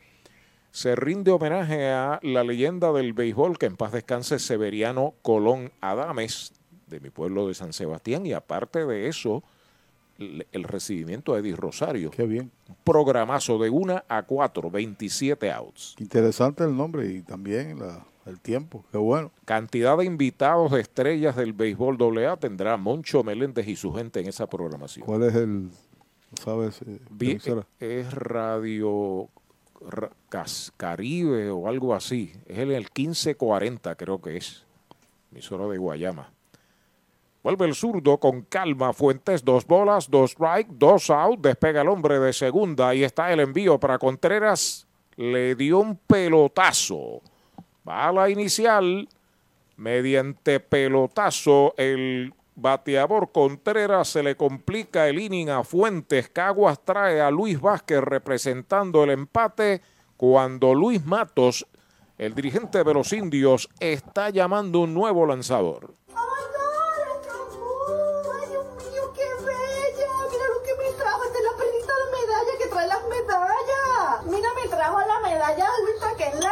se rinde homenaje a la leyenda del béisbol, que en paz descanse Severiano Colón Adames, de mi pueblo de San Sebastián. Y aparte de eso, el, recibimiento a Eddie Rosario. Qué bien. Programazo de 1 a 4, 27 outs. Interesante el nombre y también la- el tiempo. Qué bueno. Cantidad de invitados de estrellas del béisbol AA tendrá Moncho Meléndez y su gente en esa programación. ¿Cuál es el, sabes, eh, Vi- emisora? es Radio Caribe o algo así. Es el, el 1540 creo que es. Emisora de Guayama. Vuelve el zurdo con calma. Fuentes, dos bolas, dos strike, dos out. Despega el hombre de segunda. Ahí está el envío para Contreras. Le dio un pelotazo. Bala inicial. Mediante pelotazo, el bateador Contreras se le complica el inning a Fuentes. Caguas trae a Luis Vázquez representando el empate cuando Luis Matos, el dirigente de los indios, está llamando un nuevo lanzador.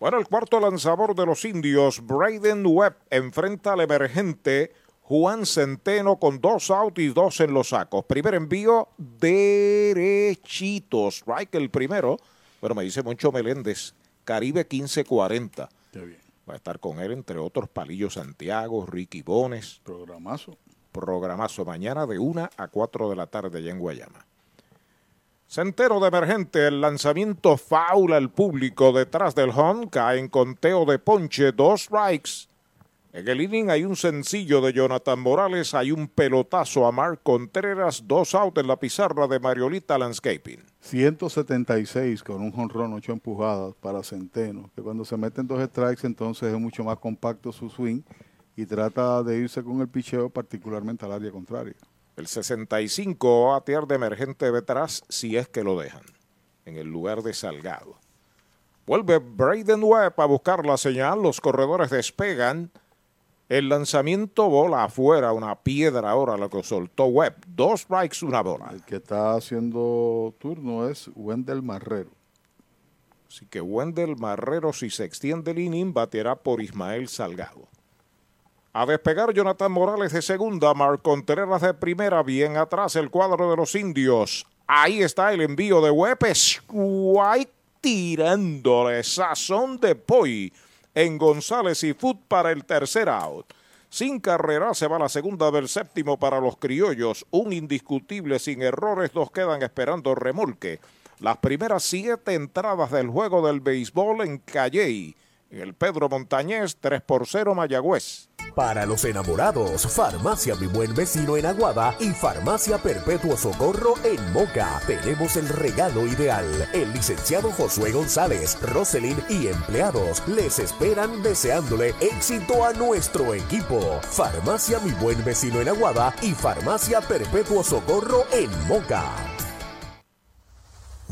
Bueno, el cuarto lanzador de los indios, Braden Webb, enfrenta al emergente Juan Centeno con dos out y dos en los sacos. Primer envío derechito. Strike el primero. Bueno, me dice Moncho Meléndez, Caribe 1540. Va a estar con él, entre otros, Palillo Santiago, Ricky Bones. Programazo. Programazo mañana de 1 a 4 de la tarde allá en Guayama. Centero de emergente, el lanzamiento faula al público detrás del home, cae en conteo de ponche, dos strikes. En el inning hay un sencillo de Jonathan Morales, hay un pelotazo a Mark Contreras, dos out en la pizarra de Mariolita Landscaping. 176 con un jonrón, ocho empujadas para Centeno, que cuando se meten dos strikes entonces es mucho más compacto su swing y trata de irse con el picheo particularmente al área contraria. El 65 va a batear de emergente detrás si es que lo dejan, en el lugar de Salgado. Vuelve Braden Webb a buscar la señal, los corredores despegan. El lanzamiento bola afuera, una piedra ahora lo que soltó Webb. Dos strikes, una bola. El que está haciendo turno es Wendell Marrero. Así que Wendell Marrero, si se extiende el inning, baterá por Ismael Salgado. A despegar Jonathan Morales de segunda, Marc Contreras de primera, bien atrás el cuadro de los indios. Ahí está el envío de Wepes. White tirándole sazón de Poi en González y Foot para el tercer out. Sin carrera se va la segunda del séptimo para los criollos. Un indiscutible sin errores. Dos quedan esperando remolque. Las primeras siete entradas del juego del béisbol en Calley. El Pedro Montañez 3 por 0 Mayagüez. Para los enamorados, Farmacia Mi Buen Vecino en Aguada y Farmacia Perpetuo Socorro en Moca. Tenemos el regalo ideal. El licenciado Josué González, Roselyn y empleados les esperan deseándole éxito a nuestro equipo. Farmacia Mi Buen Vecino en Aguada y Farmacia Perpetuo Socorro en Moca.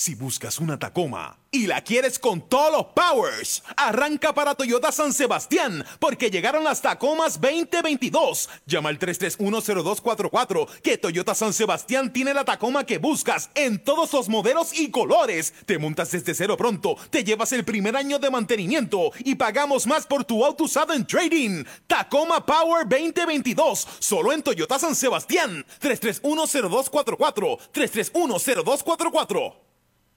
Si buscas una Tacoma y la quieres con todos los powers, arranca para Toyota San Sebastián porque llegaron las Tacomas 2022. Llama al 3310244 que Toyota San Sebastián tiene la Tacoma que buscas en todos los modelos y colores. Te montas desde cero pronto, te llevas el primer año de mantenimiento y pagamos más por tu auto usado en trading. Tacoma Power 2022, solo en Toyota San Sebastián. 3310244 3310244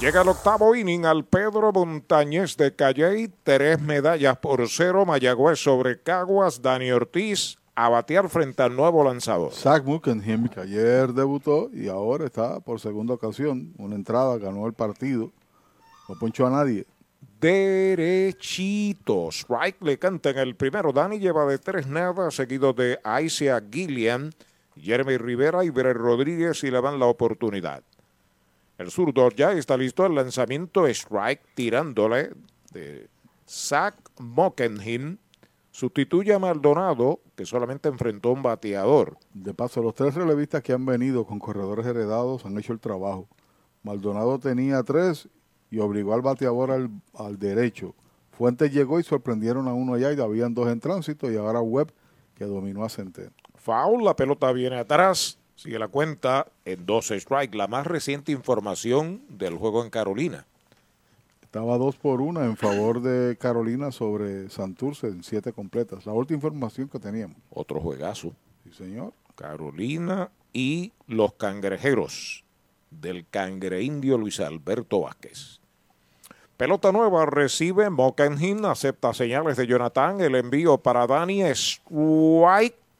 Llega el octavo inning al Pedro Montañez de Calley, tres medallas por cero, Mayagüez sobre Caguas, Dani Ortiz a batear frente al nuevo lanzador. Zach Muckenham, que ayer debutó y ahora está por segunda ocasión, una entrada, ganó el partido, no ponchó a nadie. Derechito, strike le canta en el primero, Dani lleva de tres nada, seguido de Isaac Gillian, Jeremy Rivera y Brer Rodríguez y le dan la oportunidad. El zurdo ya está listo el lanzamiento strike tirándole de Zach Mockenham. Sustituye a Maldonado, que solamente enfrentó un bateador. De paso, los tres relevistas que han venido con corredores heredados han hecho el trabajo. Maldonado tenía tres y obligó al bateador al, al derecho. Fuentes llegó y sorprendieron a uno allá y habían dos en tránsito y ahora Webb que dominó a Centeno. Foul, la pelota viene atrás. Sigue la cuenta en 12 strike, la más reciente información del juego en Carolina. Estaba dos por una en favor de Carolina sobre Santurce en siete completas. La última información que teníamos. Otro juegazo. Sí, señor. Carolina y los cangrejeros del cangre indio Luis Alberto Vázquez. Pelota nueva recibe Mockenham, acepta señales de Jonathan, el envío para Dani Strike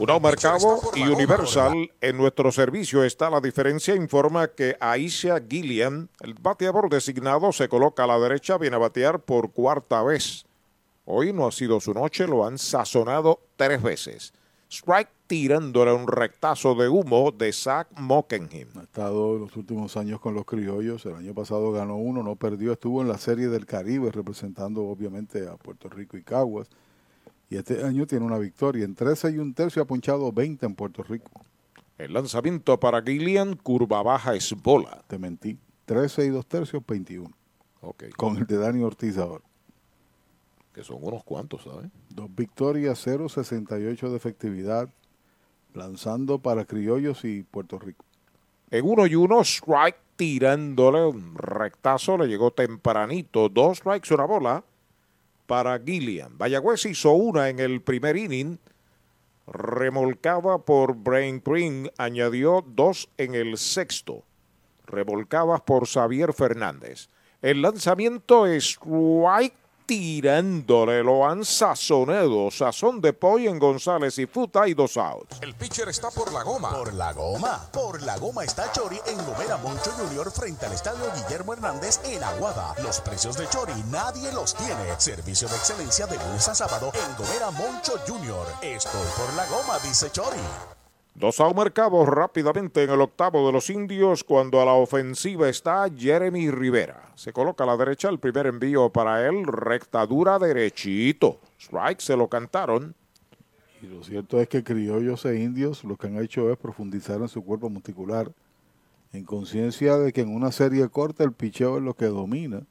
Unao Mercado y Universal en nuestro servicio está la diferencia. Informa que Aisha Gillian, el bateador designado, se coloca a la derecha, viene a batear por cuarta vez. Hoy no ha sido su noche, lo han sazonado tres veces. Strike tirándole un rectazo de humo de Zach Mockenham. Ha estado en los últimos años con los criollos. El año pasado ganó uno, no perdió. Estuvo en la Serie del Caribe representando obviamente a Puerto Rico y Caguas. Y este año tiene una victoria. En 13 y un tercio ha punchado 20 en Puerto Rico. El lanzamiento para Gillian, curva baja es bola. Te mentí. 13 y dos tercios, 21. Ok. Con el de Dani Ortiz ahora. Que son unos cuantos, ¿sabes? Dos victorias, 0.68 de efectividad. Lanzando para Criollos y Puerto Rico. En uno y uno, strike tirándole un rectazo, le llegó tempranito. Dos strikes, una bola para Gillian. Vallagüez hizo una en el primer inning, remolcada por Brain Green, añadió dos en el sexto, revolcadas por Xavier Fernández. El lanzamiento es strike tirándole, lo han sazonado, sazón de pollo en González y Futa y dos outs. El pitcher está por la goma. Por la goma. Por la goma está Chori en Gomera Moncho Junior frente al estadio Guillermo Hernández en Aguada. Los precios de Chori nadie los tiene. Servicio de excelencia de lunes a sábado en Gomera Moncho Junior. Estoy por la goma, dice Chori. Dos out rápidamente en el octavo de los indios cuando a la ofensiva está Jeremy Rivera. Se coloca a la derecha el primer envío para él, recta dura derechito. Strike se lo cantaron. Y lo cierto es que criollos e indios lo que han hecho es profundizar en su cuerpo muscular en conciencia de que en una serie corta el picheo es lo que domina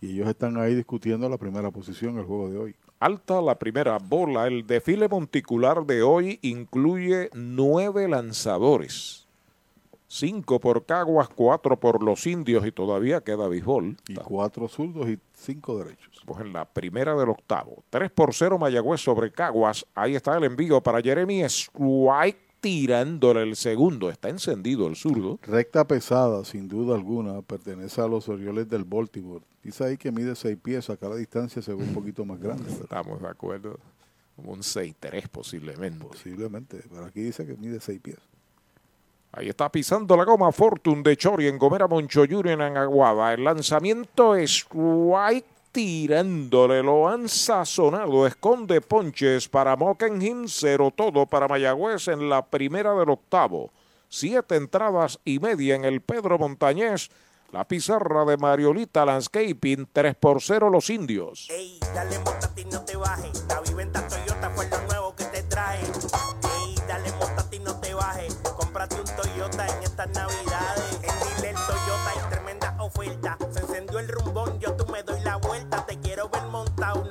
y ellos están ahí discutiendo la primera posición en el juego de hoy. Alta la primera bola. El desfile monticular de hoy incluye nueve lanzadores. Cinco por Caguas, cuatro por los indios y todavía queda béisbol. Y cuatro zurdos y cinco derechos. Pues en la primera del octavo. Tres por cero Mayagüez sobre Caguas. Ahí está el envío para Jeremy Strike tirándole el segundo. Está encendido el zurdo. Recta pesada, sin duda alguna. Pertenece a los Orioles del Baltimore. Dice ahí que mide seis pies. Acá la distancia se ve un poquito más grande. Estamos de acuerdo. Como un 6-3 posiblemente. Posiblemente. Pero aquí dice que mide seis pies. Ahí está pisando la goma Fortune de Chori en Gomera Moncho Junior en Aguada. El lanzamiento es White tirándole, lo han sazonado. Esconde ponches para Mockenham, cero todo para Mayagüez en la primera del octavo. Siete entradas y media en el Pedro Montañés. La pizarra de Mariolita Landscaping, 3 por 0 los indios. Ey, dale y no te bajes. La viventa Toyota fue lo nuevo que te traje. Ey, dale y no te bajes. Cómprate un Toyota en estas navidades. En Dile Toyota hay tremenda oferta. Se encendió el rumbón, yo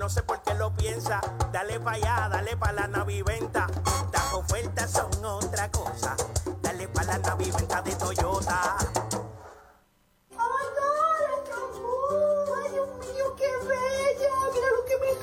no sé por qué lo piensa. Dale pa' allá, dale pa' la naviventa. Estas ofertas son otra cosa. Dale pa' la naviventa de Toyota.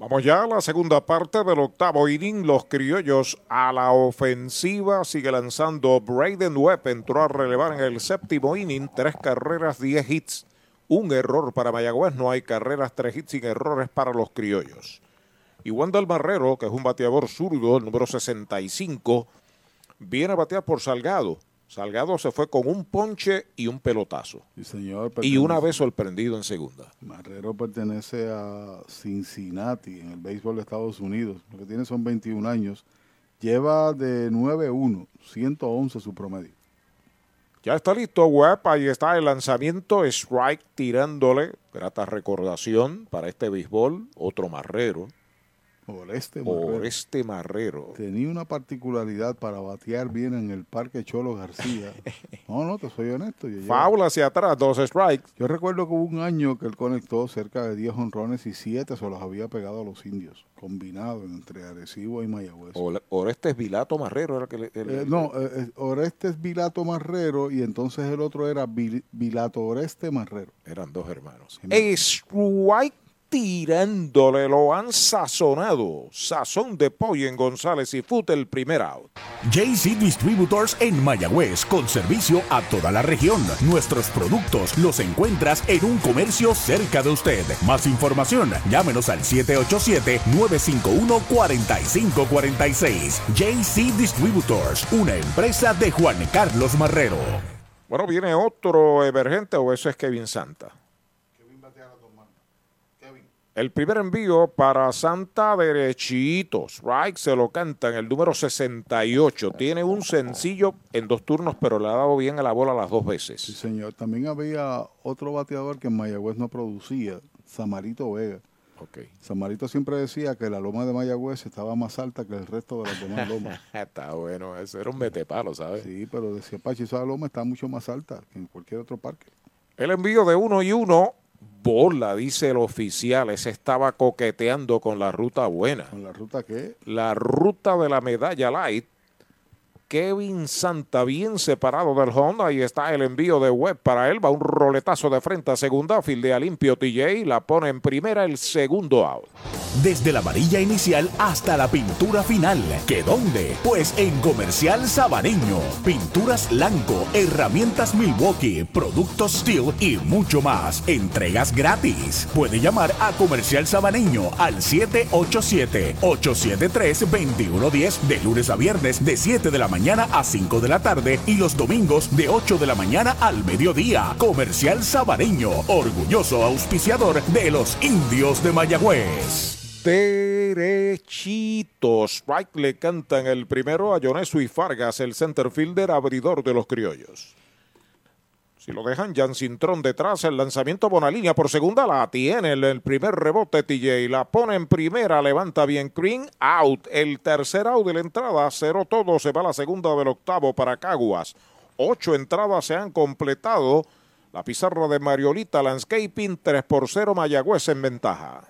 Vamos ya a la segunda parte del octavo inning. Los criollos a la ofensiva. Sigue lanzando Braden Webb. Entró a relevar en el séptimo inning. Tres carreras, diez hits. Un error para Mayagüez. No hay carreras, tres hits sin errores para los criollos. Y Wendell Marrero, que es un bateador zurdo, el número 65, viene a batear por Salgado. Salgado se fue con un ponche y un pelotazo. Sí, señor. Y una vez sorprendido en segunda. Marrero pertenece a Cincinnati en el béisbol de Estados Unidos. Lo que tiene son 21 años. Lleva de 9-1, 111 su promedio. Ya está listo, web. Ahí está el lanzamiento. Strike tirándole. Grata recordación para este béisbol. Otro marrero. Oreste Marrero. Este Marrero. Tenía una particularidad para batear bien en el Parque Cholo García. No, no, te soy honesto. yo- Faula hacia atrás, dos strikes. Yo recuerdo que hubo un año que él conectó cerca de 10 honrones y 7 se los había pegado a los indios, combinado entre Arecibo y Mayagüez. Or- Orestes Vilato Marrero era el que le- el- Eh, no, eh, eh, Orestes Vilato Marrero y entonces el otro era Vil- Vilato Oreste Marrero. Eran dos hermanos. Strike tirándole, lo han sazonado. Sazón de pollo en González y Foot el primer out. JC Distributors en Mayagüez, con servicio a toda la región. Nuestros productos los encuentras en un comercio cerca de usted. Más información, llámenos al 787-951-4546. JC Distributors, una empresa de Juan Carlos Marrero. Bueno, viene otro emergente o eso es Kevin Santa. El primer envío para Santa derechito. Strike se lo canta en el número 68. Tiene un sencillo en dos turnos, pero le ha dado bien a la bola las dos veces. Sí, señor. También había otro bateador que en Mayagüez no producía, Samarito Vega. Okay. Samarito siempre decía que la loma de Mayagüez estaba más alta que el resto de las demás lomas. Está bueno, eso era un metepalo, ¿sabes? Sí, pero decía Pachi, esa loma está mucho más alta que en cualquier otro parque. El envío de uno y uno, bola, dice el oficial. Ese estaba coqueteando con la ruta buena. ¿Con la ruta qué? La ruta de la medalla light. Kevin Santa bien separado del Honda. Ahí está el envío de Webb para él. Va un roletazo de frente a segunda. Fildea limpio TJ. La pone en primera el segundo out. Desde la varilla inicial hasta la pintura final. ¿Que dónde? Pues en Comercial Sabaneño. Pinturas Blanco, herramientas Milwaukee, productos Steel y mucho más. Entregas gratis. Puede llamar a Comercial Sabaneño al 787-873-2110 de lunes a viernes de 7 de la mañana a 5 de la tarde y los domingos de 8 de la mañana al mediodía. Comercial Sabaneño, orgulloso auspiciador de los indios de Mayagüez. Derechitos. Strike le cantan el primero a Jonesu y Fargas, el center fielder abridor de los criollos. Si lo dejan, Jan Cintrón detrás, el lanzamiento Bonalínea por segunda, la tiene el, primer rebote TJ, la pone en primera, levanta bien Green, out, el tercer out de la entrada, cero todo, se va la segunda del octavo para Caguas. Ocho entradas se han completado, la pizarra de Mariolita Landscaping, 3 por 0 Mayagüez en ventaja.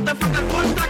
Si se te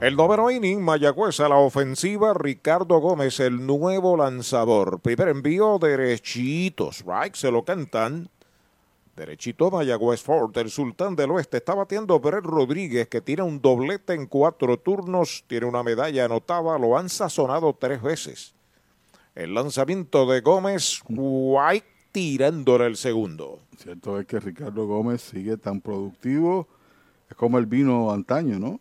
El noveno inning, Mayagüez a la ofensiva, Ricardo Gómez, el nuevo lanzador. Primer envío, derechitos, right, se lo cantan. Derechito Mayagüez Ford, el sultán del oeste, está batiendo Brett Rodríguez, que tiene un doblete en cuatro turnos, tiene una medalla anotada, lo han sazonado tres veces. El lanzamiento de Gómez, White tirándole el segundo. Cierto es que Ricardo Gómez sigue tan productivo, es como el vino antaño, ¿no?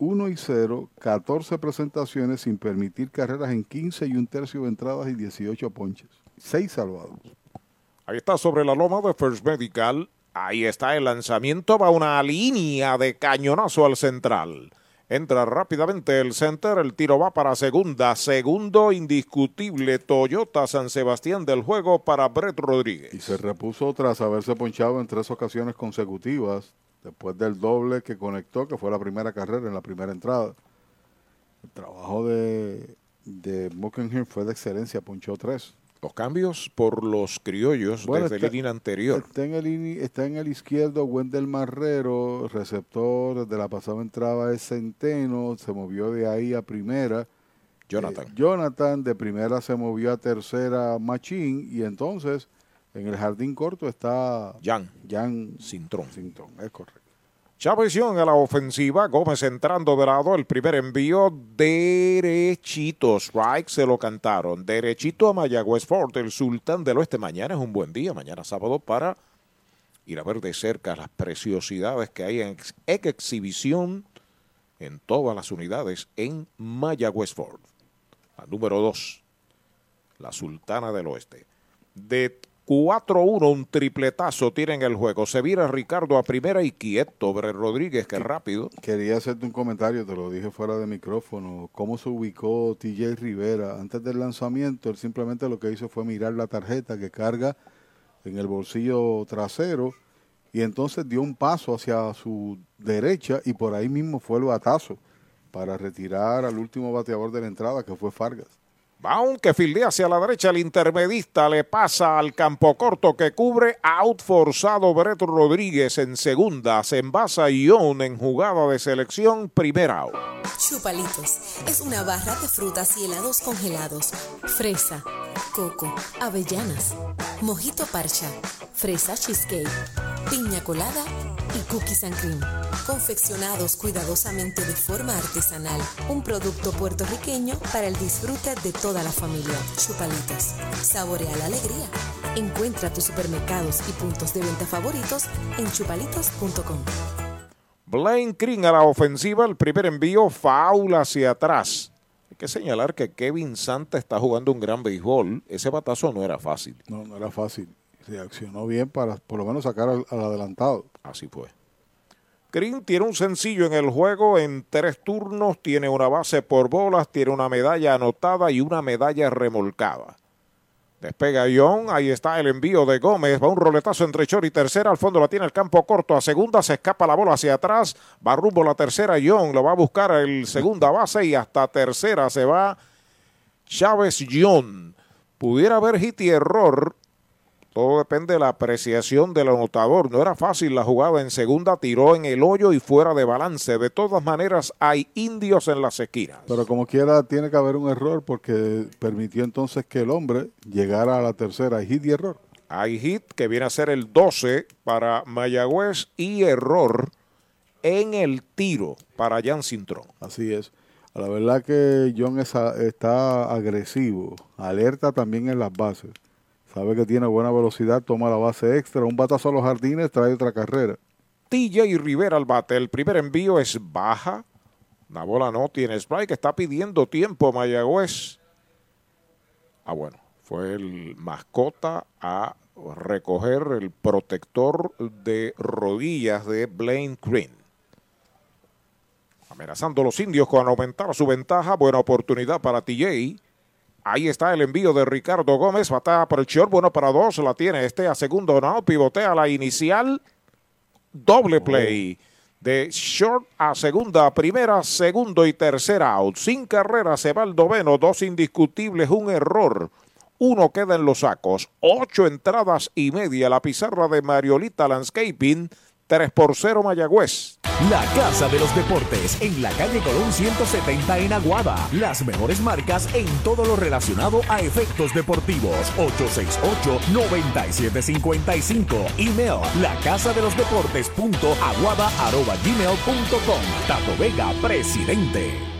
1 y 0, 14 presentaciones sin permitir carreras en 15 y un tercio de entradas y 18 ponches. 6 salvados. Ahí está sobre la loma de First Medical. Ahí está el lanzamiento. Va una línea de cañonazo al central. Entra rápidamente el center. El tiro va para segunda. Segundo indiscutible Toyota San Sebastián del juego para Brett Rodríguez. Y se repuso tras haberse ponchado en tres ocasiones consecutivas después del doble que conectó, que fue la primera carrera en la primera entrada. El trabajo de, de Buckingham fue de excelencia, ponchó tres. Los cambios por los criollos Bueno, desde está- el inning anterior. Está en el, está en el izquierdo Wendell Marrero, receptor de la pasada entrada es Centeno, se movió de ahí a primera. Jonathan. Eh, Jonathan de primera se movió a tercera Machín y entonces en el jardín corto está Jan. Jan Cintrón. Cintrón, es correcto. Chávez Young a la ofensiva. Gómez entrando de lado. El primer envío derechito. Strike se lo cantaron. Derechito a Mayagüez Ford, el sultán del oeste. Mañana es un buen día. Mañana sábado para ir a ver de cerca las preciosidades que hay en ex- en exhibición en todas las unidades en Mayagüez Ford. La número 2, la sultana del oeste. De 4-1, un tripletazo tiene en el juego. Se vira Ricardo a primera y quieto. Bre Rodríguez, que rápido. Quería hacerte un comentario, te lo dije fuera de micrófono. ¿Cómo se ubicó TJ Rivera? Antes del lanzamiento, él simplemente lo que hizo fue mirar la tarjeta que carga en el bolsillo trasero y entonces dio un paso hacia su derecha y por ahí mismo fue el batazo para retirar al último bateador de la entrada, que fue Fargas. Bound que fildea hacia la derecha el intermedista le pasa al campo corto que cubre out forzado Brett Rodríguez en segunda, se envasa Ion en jugada de selección primera out. Chupalitos es una barra de frutas y helados congelados. Fresa, coco, avellanas, mojito parcha, fresa cheesecake, piña colada y cookies and cream. Confeccionados cuidadosamente de forma artesanal. Un producto puertorriqueño para el disfrute de toda la familia. Chupalitos. Saborea la alegría. Encuentra tus supermercados y puntos de venta favoritos en chupalitos.com. Blaine Green a la ofensiva, el primer envío, foul hacia atrás. Hay que señalar que Kevin Santa está jugando un gran béisbol. Ese batazo no era fácil. No, no era fácil. Reaccionó bien para por lo menos sacar al, al adelantado. Así fue. Green tiene un sencillo en el juego en tres turnos, tiene una base por bolas, tiene una medalla anotada y una medalla remolcada. Despega John, ahí está el envío de Gómez, va un roletazo entre Chor y tercera, al fondo la tiene el campo corto, a segunda se escapa la bola hacia atrás, va rumbo la tercera John, lo va a buscar el segunda base y hasta tercera se va Chávez John. Pudiera haber hit y error, todo depende de la apreciación del anotador. No era fácil la jugada en segunda, tiró en el hoyo y fuera de balance. De todas maneras, hay indios en las esquinas. Pero como quiera, tiene que haber un error porque permitió entonces que el hombre llegara a la tercera. Hay hit y error. Hay hit que viene a ser el 12 para Mayagüez y error en el tiro para Jan Cintrón. Así es. La verdad que John está agresivo, alerta también en las bases. Sabe que tiene buena velocidad, toma la base extra, un batazo a los jardines, trae otra carrera. TJ Rivera al bate, el primer envío es baja. La bola no tiene strike, está pidiendo tiempo Mayagüez. Ah, bueno, fue el mascota a recoger el protector de rodillas de Blaine Green. Amenazando a los indios con aumentar su ventaja, buena oportunidad para TJ. Ahí está el envío de Ricardo Gómez. Batea por el short. Bueno para dos. La tiene este a segundo. No. Pivotea la inicial. Doble oh. play. De short a segunda, primera, segundo y tercera out. Sin carrera se va el noveno. Dos indiscutibles. Un error. Uno queda en los sacos. Ocho entradas y media. La pizarra de Mariolita Landscaping 3 por 0 Mayagüez. La Casa de los Deportes en la calle Colón 170 en Aguada. Las mejores marcas en todo lo relacionado a efectos deportivos. 868-9755. Email la casa de los deportes punto aguada arroba gmail punto com. Tato Vega, presidente.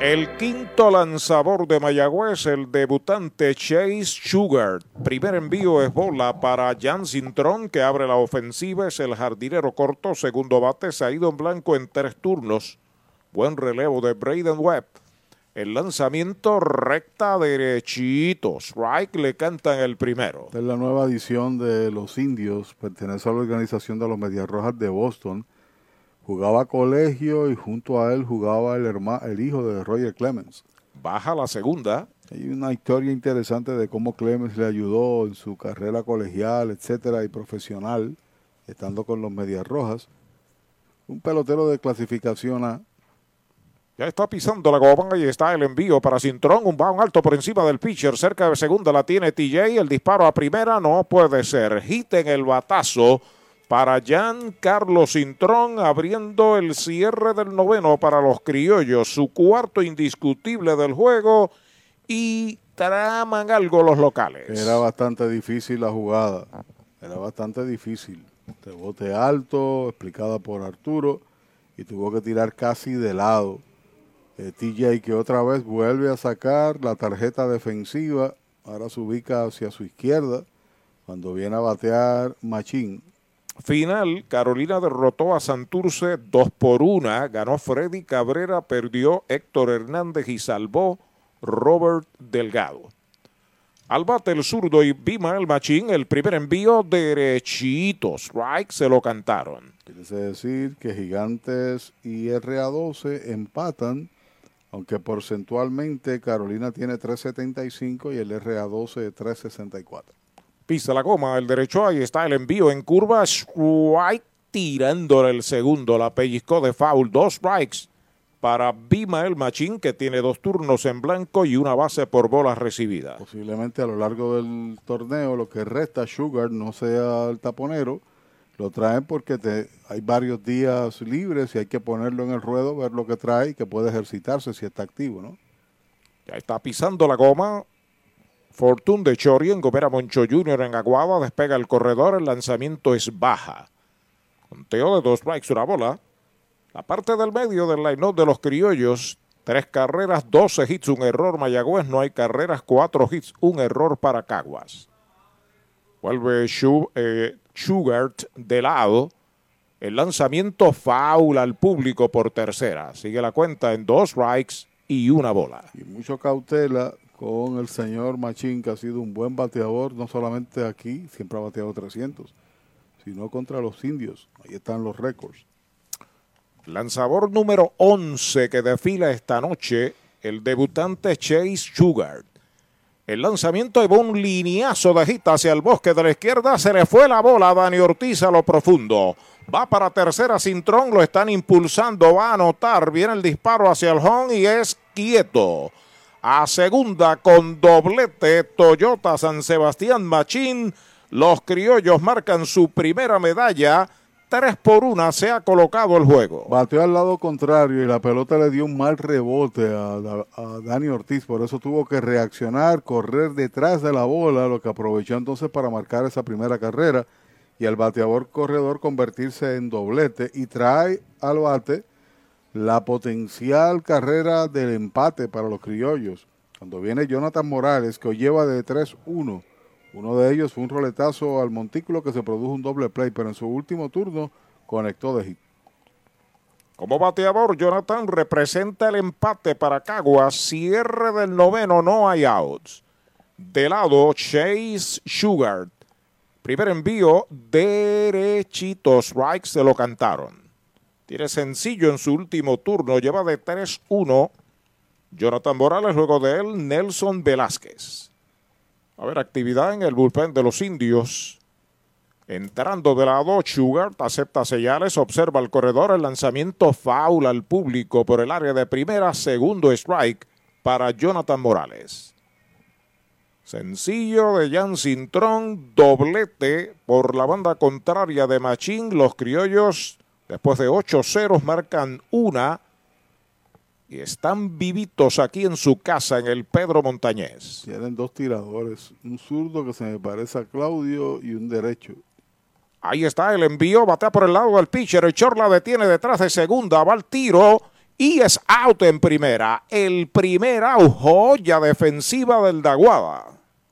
El quinto lanzador de Mayagüez, el debutante Chase Sugar. Primer envío es bola para Jan Cintrón, que abre la ofensiva. Es el jardinero corto. Segundo bate, ido en blanco en tres turnos. Buen relevo de Braden Webb. El lanzamiento recta derechito. Strike le cantan el primero. Es la nueva edición de los indios. Pertenece a la organización de los Medias Rojas de Boston jugaba colegio y junto a él jugaba el, hermano, el hijo de Roger Clemens. Baja la segunda. Hay una historia interesante de cómo Clemens le ayudó en su carrera colegial, etcétera, y profesional, estando con los Medias Rojas. Un pelotero de clasificación A. Ya está pisando la goma y está el envío para Cintrón. Un bajo alto por encima del pitcher. Cerca de segunda la tiene TJ. El disparo a primera no puede ser. Hit en el batazo para Jan Carlos Cintrón, abriendo el cierre del noveno para los criollos. Su cuarto indiscutible del juego y traman algo los locales. Era bastante difícil la jugada. Era bastante difícil. De bote alto, explicada por Arturo, y tuvo que tirar casi de lado. Eh, TJ que otra vez vuelve a sacar la tarjeta defensiva. Ahora se ubica hacia su izquierda. Cuando viene a batear Machín. Final, Carolina derrotó a Santurce 2 por 1. Ganó Freddy Cabrera, perdió Héctor Hernández y salvó Robert Delgado. Al bate el zurdo y Bima el machín, el primer envío derechito. Strike se lo cantaron. Quiere decir que Gigantes y RA12 empatan, aunque porcentualmente Carolina tiene 3.75 y el RA12 3.64. Pisa la goma, el derecho, ahí está el envío en curva. Strike tirándole el segundo, la pellizcó de foul. Dos strikes para Bima el Machín, que tiene dos turnos en blanco y una base por bolas recibidas. Posiblemente a lo largo del torneo, lo que resta, Sugar no sea el taponero. Lo traen porque te, hay varios días libres y hay que ponerlo en el ruedo, ver lo que trae y que puede ejercitarse si está activo, ¿no? Ya está pisando la goma. Fortune de Chori en Gomera Moncho Jr. en Aguada. Despega el corredor. El lanzamiento es baja. Conteo de dos strikes, una bola. La parte del medio del line de los criollos. Tres carreras, 12 hits, un error. Mayagüez no hay carreras, cuatro hits, un error para Caguas. Vuelve eh, Schugart de lado. El lanzamiento faula al público por tercera. Sigue la cuenta en dos strikes y una bola. Y mucho cautela con el señor Machín, que ha sido un buen bateador, no solamente aquí, siempre ha bateado 300, sino contra los indios. Ahí están los récords. Lanzador número 11 que desfila esta noche, el debutante Chase Sugar. El lanzamiento de un lineazo de gita hacia el bosque de la izquierda. Se le fue la bola a Dani Ortiz a lo profundo. Va para tercera Cintrón, lo están impulsando, va a anotar. Viene el disparo hacia el home y es quieto. A segunda con doblete Toyota San Sebastián Machín. Los criollos marcan su primera medalla. Tres por una se ha colocado el juego. Bateó al lado contrario y la pelota le dio un mal rebote a, Dani Ortiz. Por eso tuvo que reaccionar, correr detrás de la bola, lo que aprovechó entonces para marcar esa primera carrera. Y el bateador corredor convertirse en doblete y trae al bate la potencial carrera del empate para los criollos. Cuando viene Jonathan Morales, que hoy lleva de 3-1 uno de ellos fue un roletazo al montículo que se produjo un doble play, pero en su último turno conectó de hit. Como bateador, Jonathan representa el empate para Caguas. Cierre del noveno, no hay outs. De lado, Chase Sugar. Primer envío, derechitos. Strikes se lo cantaron. Tiene sencillo en su último turno, lleva de 3-1. Jonathan Morales, luego de él, Nelson Velázquez. A ver, actividad en el bullpen de los indios. Entrando de lado, Sugar acepta señales, observa el corredor, el lanzamiento foul al público por el área de primera, segundo strike para Jonathan Morales. Sencillo de Jan Cintrón, doblete por la banda contraria de Machín. Los criollos, después de ocho ceros, marcan una y están vivitos aquí en su casa en el Pedro Montañés. Tienen dos tiradores, un zurdo que se me parece a Claudio y un derecho. Ahí está el envío, batea por el lado del pitcher, el short la detiene detrás de segunda, va al tiro y es out en primera. El primer out, joya defensiva del Daguada.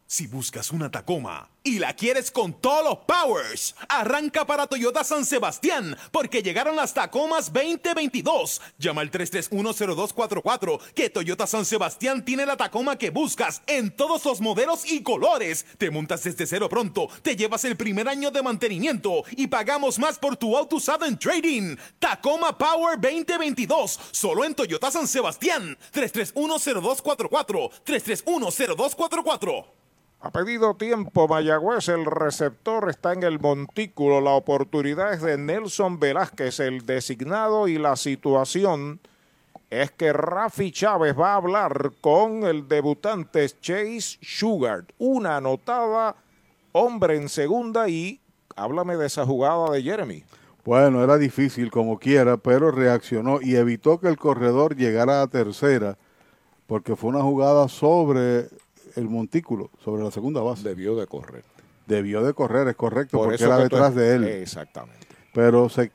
Si buscas una Tacoma y la quieres con todos los powers, arranca para Toyota San Sebastián porque llegaron las Tacomas 2022. Llama al 3310244 que Toyota San Sebastián tiene la Tacoma que buscas en todos los modelos y colores. Te montas desde cero pronto, te llevas el primer año de mantenimiento y pagamos más por tu auto usado en trading. Tacoma Power 2022, solo en Toyota San Sebastián. 3310244 3310244 ha pedido tiempo Mayagüez, el receptor está en el montículo, la oportunidad es de Nelson Velázquez, el designado y la situación es que Rafi Chávez va a hablar con el debutante Chase Sugar, una anotada, hombre en segunda y háblame de esa jugada de Jeremy. Bueno, era difícil como quiera, pero reaccionó y evitó que el corredor llegara a tercera porque fue una jugada sobre el montículo sobre la segunda base. Debió de correr. Debió de correr, es correcto, porque era detrás de él. Exactamente. Pero se,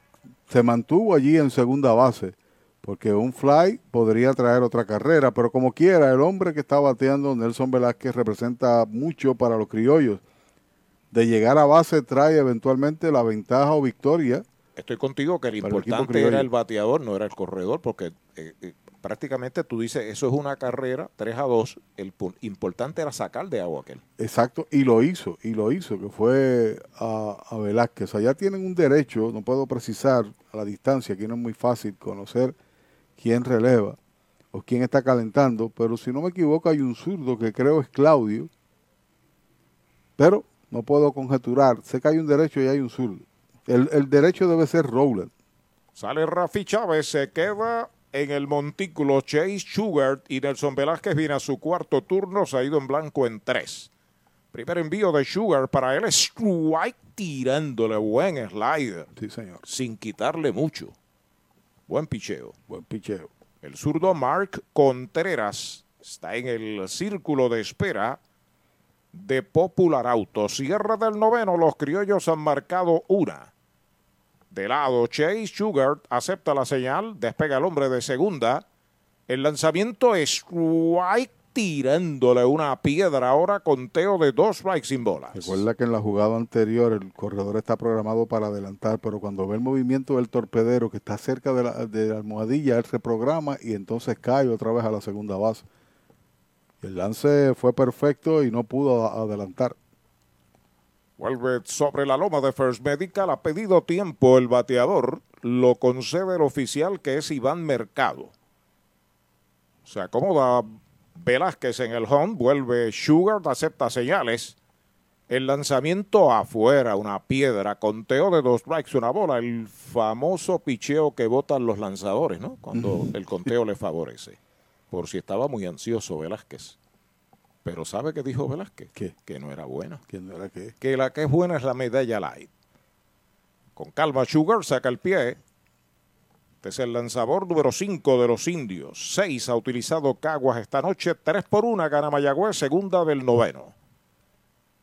se mantuvo allí en segunda base, porque un fly podría traer otra carrera, pero como quiera, el hombre que está bateando, Nelson Velázquez, representa mucho para los criollos. De llegar a base trae eventualmente la ventaja o victoria. Estoy contigo que el importante era el bateador, no era el corredor, porque eh, eh, prácticamente tú dices, eso es una carrera 3 a 2, el importante era sacar de agua aquel. Exacto, y lo hizo, y lo hizo, que fue a, a Velázquez. Allá tienen un derecho, no puedo precisar a la distancia, aquí no es muy fácil conocer quién releva o quién está calentando, pero si no me equivoco hay un zurdo que creo es Claudio, pero no puedo conjeturar, sé que hay un derecho y hay un zurdo. El, el derecho debe ser Rowland. Sale Rafi Chávez, se queda en el montículo Chase Sugar y Nelson Velázquez viene a su cuarto turno, se ha ido en blanco en tres. Primer envío de Sugar para él, strike tirándole buen slider. Sí, señor. Sin quitarle mucho. Buen picheo. Buen picheo. El zurdo Mark Contreras está en el círculo de espera de Popular Auto. Cierra del noveno, los criollos han marcado una. De lado, Chase Sugar acepta la señal, despega el hombre de segunda. El lanzamiento es strike tirándole una piedra ahora, conteo de dos strikes sin bolas. Recuerda que en la jugada anterior el corredor está programado para adelantar, pero cuando ve el movimiento del torpedero que está cerca de la, de la almohadilla, él se programa y entonces cae otra vez a la segunda base. El lance fue perfecto y no pudo adelantar. Vuelve sobre la loma de First Medical. Ha pedido tiempo el bateador. Lo concede el oficial que es Iván Mercado. Se acomoda Velázquez en el home. Vuelve Sugar. Acepta señales. El lanzamiento afuera, una piedra, conteo de dos strikes, una bola, el famoso picheo que votan los lanzadores, ¿no? Cuando el conteo le favorece. Por si estaba muy ansioso Velázquez. Pero ¿sabe qué dijo Velázquez? Que no era buena. ¿Que no era qué? Que la que es buena es la medalla light. Con calma, Sugar saca el pie. Este es el lanzador número 5 de los indios. 6 ha utilizado Caguas esta noche. 3 por 1 gana Mayagüez, segunda del noveno.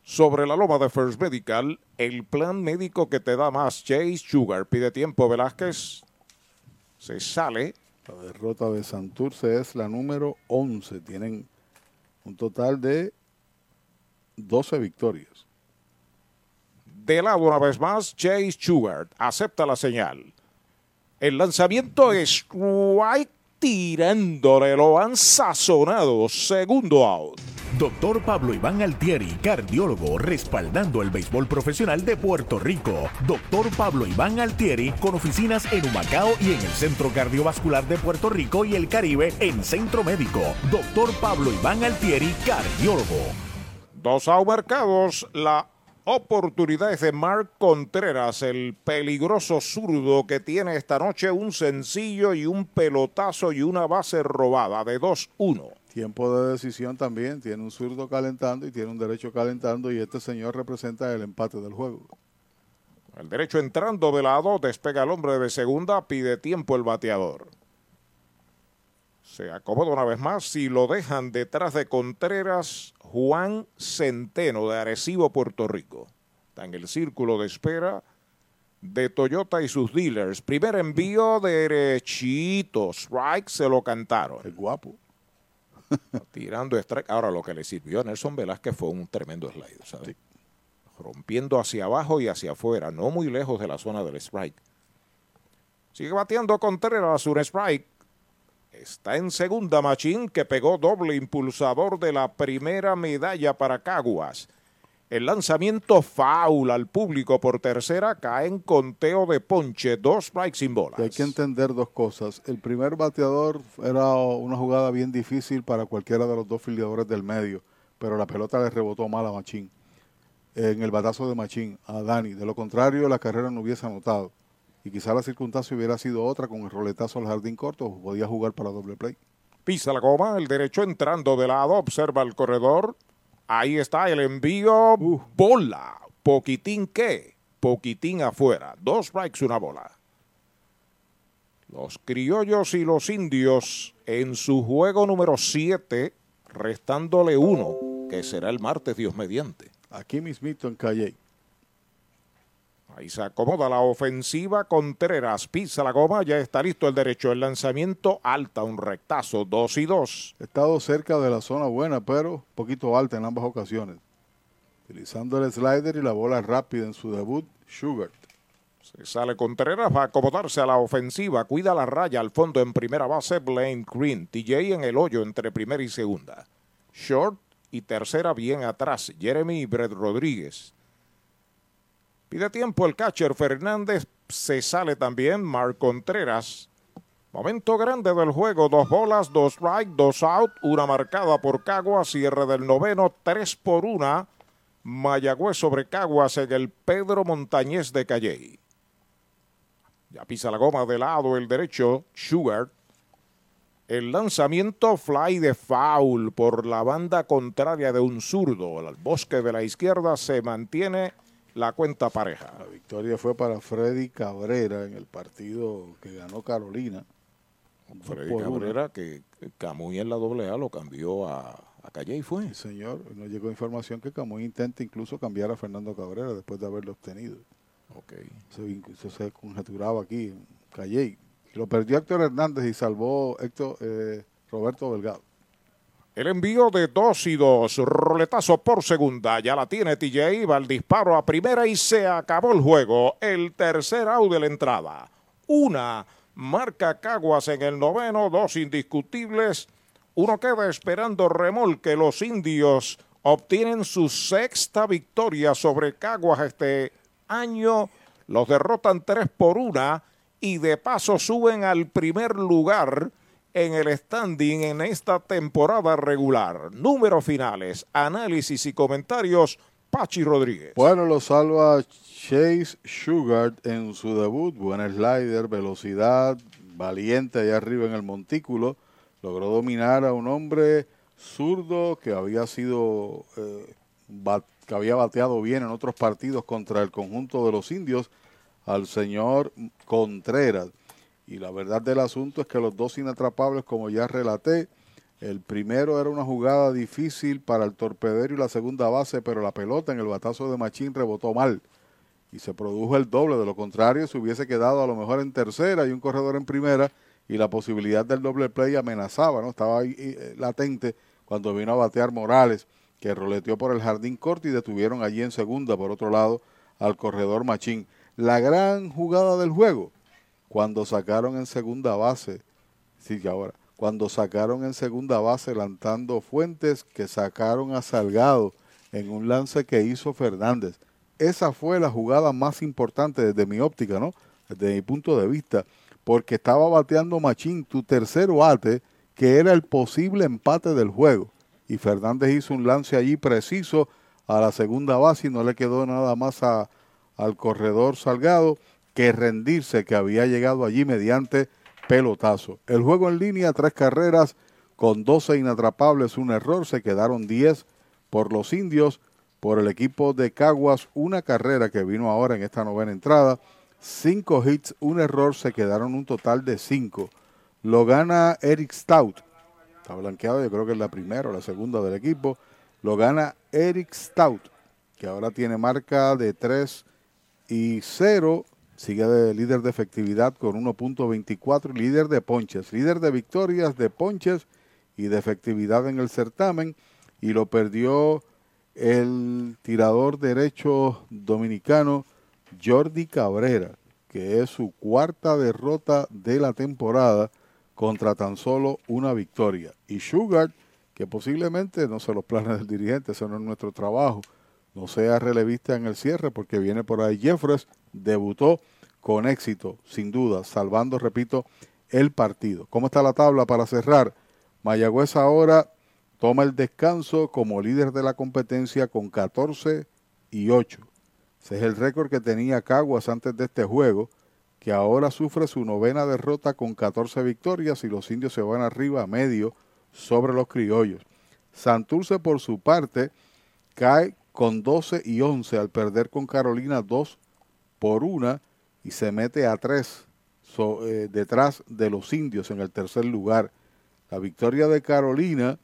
Sobre la loma de First Medical, el plan médico que te da más Chase Sugar. Pide tiempo Velázquez. Se sale. La derrota de Santurce es la número 11. Tienen un total de 12 victorias. De lado una vez más, Chase Stewart acepta la señal. El lanzamiento es White tirándole, lo han sazonado. Segundo out. Doctor Pablo Iván Altieri, cardiólogo, respaldando el béisbol profesional de Puerto Rico. Doctor Pablo Iván Altieri, con oficinas en Humacao y en el Centro Cardiovascular de Puerto Rico y el Caribe en Centro Médico. Doctor Pablo Iván Altieri, cardiólogo. Dos marcados, la oportunidad es de Mark Contreras, el peligroso zurdo que tiene esta noche un sencillo y un pelotazo y una base robada de 2-1. Tiempo de decisión también, tiene un zurdo calentando y tiene un derecho calentando y este señor representa el empate del juego. El derecho entrando de lado, despega el hombre de segunda, pide tiempo el bateador. Se acomoda una vez más, si lo dejan detrás de Contreras, Juan Centeno de Arecibo, Puerto Rico. Está en el círculo de espera de Toyota y sus dealers. Primer envío derechito, strike, se lo cantaron. El guapo. tirando strike. Ahora, lo que le sirvió a Nelson Velázquez fue un tremendo slide, ¿sabes? Rompiendo hacia abajo y hacia afuera, no muy lejos de la zona del strike. Sigue bateando Contreras, un strike. Está en segunda Machín que pegó doble impulsador de la primera medalla para Caguas. El lanzamiento foul al público por tercera cae en conteo de ponche, dos strikes sin bolas. Hay que entender dos cosas. El primer bateador era una jugada bien difícil para cualquiera de los dos filiadores del medio, pero la pelota le rebotó mal a Machín. En el batazo de Machín, a Dani. De lo contrario, la carrera no hubiese anotado. Y quizá la circunstancia hubiera sido otra con el roletazo al jardín corto, podía jugar para doble play. Pisa la goma, el derecho entrando de lado, observa el corredor, Ahí está el envío. Bola. Poquitín qué. Poquitín afuera. Dos strikes, una bola. Los criollos y los indios en su juego número 7, restándole uno, que será el martes, Dios mediante. Aquí mismito en Calle. Ahí se acomoda la ofensiva. Contreras pisa la goma. Ya está listo el derecho. El lanzamiento alta, un rectazo, dos y dos. He estado cerca de la zona buena, pero un poquito alta en ambas ocasiones. Utilizando el slider y la bola rápida en su debut, Sugar. Se sale Contreras, va a acomodarse a la ofensiva. Cuida la raya al fondo en primera base, Blaine Green. TJ en el hoyo entre primera y segunda. Short y tercera bien atrás, Jeremy y Brett Rodríguez. Pide tiempo el catcher Fernández. Se sale también Marc Contreras. Momento grande del juego. Dos bolas, dos strike, dos out. Una marcada por Caguas. Cierre del noveno. Tres por una. Mayagüez sobre Caguas en el Pedro Montañez de Calley. Ya pisa la goma de lado el derecho. Sugar. El lanzamiento fly de foul por la banda contraria de un zurdo. El bosque de la izquierda se mantiene la cuenta pareja. La victoria fue para Freddy Cabrera en el partido que ganó Carolina. Freddy Cabrera, que Camuy en la doble A lo cambió a, a Calle y fue. Sí, señor. Nos llegó información que Camuy intenta incluso cambiar a Fernando Cabrera después de haberlo obtenido. Ok. Eso, se conjeturaba aquí en Calle. Lo perdió Héctor Hernández y salvó Héctor eh, Roberto Delgado. El envío de dos y dos, roletazo por segunda, ya la tiene TJ, va el disparo a primera y se acabó el juego. El tercer out de la entrada. Una marca Caguas en el noveno, dos indiscutibles. Uno queda esperando remolque. Los indios obtienen su sexta victoria sobre Caguas este año. Los derrotan tres por una y de paso suben al primer lugar en el standing en esta temporada regular. Números finales, análisis y comentarios, Pachi Rodríguez. Bueno, lo salva Chase Sugar en su debut. Buen slider, velocidad, valiente allá arriba en el montículo. Logró dominar a un hombre zurdo que había sido, eh, que había bateado bien en otros partidos contra el conjunto de los indios, al señor Contreras. Y la verdad del asunto es que los dos inatrapables, como ya relaté, el primero era una jugada difícil para el torpedero y la segunda base, pero la pelota en el batazo de Machín rebotó mal y se produjo el doble. De lo contrario, se hubiese quedado a lo mejor en tercera y un corredor en primera y la posibilidad del doble play amenazaba, ¿no? Estaba ahí eh, latente cuando vino a batear Morales, que roleteó por el jardín corto y detuvieron allí en segunda, por otro lado, al corredor Machín. La gran jugada del juego cuando sacaron en segunda base, sí que ahora, cuando sacaron en segunda base lanzando Fuentes, que sacaron a Salgado en un lance que hizo Fernández. Esa fue la jugada más importante desde mi óptica, ¿no? Desde mi punto de vista, porque estaba bateando Machín tu tercer bate, que era el posible empate del juego. Y Fernández hizo un lance allí preciso a la segunda base y no le quedó nada más a, al corredor Salgado que rendirse que había llegado allí mediante pelotazo. El juego en línea, tres carreras con 12 inatrapables, un error, se quedaron 10 por los indios, por el equipo de Caguas, una carrera que vino ahora en esta novena entrada, cinco hits, un error, se quedaron un total de cinco. Lo gana Eric Stout, está blanqueado, yo creo que es la primera o la segunda del equipo, lo gana Eric Stout, que ahora tiene marca de 3 y 0 Sigue de líder de efectividad con 1.24 líder de ponches. Líder de victorias de ponches y de efectividad en el certamen y lo perdió el tirador derecho dominicano Jordi Cabrera, que es su cuarta derrota de la temporada contra tan solo una victoria. Y Sugar, que posiblemente, no sé los planes del dirigente, eso no es nuestro trabajo, no sea relevista en el cierre porque viene por ahí Jeffres, debutó con éxito, sin duda, salvando, repito, el partido. ¿Cómo está la tabla para cerrar? Mayagüez ahora toma el descanso como líder de la competencia con 14 y 8. Ese es el récord que tenía Caguas antes de este juego, que ahora sufre su novena derrota con 14 victorias y los indios se van arriba a medio sobre los criollos. Santurce, por su parte, cae con 12 y 11 al perder con Carolina 2 por 1 y se mete a 3 eh, detrás de los indios en el tercer lugar. La victoria de Carolina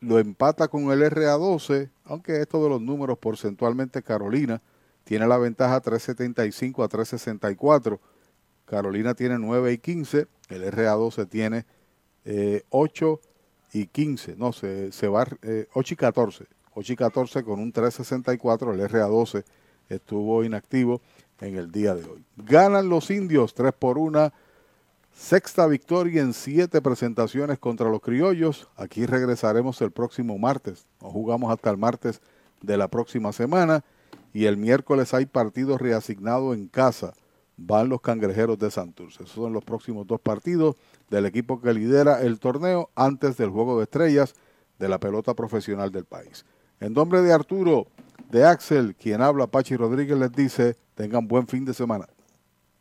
lo empata con el RA12, aunque esto de los números porcentualmente Carolina tiene la ventaja 375 a 364. Carolina tiene 9 y 15, el RA12 tiene 8 eh, y 15, no, se, se va 8 eh, y 14, 8 y 14 con un 364, el RA12 estuvo inactivo en el día de hoy. Ganan los indios 3 por 1 Sexta victoria en siete presentaciones contra los criollos. Aquí regresaremos el próximo martes. Nos jugamos hasta el martes de la próxima semana. Y el miércoles hay partido reasignado en casa. Van los cangrejeros de Santurce. Esos son los próximos dos partidos del equipo que lidera el torneo antes del juego de estrellas de la pelota profesional del país. En nombre de Arturo, de Axel, quien habla, Pachi Rodríguez les dice, tengan buen fin de semana.